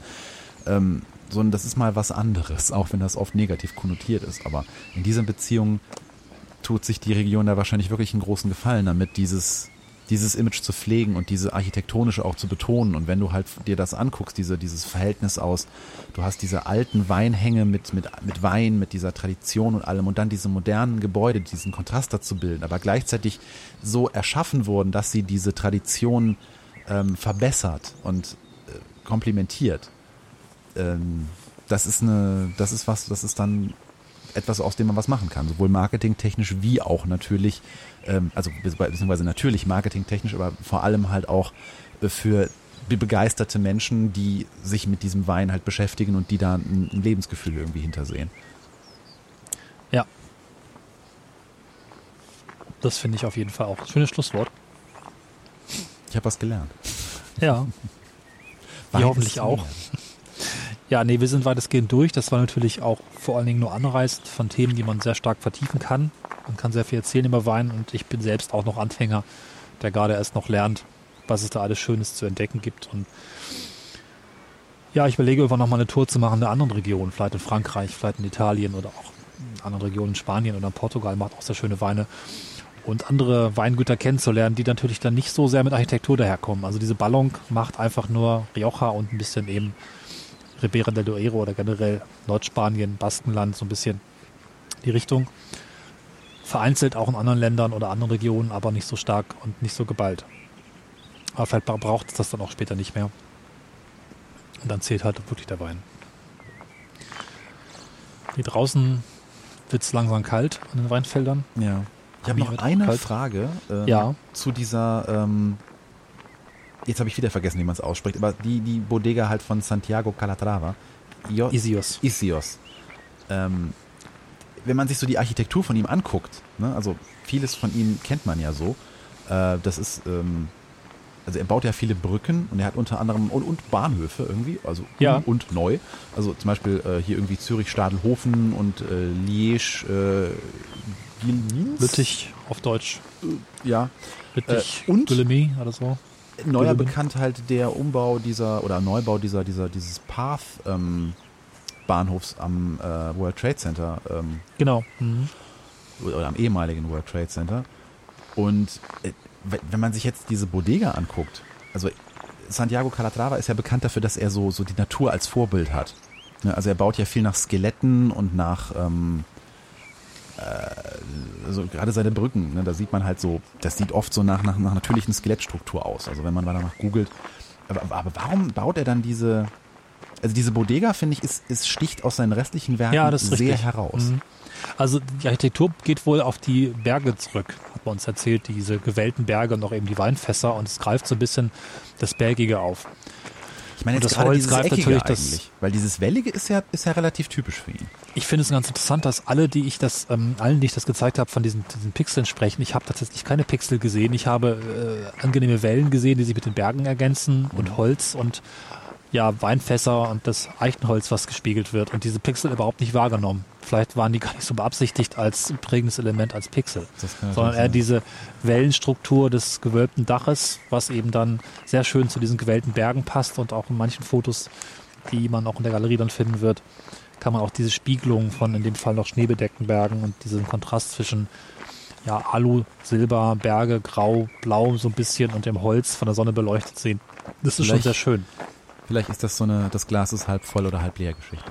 ähm, so ein, das ist mal was anderes, auch wenn das oft negativ konnotiert ist. Aber in dieser Beziehung tut sich die Region da wahrscheinlich wirklich einen großen Gefallen damit, dieses, dieses Image zu pflegen und diese architektonische auch zu betonen. Und wenn du halt dir das anguckst, diese, dieses Verhältnis aus, du hast diese alten Weinhänge mit, mit, mit Wein, mit dieser Tradition und allem und dann diese modernen Gebäude, diesen Kontrast dazu bilden, aber gleichzeitig so erschaffen wurden, dass sie diese Tradition ähm, verbessert und äh, komplementiert. Ähm, das ist eine, das ist was, das ist dann etwas, aus dem man was machen kann, sowohl marketingtechnisch wie auch natürlich, ähm, also beziehungsweise natürlich marketingtechnisch, aber vor allem halt auch äh, für begeisterte Menschen, die sich mit diesem Wein halt beschäftigen und die da ein, ein Lebensgefühl irgendwie hintersehen. Ja. Das finde ich auf jeden Fall auch. Schönes Schlusswort. Ich habe was gelernt. Ja. *laughs* Ihr hoffentlich auch. Ja, nee, wir sind weitestgehend durch. Das war natürlich auch vor allen Dingen nur anreißend von Themen, die man sehr stark vertiefen kann. Man kann sehr viel erzählen über Wein und ich bin selbst auch noch Anfänger, der gerade erst noch lernt, was es da alles Schönes zu entdecken gibt. Und ja, ich überlege irgendwann nochmal eine Tour zu machen in einer anderen Region, vielleicht in Frankreich, vielleicht in Italien oder auch in anderen Regionen, in Spanien oder in Portugal, macht auch sehr schöne Weine. Und andere Weingüter kennenzulernen, die natürlich dann nicht so sehr mit Architektur daherkommen. Also diese Ballon macht einfach nur Rioja und ein bisschen eben Ribera del Duero oder generell Nordspanien, Baskenland, so ein bisschen die Richtung. Vereinzelt auch in anderen Ländern oder anderen Regionen, aber nicht so stark und nicht so geballt. Aber vielleicht braucht es das dann auch später nicht mehr. Und dann zählt halt wirklich der Wein. Hier draußen wird es langsam kalt an den Weinfeldern. Ja. Ich habe noch eine kalt. Frage äh, ja. zu dieser ähm, jetzt habe ich wieder vergessen, wie man es ausspricht, aber die, die Bodega halt von Santiago Calatrava. Jo Isios. Isios. Ähm, wenn man sich so die Architektur von ihm anguckt, ne, also vieles von ihm kennt man ja so, äh, das ist, ähm, also er baut ja viele Brücken und er hat unter anderem und, und Bahnhöfe irgendwie, also ja. und, und neu. Also zum Beispiel äh, hier irgendwie Zürich, Stadelhofen und äh, Liège, äh, Lüttich auf Deutsch. Äh, ja. Lüttich, äh, und Guillemets oder so neuer bekannt halt der Umbau dieser oder Neubau dieser dieser dieses Path ähm, Bahnhofs am äh, World Trade Center. Ähm, genau. Mhm. Oder am ehemaligen World Trade Center. Und äh, wenn man sich jetzt diese Bodega anguckt, also Santiago Calatrava ist ja bekannt dafür, dass er so, so die Natur als Vorbild hat. Ne, also er baut ja viel nach Skeletten und nach ähm, äh, also gerade seine Brücken, ne, da sieht man halt so, das sieht oft so nach, nach, nach natürlichen Skelettstruktur aus. Also wenn man mal danach googelt. Aber, aber warum baut er dann diese, also diese Bodega, finde ich, ist, ist sticht aus seinen restlichen Werken ja, sehr richtig. heraus. Mhm. Also die Architektur geht wohl auf die Berge zurück, hat man uns erzählt, diese gewellten Berge und auch eben die Weinfässer und es greift so ein bisschen das Bergige auf. Ich meine, das Holz greift natürlich das, weil dieses Wellige ist ja, ist ja relativ typisch für ihn. Ich finde es ganz interessant, dass alle, die ich das, ähm, allen, die ich das gezeigt habe, von diesen, diesen Pixeln sprechen. Ich habe tatsächlich keine Pixel gesehen. Ich habe äh, angenehme Wellen gesehen, die sich mit den Bergen ergänzen mhm. und Holz und ja, Weinfässer und das Eichenholz, was gespiegelt wird und diese Pixel überhaupt nicht wahrgenommen. Vielleicht waren die *laughs* gar nicht so beabsichtigt als prägendes Element als Pixel, sondern eher diese Wellenstruktur des gewölbten Daches, was eben dann sehr schön zu diesen gewellten Bergen passt und auch in manchen Fotos, die man auch in der Galerie dann finden wird, kann man auch diese Spiegelung von in dem Fall noch schneebedeckten Bergen und diesen Kontrast zwischen ja, Alu, Silber, Berge, Grau, Blau so ein bisschen und dem Holz von der Sonne beleuchtet sehen. Das ist Vielleicht. schon sehr schön. Vielleicht ist das so eine, das Glas ist halb voll oder halb leer Geschichte.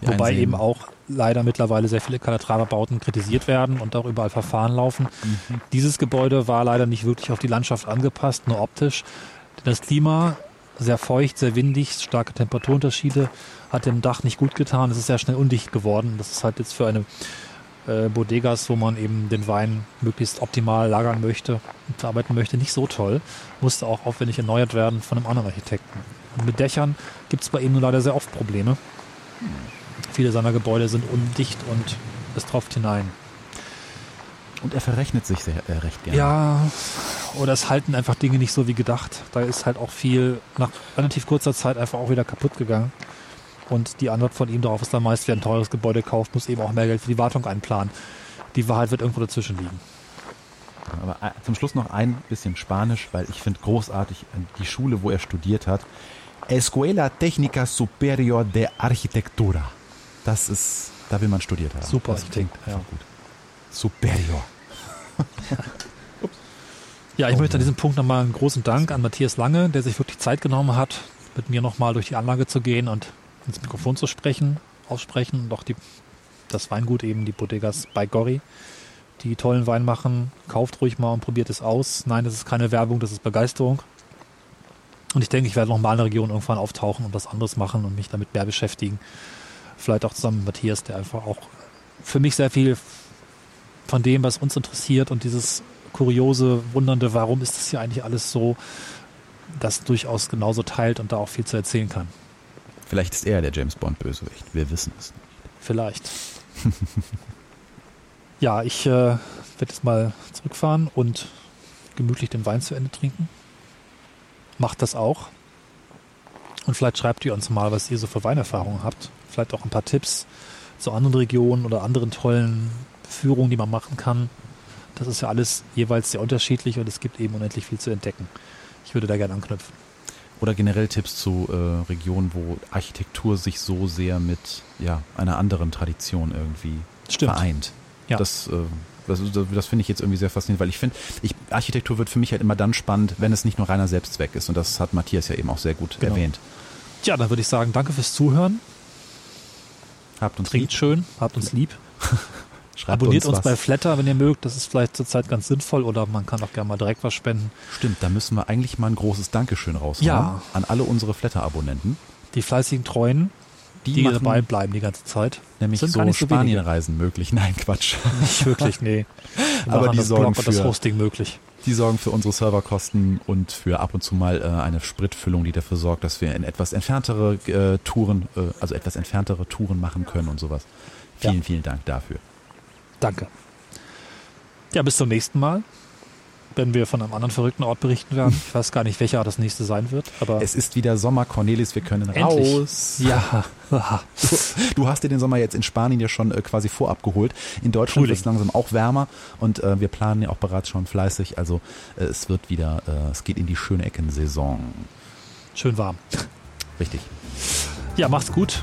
Die Wobei einsehen. eben auch leider mittlerweile sehr viele Calatrava-Bauten kritisiert werden und auch überall Verfahren laufen. Mhm. Dieses Gebäude war leider nicht wirklich auf die Landschaft angepasst, nur optisch. Das Klima, sehr feucht, sehr windig, starke Temperaturunterschiede, hat dem Dach nicht gut getan. Es ist sehr schnell undicht geworden. Das ist halt jetzt für eine äh, Bodegas, wo man eben den Wein möglichst optimal lagern möchte und verarbeiten möchte, nicht so toll. Musste auch aufwendig erneuert werden von einem anderen Architekten. Und mit Dächern gibt es bei ihm nur leider sehr oft Probleme. Viele seiner Gebäude sind undicht und es tropft hinein. Und er verrechnet sich sehr, äh, recht gerne. Ja, oder es halten einfach Dinge nicht so wie gedacht. Da ist halt auch viel nach relativ kurzer Zeit einfach auch wieder kaputt gegangen. Und die Antwort von ihm darauf ist dann meist, wer ein teures Gebäude kauft, muss eben auch mehr Geld für die Wartung einplanen. Die Wahrheit wird irgendwo dazwischen liegen. Aber äh, zum Schluss noch ein bisschen Spanisch, weil ich finde großartig äh, die Schule, wo er studiert hat. Escuela Técnica Superior de Arquitectura. Das ist, da will man studiert haben. Super, das klingt ja. einfach gut. Superior. *laughs* Ja, ich möchte an diesem Punkt nochmal einen großen Dank an Matthias Lange, der sich wirklich Zeit genommen hat, mit mir nochmal durch die Anlage zu gehen und ins Mikrofon zu sprechen, aussprechen und auch die, das Weingut eben, die Bodegas bei Gori, die tollen Wein machen. Kauft ruhig mal und probiert es aus. Nein, das ist keine Werbung, das ist Begeisterung. Und ich denke, ich werde noch mal in der Region irgendwann auftauchen und was anderes machen und mich damit mehr beschäftigen. Vielleicht auch zusammen mit Matthias, der einfach auch für mich sehr viel von dem, was uns interessiert und dieses kuriose, wundernde, warum ist das hier eigentlich alles so, das durchaus genauso teilt und da auch viel zu erzählen kann. Vielleicht ist er der James Bond Bösewicht. Wir wissen es. nicht. Vielleicht. *laughs* ja, ich äh, werde jetzt mal zurückfahren und gemütlich den Wein zu Ende trinken. Macht das auch. Und vielleicht schreibt ihr uns mal, was ihr so für Weinerfahrungen habt. Vielleicht auch ein paar Tipps zu anderen Regionen oder anderen tollen Führungen, die man machen kann. Das ist ja alles jeweils sehr unterschiedlich und es gibt eben unendlich viel zu entdecken. Ich würde da gerne anknüpfen. Oder generell Tipps zu äh, Regionen, wo Architektur sich so sehr mit ja, einer anderen Tradition irgendwie Stimmt. vereint. Ja. Das, äh, das, das finde ich jetzt irgendwie sehr faszinierend, weil ich finde, ich, Architektur wird für mich halt immer dann spannend, wenn es nicht nur reiner Selbstzweck ist. Und das hat Matthias ja eben auch sehr gut Genau. erwähnt. Tja, dann würde ich sagen, danke fürs Zuhören. Habt uns Trinkt lieb, schön, habt uns lieb. *laughs* schreibt Abonniert uns, was. bei Flatter, wenn ihr mögt. Das ist vielleicht zurzeit ganz sinnvoll oder man kann auch gerne mal direkt was spenden. Stimmt, da müssen wir eigentlich mal ein großes Dankeschön raushauen Ja. an alle unsere Flatter-Abonnenten. Die fleißigen Treuen, die, machen dabei bleiben die ganze Zeit. nämlich sind so so. Spanienreisen möglich. *laughs* Nein, Quatsch. Nicht wirklich, nee. Wir Aber die das sorgen Blog und das für- Hosting möglich. Die sorgen für unsere Serverkosten und für ab und zu mal äh, eine Spritfüllung, die dafür sorgt, dass wir in etwas entferntere äh, Touren, äh, also etwas entferntere Touren machen können und sowas. Vielen, Ja. vielen Dank dafür. Danke. Ja, bis zum nächsten Mal, wenn wir von einem anderen verrückten Ort berichten werden. Ich weiß gar nicht, welcher das nächste sein wird, aber Es ist wieder Sommer, Cornelis, wir können endlich. raus. Ja. *laughs* *laughs* Du hast dir den Sommer jetzt in Spanien ja schon äh, quasi vorab geholt. In Deutschland wird es langsam auch wärmer und äh, wir planen ja auch bereits schon fleißig. Also äh, es wird wieder, äh, es geht in die schöne Eckensaison. Schön warm. *laughs* Richtig. Ja, macht's gut.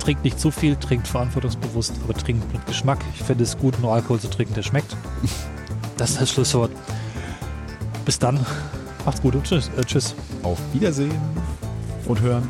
Trinkt nicht zu viel, trinkt verantwortungsbewusst, aber trinkt mit Geschmack. Ich finde es gut, nur Alkohol zu trinken, der schmeckt. Das ist das Schlusswort. Bis dann. Macht's gut und tschüss. Äh, tschüss. Auf Wiedersehen und hören.